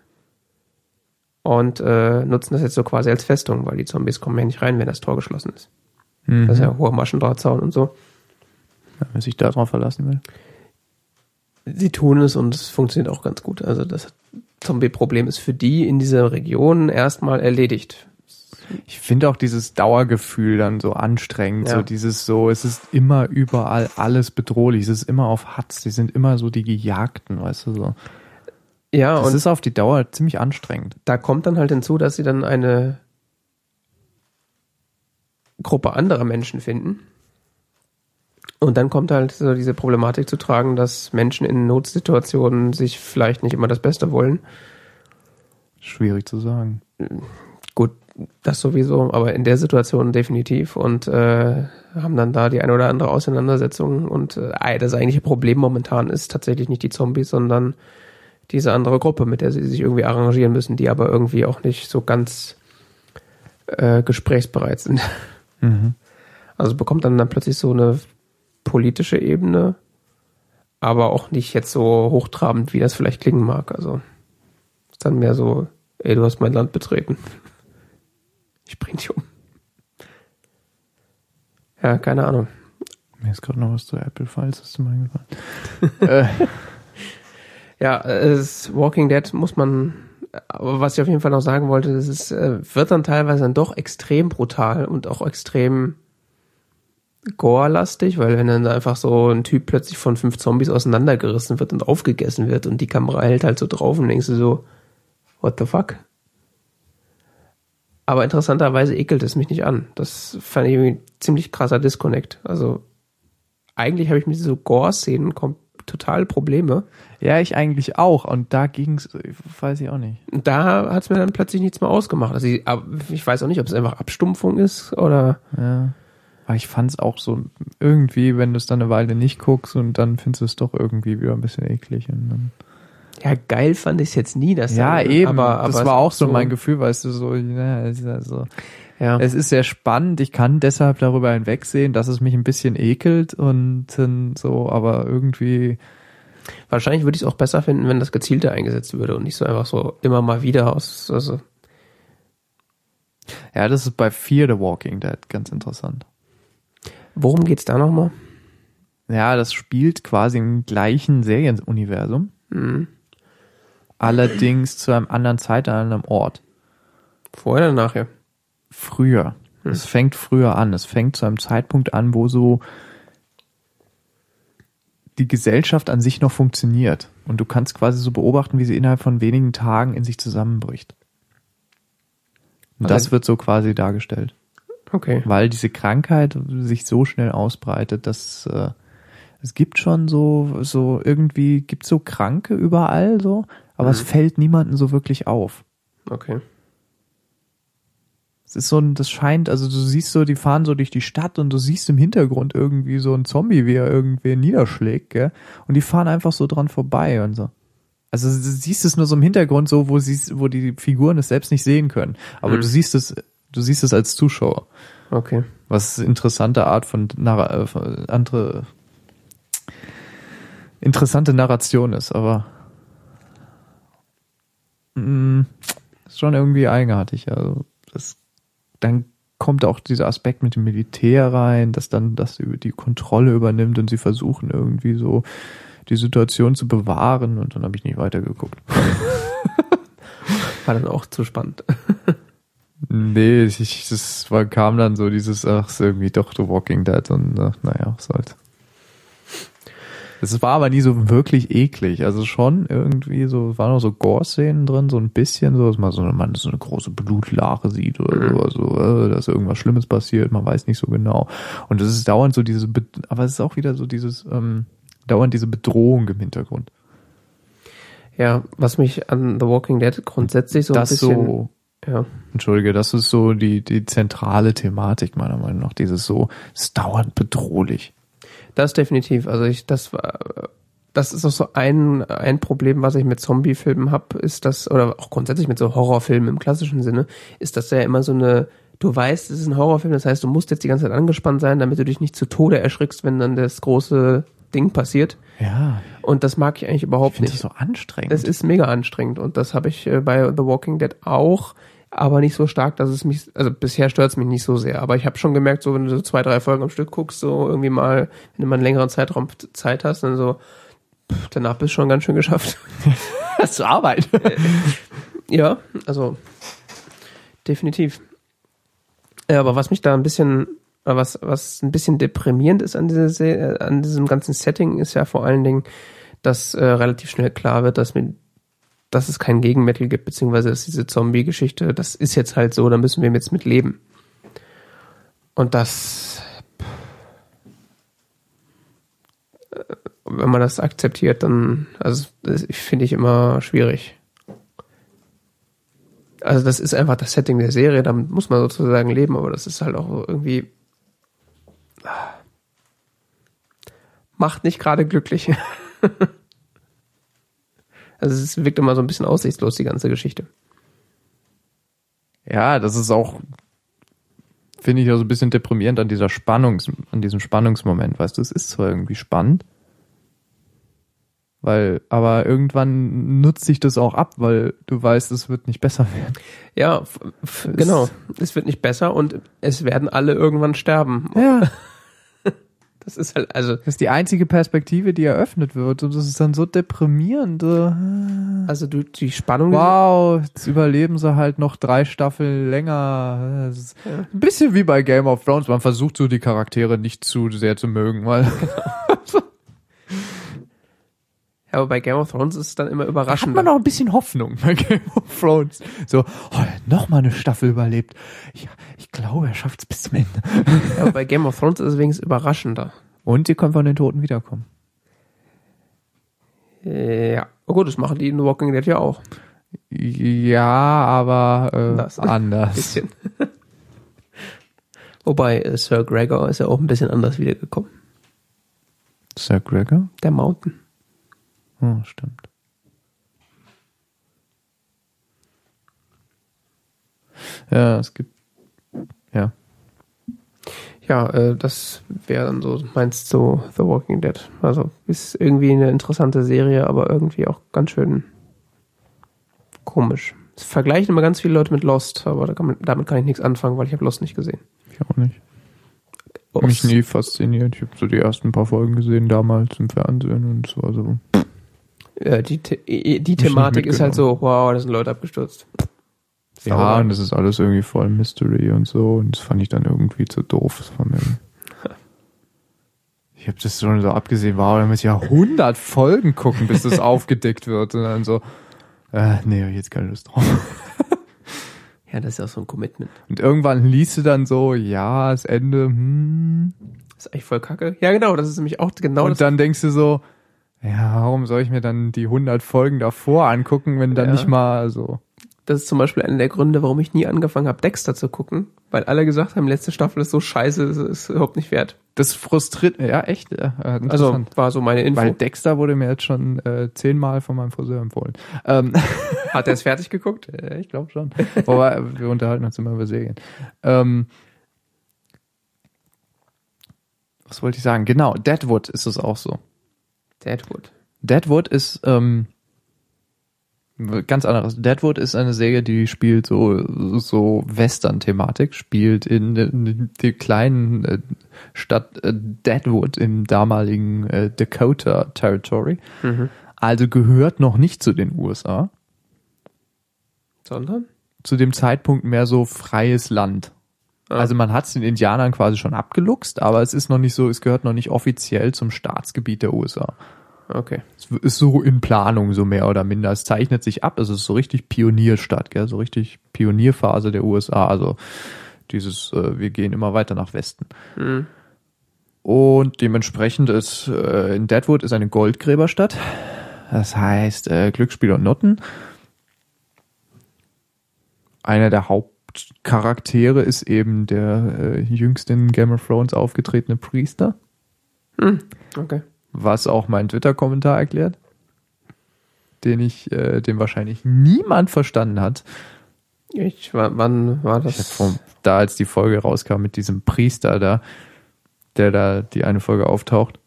und äh, nutzen das jetzt so quasi als Festung, weil die Zombies kommen ja nicht rein, wenn das Tor geschlossen ist. Mhm. Das ist ja hoher Maschendrahtzaun und so. Ja, wenn sich darauf verlassen will. Sie tun es und es funktioniert auch ganz gut. Also das Zombie-Problem ist für die in dieser Region erstmal erledigt. Ich finde auch dieses Dauergefühl dann so anstrengend, ja. so dieses so, es ist immer überall alles bedrohlich, es ist immer auf Hatz, die sind immer so die Gejagten, weißt du so. Ja, das und ist auf die Dauer ziemlich anstrengend. Da kommt dann halt hinzu, dass sie dann eine Gruppe anderer Menschen finden. Und dann kommt halt so diese Problematik zu tragen, dass Menschen in Notsituationen sich vielleicht nicht immer das Beste wollen. Schwierig zu sagen. Das sowieso, aber in der Situation definitiv und äh, haben dann da die eine oder andere Auseinandersetzung und äh, das eigentliche Problem momentan ist tatsächlich nicht die Zombies, sondern diese andere Gruppe, mit der sie sich irgendwie arrangieren müssen, die aber irgendwie auch nicht so ganz äh, gesprächsbereit sind. Mhm. Also bekommt dann, dann plötzlich so eine politische Ebene, aber auch nicht jetzt so hochtrabend, wie das vielleicht klingen mag. Also ist dann mehr so, ey, du hast mein Land betreten. Ich bring dich um. Ja, keine Ahnung. Mir ist gerade noch was zu Apple Files, hast du mal eingefallen. *laughs* äh. Ja, es Walking Dead muss man, aber was ich auf jeden Fall noch sagen wollte, das ist, äh, wird dann teilweise dann doch extrem brutal und auch extrem gore-lastig, weil wenn dann einfach so ein Typ plötzlich von fünf Zombies auseinandergerissen wird und aufgegessen wird und die Kamera hält halt so drauf und denkst du so, what the fuck? Aber interessanterweise ekelt es mich nicht an. Das fand ich irgendwie ziemlich krasser Disconnect. Also eigentlich habe ich mit so Gore-Szenen total Probleme. Ja, ich eigentlich auch. Und da ging's, weiß ich auch nicht. Da hat's mir dann plötzlich nichts mehr ausgemacht. Also ich, ich weiß auch nicht, ob es einfach Abstumpfung ist oder. Ja. Aber ich fand's auch so irgendwie, wenn du es dann eine Weile nicht guckst und dann findest du es doch irgendwie wieder ein bisschen eklig. Und dann ja, geil fand ich es jetzt nie, dass Ja, dann, eben. Aber, aber das war auch so mein Gefühl, weißt du, so, ja, also, ja. Es ist sehr spannend. Ich kann deshalb darüber hinwegsehen, dass es mich ein bisschen ekelt und so, aber irgendwie. Wahrscheinlich würde ich es auch besser finden, wenn das gezielter eingesetzt würde und nicht so einfach so immer mal wieder aus. Also. Ja, das ist bei Fear the Walking Dead ganz interessant. Worum geht's da nochmal? Ja, das spielt quasi im gleichen Serienuniversum. Mhm. Allerdings zu einem anderen Zeit, an einem Ort. Vorher oder nachher? früher. Hm. Es fängt früher an. Es fängt zu einem Zeitpunkt an, wo so die Gesellschaft an sich noch funktioniert. Und du kannst quasi so beobachten, wie sie innerhalb von wenigen Tagen in sich zusammenbricht. Und das wird so quasi dargestellt. Okay. Weil diese Krankheit sich so schnell ausbreitet, dass äh, es gibt schon so, so irgendwie, gibt so Kranke überall so, aber mhm. es fällt niemandem so wirklich auf. Okay. Es ist so ein, das scheint, also du siehst so, die fahren so durch die Stadt und du siehst im Hintergrund irgendwie so ein Zombie, wie er irgendwie niederschlägt, gell? Und die fahren einfach so dran vorbei und so. Also du siehst es nur so im Hintergrund so, wo sie, wo die Figuren es selbst nicht sehen können. Aber mhm. du siehst es, du siehst es als Zuschauer. Okay. Was interessante Art von, Narra äh, andere interessante Narration ist, aber mh, mm, ist schon irgendwie eigenartig. Also das dann kommt auch dieser Aspekt mit dem Militär rein, dass dann das die Kontrolle übernimmt und sie versuchen irgendwie so die Situation zu bewahren und dann habe ich nicht weitergeguckt. War dann auch zu spannend. nee, ich, das war, kam dann so dieses, ach, ist irgendwie doch The Walking Dead und ach, naja, was soll's. Es war aber nie so wirklich eklig. Also schon irgendwie so, waren auch so Gore-Szenen drin, so ein bisschen so, dass man so, man so eine große Blutlache sieht oder mhm. so, äh, dass irgendwas Schlimmes passiert, man weiß nicht so genau. Und es ist dauernd so diese, aber es ist auch wieder so dieses, ähm, dauernd diese Bedrohung im Hintergrund. Ja, was mich an The Walking Dead grundsätzlich so das ein bisschen, so, ja. Entschuldige, das ist so die, die zentrale Thematik meiner Meinung nach, dieses so, es ist dauernd bedrohlich. Das definitiv. Also ich, das war, das ist auch so ein, ein Problem, was ich mit Zombie-Filmen habe, ist das, oder auch grundsätzlich mit so Horrorfilmen im klassischen Sinne, ist, dass ja immer so eine, du weißt, es ist ein Horrorfilm, das heißt, du musst jetzt die ganze Zeit angespannt sein, damit du dich nicht zu Tode erschrickst, wenn dann das große Ding passiert. Ja. Und das mag ich eigentlich überhaupt ich nicht. Das so anstrengend. Das ist mega anstrengend und das habe ich äh, bei The Walking Dead auch aber nicht so stark, dass es mich, also bisher stört es mich nicht so sehr. Aber ich habe schon gemerkt, so wenn du so zwei, drei Folgen am Stück guckst, so irgendwie mal, wenn du mal einen längeren Zeitraum Zeit hast, dann so, pff, danach bist du schon ganz schön geschafft. *laughs* hast du Arbeit? *laughs* Ja, also definitiv. Ja, aber was mich da ein bisschen, was, was ein bisschen deprimierend ist an, diese, an diesem ganzen Setting, ist ja vor allen Dingen, dass äh, relativ schnell klar wird, dass mit dass es kein Gegenmittel gibt, beziehungsweise dass diese Zombie-Geschichte, das ist jetzt halt so, da müssen wir jetzt mit leben. Und das, äh, wenn man das akzeptiert, dann, also finde ich immer schwierig. Also das ist einfach das Setting der Serie, damit muss man sozusagen leben, aber das ist halt auch irgendwie macht nicht gerade glücklich. *laughs* Also es wirkt immer so ein bisschen aussichtslos, die ganze Geschichte. Ja, das ist auch, finde ich, auch so ein bisschen deprimierend an dieser Spannungs, an diesem Spannungsmoment. Weißt du, es ist zwar irgendwie spannend, weil, aber irgendwann nutzt sich das auch ab, weil du weißt, es wird nicht besser werden. Ja, genau. Es wird nicht besser und es werden alle irgendwann sterben. Ja. *laughs* Das ist halt, also. Das ist die einzige Perspektive, die eröffnet wird. Und das ist dann so deprimierend. Also du, die Spannung. Wow, jetzt überleben sie halt noch drei Staffeln länger. Ein bisschen wie bei Game of Thrones. Man versucht so die Charaktere nicht zu sehr zu mögen, weil. Aber bei Game of Thrones ist es dann immer überraschend. Hat man noch ein bisschen Hoffnung bei *laughs* Game of Thrones. So, oh, noch mal eine Staffel überlebt. Ja, ich glaube, er schafft es bis zum Ende. Aber bei Game of Thrones ist es wenigstens überraschender. Und sie können von den Toten wiederkommen. Ja, oh gut, das machen die in The Walking Dead ja auch. Ja, aber äh, anders. anders. Bisschen. *laughs* Wobei äh, Sir Gregor ist ja auch ein bisschen anders wiedergekommen. Sir Gregor? Der Mountain. Oh, stimmt. Ja, es gibt. Ja. Ja, äh, das wäre dann so, meinst du, The Walking Dead. Also ist irgendwie eine interessante Serie, aber irgendwie auch ganz schön komisch. Es vergleichen immer ganz viele Leute mit Lost, aber damit kann ich nichts anfangen, weil ich habe Lost nicht gesehen. Ich auch nicht. Ups. Mich nie fasziniert. Ich habe so die ersten paar Folgen gesehen damals im Fernsehen und es war so. Ja, die, die Thematik ist halt so, wow, da sind Leute abgestürzt. Sauber. Ja, und das ist alles irgendwie voll Mystery und so. Und das fand ich dann irgendwie zu doof. Das war mir ich habe das schon so abgesehen, wow, da muss ich ja 100 Folgen gucken, bis das *laughs* aufgedeckt wird. Und dann so, äh, nee, jetzt keine Lust drauf. *laughs* Ja, das ist ja auch so ein Commitment. Und irgendwann liest du dann so, ja, das Ende, hm. Das ist eigentlich voll kacke. Ja, genau, das ist nämlich auch genau Und das. Und dann denkst du so, ja, warum soll ich mir dann die 100 Folgen davor angucken, wenn dann ja. nicht mal so. Das ist zum Beispiel einer der Gründe, warum ich nie angefangen habe, Dexter zu gucken, weil alle gesagt haben, letzte Staffel ist so scheiße, das ist überhaupt nicht wert. Das frustriert, ja echt. Ja, also war so meine Info. Weil Dexter wurde mir jetzt schon äh, zehnmal von meinem Friseur empfohlen. Ähm. *laughs* Hat er es fertig geguckt? *laughs* Ja, ich glaube schon. Aber wir unterhalten uns immer über Serien. Ähm, was wollte ich sagen? Genau, Deadwood ist es auch so. Deadwood. Deadwood ist ähm, Ganz anderes. Deadwood ist eine Serie, die spielt so, so Western-Thematik, spielt in, in der kleinen äh, Stadt äh, Deadwood im damaligen äh, Dakota Territory. Mhm. Also gehört noch nicht zu den USA. Sondern? Zu dem Zeitpunkt mehr so freies Land. Also man hat es den Indianern quasi schon abgeluchst, aber es ist noch nicht so, es gehört noch nicht offiziell zum Staatsgebiet der USA. Okay. Es ist so in Planung, so mehr oder minder. Es zeichnet sich ab. Es ist so richtig Pionierstadt, gell? so richtig Pionierphase der USA. Also dieses, äh, wir gehen immer weiter nach Westen. Mhm. Und dementsprechend ist äh, in Deadwood ist eine Goldgräberstadt. Das heißt äh, Glücksspiel und Noten. Einer der Hauptcharaktere ist eben der äh, jüngst in Game of Thrones aufgetretene Priester. Mhm. Okay was auch mein Twitter-Kommentar erklärt, den ich, äh, den wahrscheinlich niemand verstanden hat. Ich, wann war das? Vom, da, als die Folge rauskam mit diesem Priester da, der da die eine Folge auftaucht.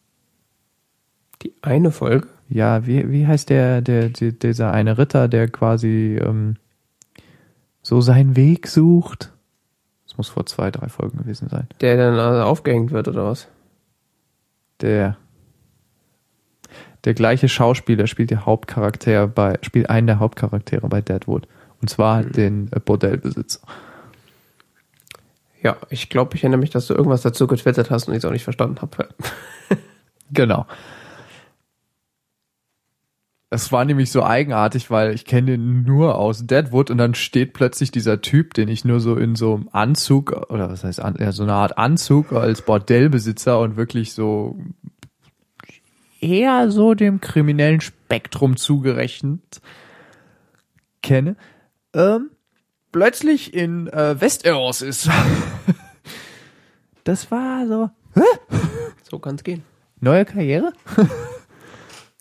Die eine Folge? Ja, wie, wie heißt der, der, der dieser eine Ritter, der quasi ähm, so seinen Weg sucht? Das muss vor zwei, drei Folgen gewesen sein. Der dann also aufgehängt wird, oder was? Der der gleiche Schauspieler spielt der Hauptcharakter bei, spielt einen der Hauptcharaktere bei Deadwood. Und zwar mhm. den äh, Bordellbesitzer. Ja, ich glaube, ich erinnere mich, dass du irgendwas dazu getwittert hast und ich es auch nicht verstanden habe. genau. Es war nämlich so eigenartig, weil ich kenne ihn nur aus Deadwood und dann steht plötzlich dieser Typ, den ich nur so in so einem Anzug oder was heißt ja, so eine Art Anzug als Bordellbesitzer und wirklich so eher so dem kriminellen Spektrum zugerechnet kenne, ähm, plötzlich in äh, Westeros ist. *laughs* das war so. Hä? So kann es gehen. Neue Karriere? *laughs*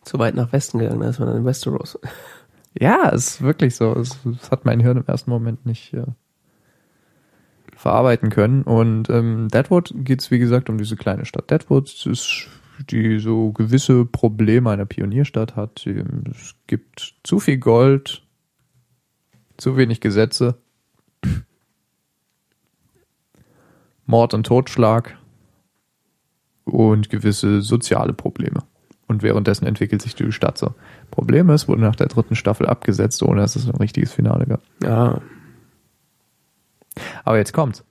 Zu weit nach Westen gegangen, da ist man dann in Westeros. *laughs* Ja, ist wirklich so. Es, es, hat mein Hirn im ersten Moment nicht äh, verarbeiten können. Und ähm, Deadwood geht es, wie gesagt, um diese kleine Stadt. Deadwood ist die so gewisse Probleme einer Pionierstadt hat. Es gibt zu viel Gold, zu wenig Gesetze, Mord und Totschlag und gewisse soziale Probleme. Und währenddessen entwickelt sich die Stadt so. Problem ist, wurde nach der dritten Staffel abgesetzt, ohne dass es ein richtiges Finale gab. Ja. Aber jetzt kommt's.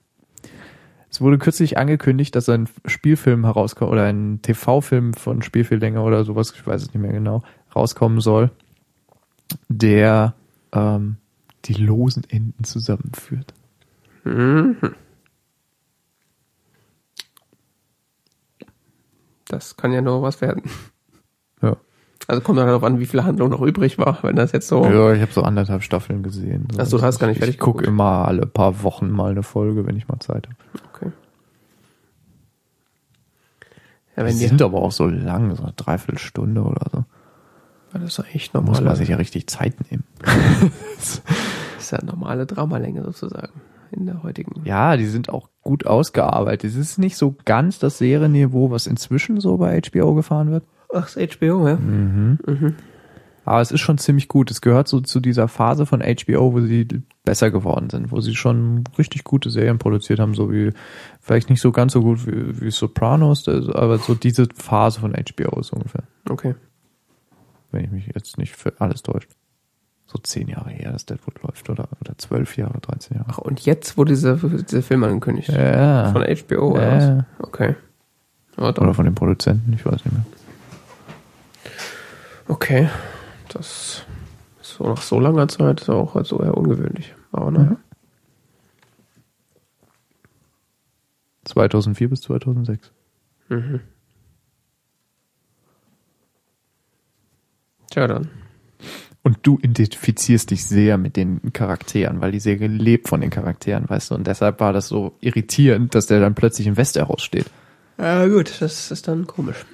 Es wurde kürzlich angekündigt, dass ein Spielfilm herauskommt oder ein TV-Film von Spielfilmlänge oder sowas, ich weiß es nicht mehr genau, rauskommen soll, der ähm, die losen Enden zusammenführt. Mhm. Das kann ja nur was werden. Also kommt dann darauf an, wie viel Handlung noch übrig war, wenn das jetzt so. Ja, ich habe so anderthalb Staffeln gesehen. So. Achso, du hast gar nicht fertig Ich gucke immer alle paar Wochen mal eine Folge, wenn ich mal Zeit habe. Okay. Ja, die sind aber auch so lang, so eine Dreiviertelstunde oder so. Das ist doch echt normal. Muss man sich ja richtig Zeit nehmen. *laughs* das ist ja normale Dramalänge sozusagen in der heutigen. Ja, die sind auch gut ausgearbeitet. Es ist nicht so ganz das Serienniveau, was inzwischen so bei HBO gefahren wird. Ach, das HBO, ja. Mhm. Mhm. Aber es ist schon ziemlich gut. Es gehört so zu dieser Phase von HBO, wo sie besser geworden sind, wo sie schon richtig gute Serien produziert haben, so wie vielleicht nicht so ganz so gut wie, wie Sopranos, aber so diese Phase von HBO ist ungefähr. Okay. Wenn ich mich jetzt nicht für alles täusche. So zehn Jahre her, dass Deadwood läuft, oder, oder zwölf Jahre, 13 Jahre. Ach, und jetzt wurde dieser, dieser Film angekündigt? Ja. Von HBO, oder ja. was? Okay. Oder von den Produzenten, ich weiß nicht mehr. Okay. Das so nach so langer Zeit ist auch also eher ungewöhnlich. Aber naja. Mhm. 2004 bis 2006. Mhm. Tja, dann. Und du identifizierst dich sehr mit den Charakteren, weil die Serie lebt von den Charakteren, weißt du? Und deshalb war das so irritierend, dass der dann plötzlich im Westeros steht. Ja, gut, das ist dann komisch.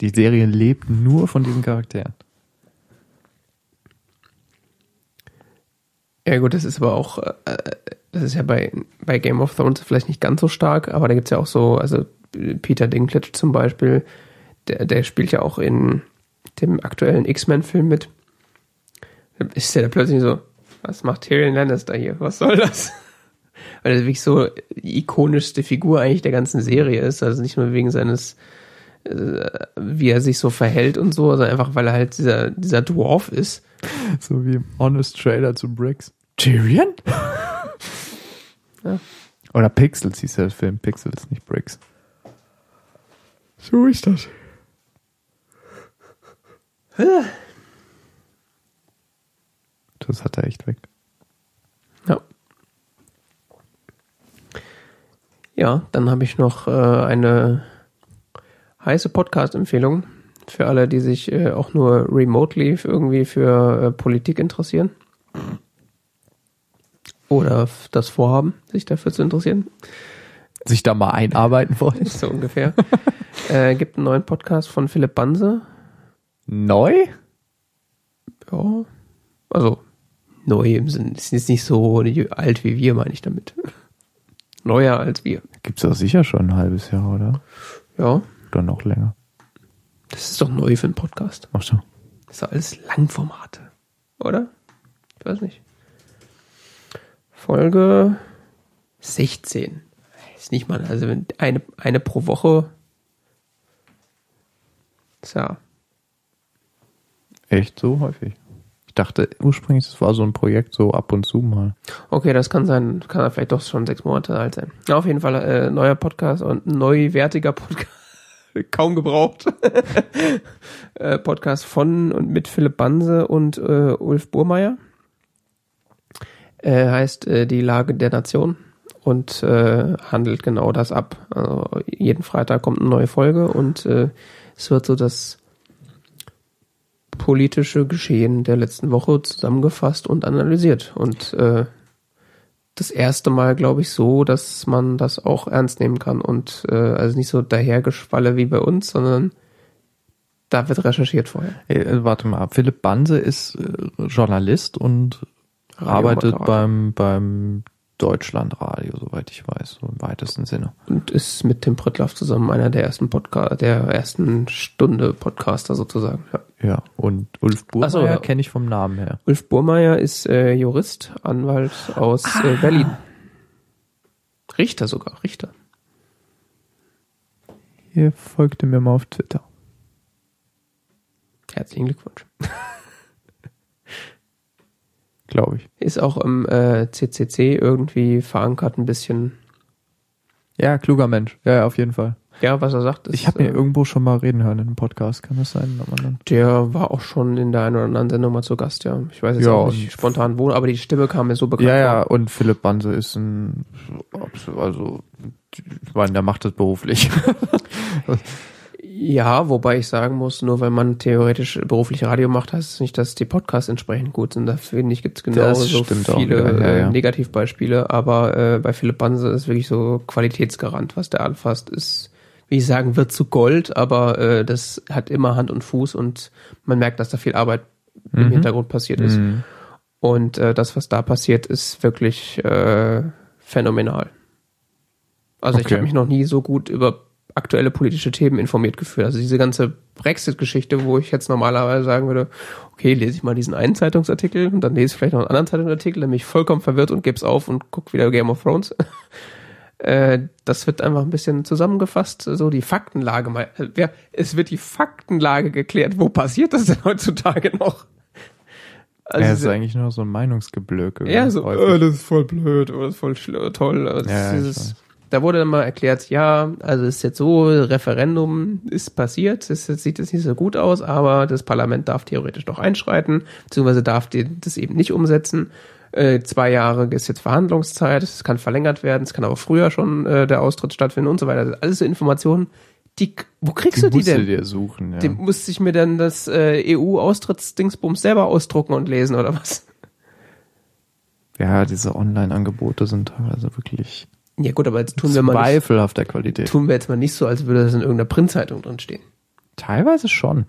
Die Serie lebt nur von diesen Charakteren. Ja gut, das ist aber auch, äh, das ist ja bei, bei Game of Thrones vielleicht nicht ganz so stark, aber da gibt's ja auch so, also Peter Dinklage zum Beispiel, der, der spielt ja auch in dem aktuellen X-Men-Film mit. ist der da plötzlich so, was macht Tyrion Lannister hier? Was soll das? *laughs* Weil er wirklich so ikonischste Figur eigentlich der ganzen Serie ist. Also nicht nur wegen seines, wie er sich so verhält und so, sondern einfach, weil er halt dieser, dieser Dwarf ist. So wie im Honest Trailer zu Bricks. Tyrion? *laughs* ja. Oder Pixels hieß der Film. Pixels, nicht Bricks. So ist das. *laughs* Das hat er echt weg. Ja. Ja, dann habe ich noch äh, eine heiße Podcast-Empfehlung für alle, die sich äh, auch nur remotely irgendwie für äh, Politik interessieren. Oder das Vorhaben, sich dafür zu interessieren. Sich da mal einarbeiten wollen. *laughs* so ungefähr. äh, gibt einen neuen Podcast von Philipp Banse. Neu? Ja. Also, neu im Sinne, ist jetzt nicht so alt wie wir, meine ich damit. *laughs* Neuer als wir. Gibt's doch sicher schon ein halbes Jahr, oder? Ja. Oder noch länger. Das ist doch neu für einen Podcast. Ach so. Das ist doch alles Langformate. Oder? Ich weiß nicht. Folge 16. Ist nicht mal, also eine, eine pro Woche. Tja. Echt so häufig? Ich dachte ursprünglich, das war so ein Projekt so ab und zu mal. Okay, das kann sein, kann vielleicht doch schon sechs Monate alt sein. Ja, auf jeden Fall äh, neuer Podcast und neuwertiger Podcast. *laughs* Kaum gebraucht. *laughs* äh, Podcast von und mit Philipp Banse und äh, Ulf Burmeier. Äh, heißt äh, Die Lage der Nation und äh, handelt genau das ab. Also jeden Freitag kommt eine neue Folge und äh, es wird so das politische Geschehen der letzten Woche zusammengefasst und analysiert. Und äh, das erste Mal, glaube ich, so, dass man das auch ernst nehmen kann und äh, also nicht so dahergeschwalle wie bei uns, sondern da wird recherchiert vorher. Hey, äh, warte mal, Philipp Banse ist äh, Journalist und arbeitet beim, beim Deutschlandradio, soweit ich weiß, so im weitesten Sinne. Und ist mit Tim Prittlaff zusammen einer der ersten Podcast, der ersten Stunde Podcaster sozusagen. Ja, ja. und Ulf Burmeier so, ja. kenne ich vom Namen her. Ulf Burmeier ist äh, Jurist, Anwalt aus ah. äh, Berlin. Richter sogar, Richter. Hier folgte mir mal auf Twitter. Herzlichen Glückwunsch. *laughs* glaube ich. Ist auch im äh, CCC irgendwie verankert ein bisschen. Ja, kluger Mensch. Ja, ja auf jeden Fall. Ja, was er sagt. Ist, ich habe ihn äh, irgendwo schon mal reden hören in einem Podcast. Kann das sein? Der war auch schon in der einen oder anderen Sendung mal zu Gast, ja. Ich weiß jetzt ja, auch nicht spontan wo, aber die Stimme kam mir so bekannt Ja, ja, vor. und Philipp Banse ist ein, also, ich meine, der macht das beruflich. *laughs* Ja, wobei ich sagen muss, nur weil man theoretisch beruflich Radio macht, heißt es nicht, dass die Podcasts entsprechend gut sind. Da finde ich, gibt es genau so viele auch, ja, ja. Äh, Negativbeispiele, aber äh, bei Philipp Banse ist wirklich so Qualitätsgarant, was der anfasst, ist, wie ich sagen, wird zu Gold, aber äh, das hat immer Hand und Fuß und man merkt, dass da viel Arbeit mhm. im Hintergrund passiert ist. Mhm. Und äh, das, was da passiert, ist wirklich äh, phänomenal. Also okay. ich habe mich noch nie so gut über aktuelle politische Themen informiert geführt. Also diese ganze Brexit-Geschichte, wo ich jetzt normalerweise sagen würde, okay, lese ich mal diesen einen Zeitungsartikel und dann lese ich vielleicht noch einen anderen Zeitungsartikel, dann bin ich vollkommen verwirrt und gebe es auf und gucke wieder Game of Thrones. *laughs* Äh, das wird einfach ein bisschen zusammengefasst, so die Faktenlage mal. Es wird die Faktenlage geklärt. Wo passiert das denn heutzutage noch? Also ja, das ist eigentlich nur so ein Meinungsgeblöke. Ja, so, oh, das ist voll blöd oder das ist voll toll. Also ja, dieses, da wurde dann mal erklärt, ja, also ist jetzt so, Referendum ist passiert, es sieht jetzt nicht so gut aus, aber das Parlament darf theoretisch noch einschreiten, beziehungsweise darf das eben nicht umsetzen. Äh, zwei Jahre ist jetzt Verhandlungszeit, es kann verlängert werden, es kann aber früher schon äh, der Austritt stattfinden und so weiter. Alles so Informationen, die, wo kriegst die du die denn? Dir suchen, ja. Die musste ich mir dann das äh, EU-Austrittsdingsbums selber ausdrucken und lesen oder was? Ja, diese Online-Angebote sind teilweise wirklich ja gut, aber jetzt tun wir mal zweifelhafter Qualität. Tun wir jetzt mal nicht so, als würde das in irgendeiner Printzeitung drin stehen. Teilweise schon.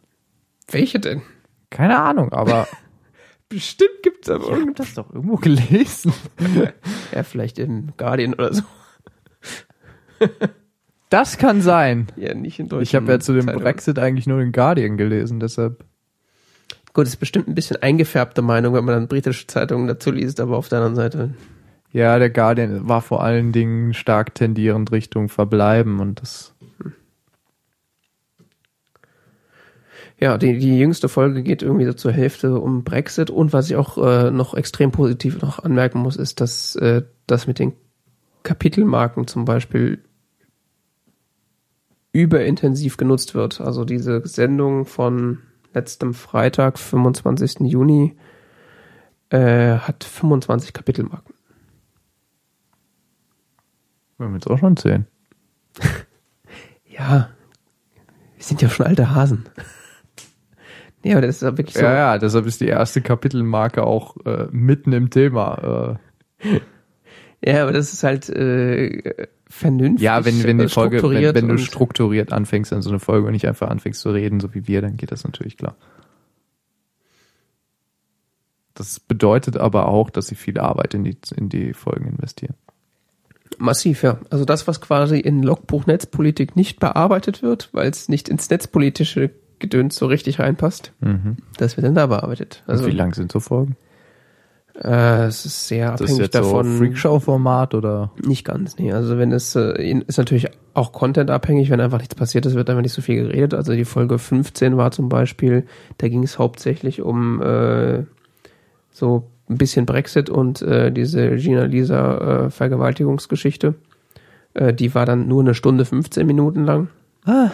Welche denn? Keine Ahnung, aber *laughs* bestimmt gibt's aber. Ich hab das doch irgendwo gelesen. *laughs* ja, vielleicht im Guardian oder so. *laughs* das kann sein. Ja, nicht in Deutschland. Ich habe ja zu dem Zeitung. Brexit eigentlich nur den Guardian gelesen, deshalb. Gut, ist bestimmt ein bisschen eingefärbte Meinung, wenn man dann britische Zeitungen dazu liest, aber auf der anderen Seite. Ja, der Guardian war vor allen Dingen stark tendierend Richtung Verbleiben und das. Ja, die, die jüngste Folge geht irgendwie so zur Hälfte um Brexit und was ich auch äh, noch extrem positiv noch anmerken muss, ist, dass äh, das mit den Kapitelmarken zum Beispiel überintensiv genutzt wird. Also diese Sendung von letztem Freitag, 25. Juni, äh, hat 25 Kapitelmarken. Wir haben jetzt auch schon 10. *laughs* ja, wir sind ja schon alte Hasen. *laughs* nee, aber das ist ja wirklich so. Ja, ja, deshalb ist die erste Kapitelmarke auch äh, mitten im Thema. Äh. *laughs* ja, aber das ist halt äh, vernünftig. Ja, wenn, wenn die Folge, wenn, wenn du strukturiert anfängst an so eine Folge und nicht einfach anfängst zu reden, so wie wir, dann geht das natürlich klar. Das bedeutet aber auch, dass sie viel Arbeit in die, in die Folgen investieren. Massiv, ja. Also das, was quasi in Logbuch Netzpolitik nicht bearbeitet wird, weil es nicht ins netzpolitische Gedöns so richtig reinpasst, mhm. das wird dann da bearbeitet. Also, und wie lang sind so Folgen? Äh, es ist sehr abhängig das ist davon. So Freakshow-Format oder? Nicht ganz, nee. Also wenn es äh, ist natürlich auch Content abhängig, wenn einfach nichts passiert ist, wird einfach nicht so viel geredet. Also die Folge 15 war zum Beispiel, da ging es hauptsächlich um äh, so ein bisschen Brexit und äh, diese Gina Lisa äh, Vergewaltigungsgeschichte. Äh, die war dann nur eine Stunde 15 Minuten lang. Ah.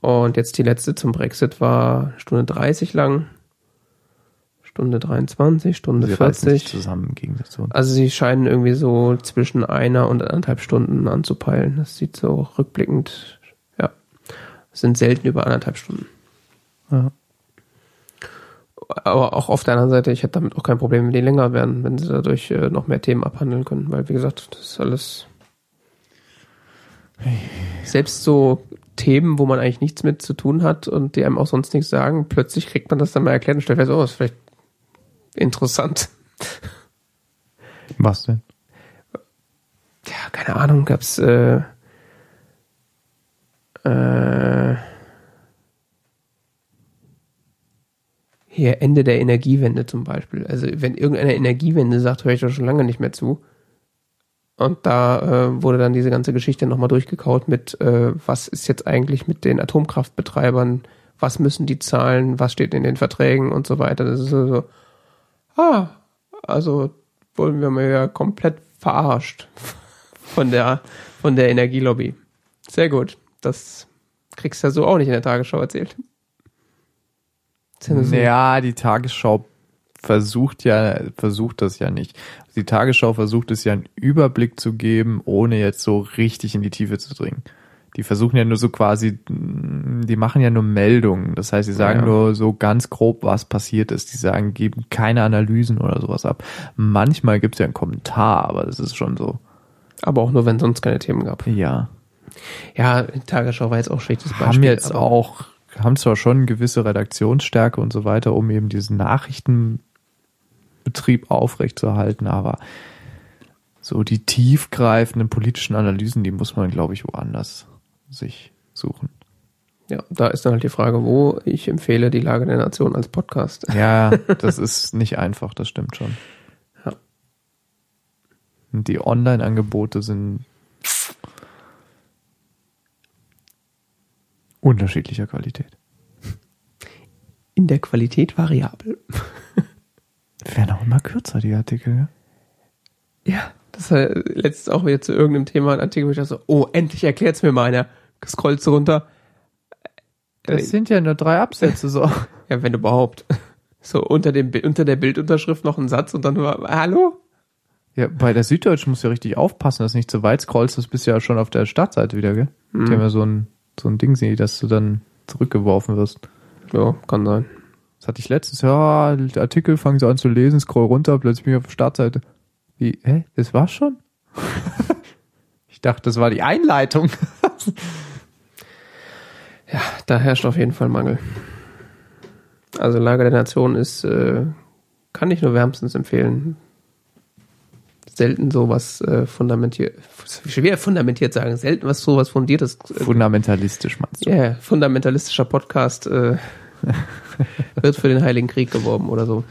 Und jetzt die letzte zum Brexit war Stunde 30 lang. Stunde 23, Stunde sie 40. zusammen ging das so. Also sie scheinen irgendwie so zwischen einer und anderthalb Stunden anzupeilen. Das sieht so rückblickend, ja, sind selten über anderthalb Stunden. Ja. Aber auch auf der anderen Seite, ich hätte damit auch kein Problem, wenn die länger werden, wenn sie dadurch äh, noch mehr Themen abhandeln können, weil wie gesagt, das ist alles selbst so Themen, wo man eigentlich nichts mit zu tun hat und die einem auch sonst nichts sagen, plötzlich kriegt man das dann mal erklärt und stellt fest, oh, ist vielleicht interessant. Was denn? Ja, keine Ahnung, gab's äh, äh, hier Ende der Energiewende zum Beispiel. Also wenn irgendeine Energiewende sagt, höre ich da schon lange nicht mehr zu. Und da äh, wurde dann diese ganze Geschichte nochmal durchgekaut mit, äh, was ist jetzt eigentlich mit den Atomkraftbetreibern, was müssen die zahlen, was steht in den Verträgen und so weiter. Das ist so, so ah, also wurden wir mal ja komplett verarscht *laughs* von der, von der Energielobby. Sehr gut. Das kriegst du ja so auch nicht in der Tagesschau erzählt. Ja, die Tagesschau versucht ja, versucht das ja nicht. Die Tagesschau versucht es ja einen Überblick zu geben, ohne jetzt so richtig in die Tiefe zu dringen die versuchen ja nur so quasi, die machen ja nur Meldungen. Das heißt, sie sagen ja. nur so ganz grob, was passiert ist. Die sagen, geben keine Analysen oder sowas ab. Manchmal gibt es ja einen Kommentar, aber das ist schon so. Aber auch nur, wenn sonst keine Themen gab. Ja. Ja, Tagesschau war jetzt auch schlechtes Beispiel. Haben jetzt auch, haben zwar schon gewisse Redaktionsstärke und so weiter, um eben diesen Nachrichtenbetrieb aufrechtzuerhalten, aber so die tiefgreifenden politischen Analysen, die muss man, glaube ich, woanders sich suchen. Ja, da ist dann halt die Frage, wo ich empfehle die Lage der Nation als Podcast. Ja, das *laughs* ist nicht einfach, das stimmt schon. Ja. Die Online-Angebote sind unterschiedlicher Qualität. In der Qualität variabel. *laughs* Werden auch immer kürzer, die Artikel. Ja, das war letztens auch wieder zu irgendeinem Thema ein Artikel, wo ich dachte so, oh, endlich erklärt's mir mal einer scrollst du runter. Das äh, sind ja nur drei Absätze so. *laughs* ja, wenn überhaupt. So unter dem unter der Bildunterschrift noch ein Satz und dann nur Hallo? Ja, bei der Süddeutschen musst du ja richtig aufpassen, dass du nicht zu weit scrollst, das bist du ja schon auf der Startseite wieder, gell? Mhm. Die haben ja so ein, so ein Ding, dass du dann zurückgeworfen wirst. Ja, kann sein. Das hatte ich letztens, ja, Artikel fangen sie an zu lesen, scroll runter, plötzlich bin ich auf der Startseite. Wie, hä? Das war's schon? *laughs* ich dachte, das war die Einleitung. *laughs* ja, da herrscht auf jeden Fall Mangel. Also Lager der Nation ist, äh, kann ich nur wärmstens empfehlen. Selten sowas äh, fundamentiert, schwer fundamentiert sagen, selten was sowas fundiertes. Äh, Fundamentalistisch meinst du? Ja, yeah, fundamentalistischer Podcast. Äh, *laughs* wird für den Heiligen Krieg geworben oder so.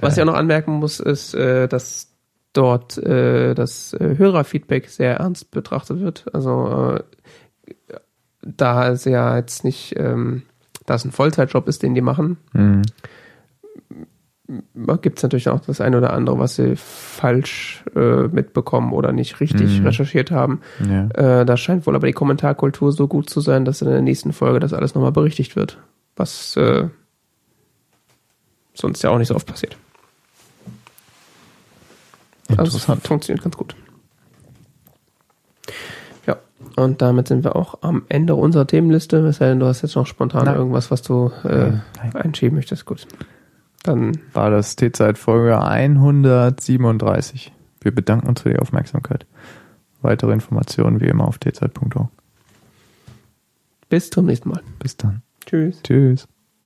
Was ich auch noch anmerken muss, ist, äh, dass dort äh, das äh, Hörerfeedback sehr ernst betrachtet wird. Also äh, da es ja jetzt nicht, ähm, da es ein Vollzeitjob ist, den die machen, mhm. Gibt es natürlich auch das eine oder andere, was sie falsch äh, mitbekommen oder nicht richtig mhm. recherchiert haben. Ja. Äh, da scheint wohl aber die Kommentarkultur so gut zu sein, dass in der nächsten Folge das alles nochmal berichtigt wird. Was äh, sonst ja auch nicht so oft passiert. Also es funktioniert ganz gut. Ja, und damit sind wir auch am Ende unserer Themenliste. Es sei denn, du hast jetzt noch spontan Nein. irgendwas, was du äh, einschieben möchtest. Gut. Dann war das T-Zeit Folge 137. Wir bedanken uns für die Aufmerksamkeit. Weitere Informationen wie immer auf tzeit.org. Bis zum nächsten Mal. Bis dann. Tschüss. Tschüss.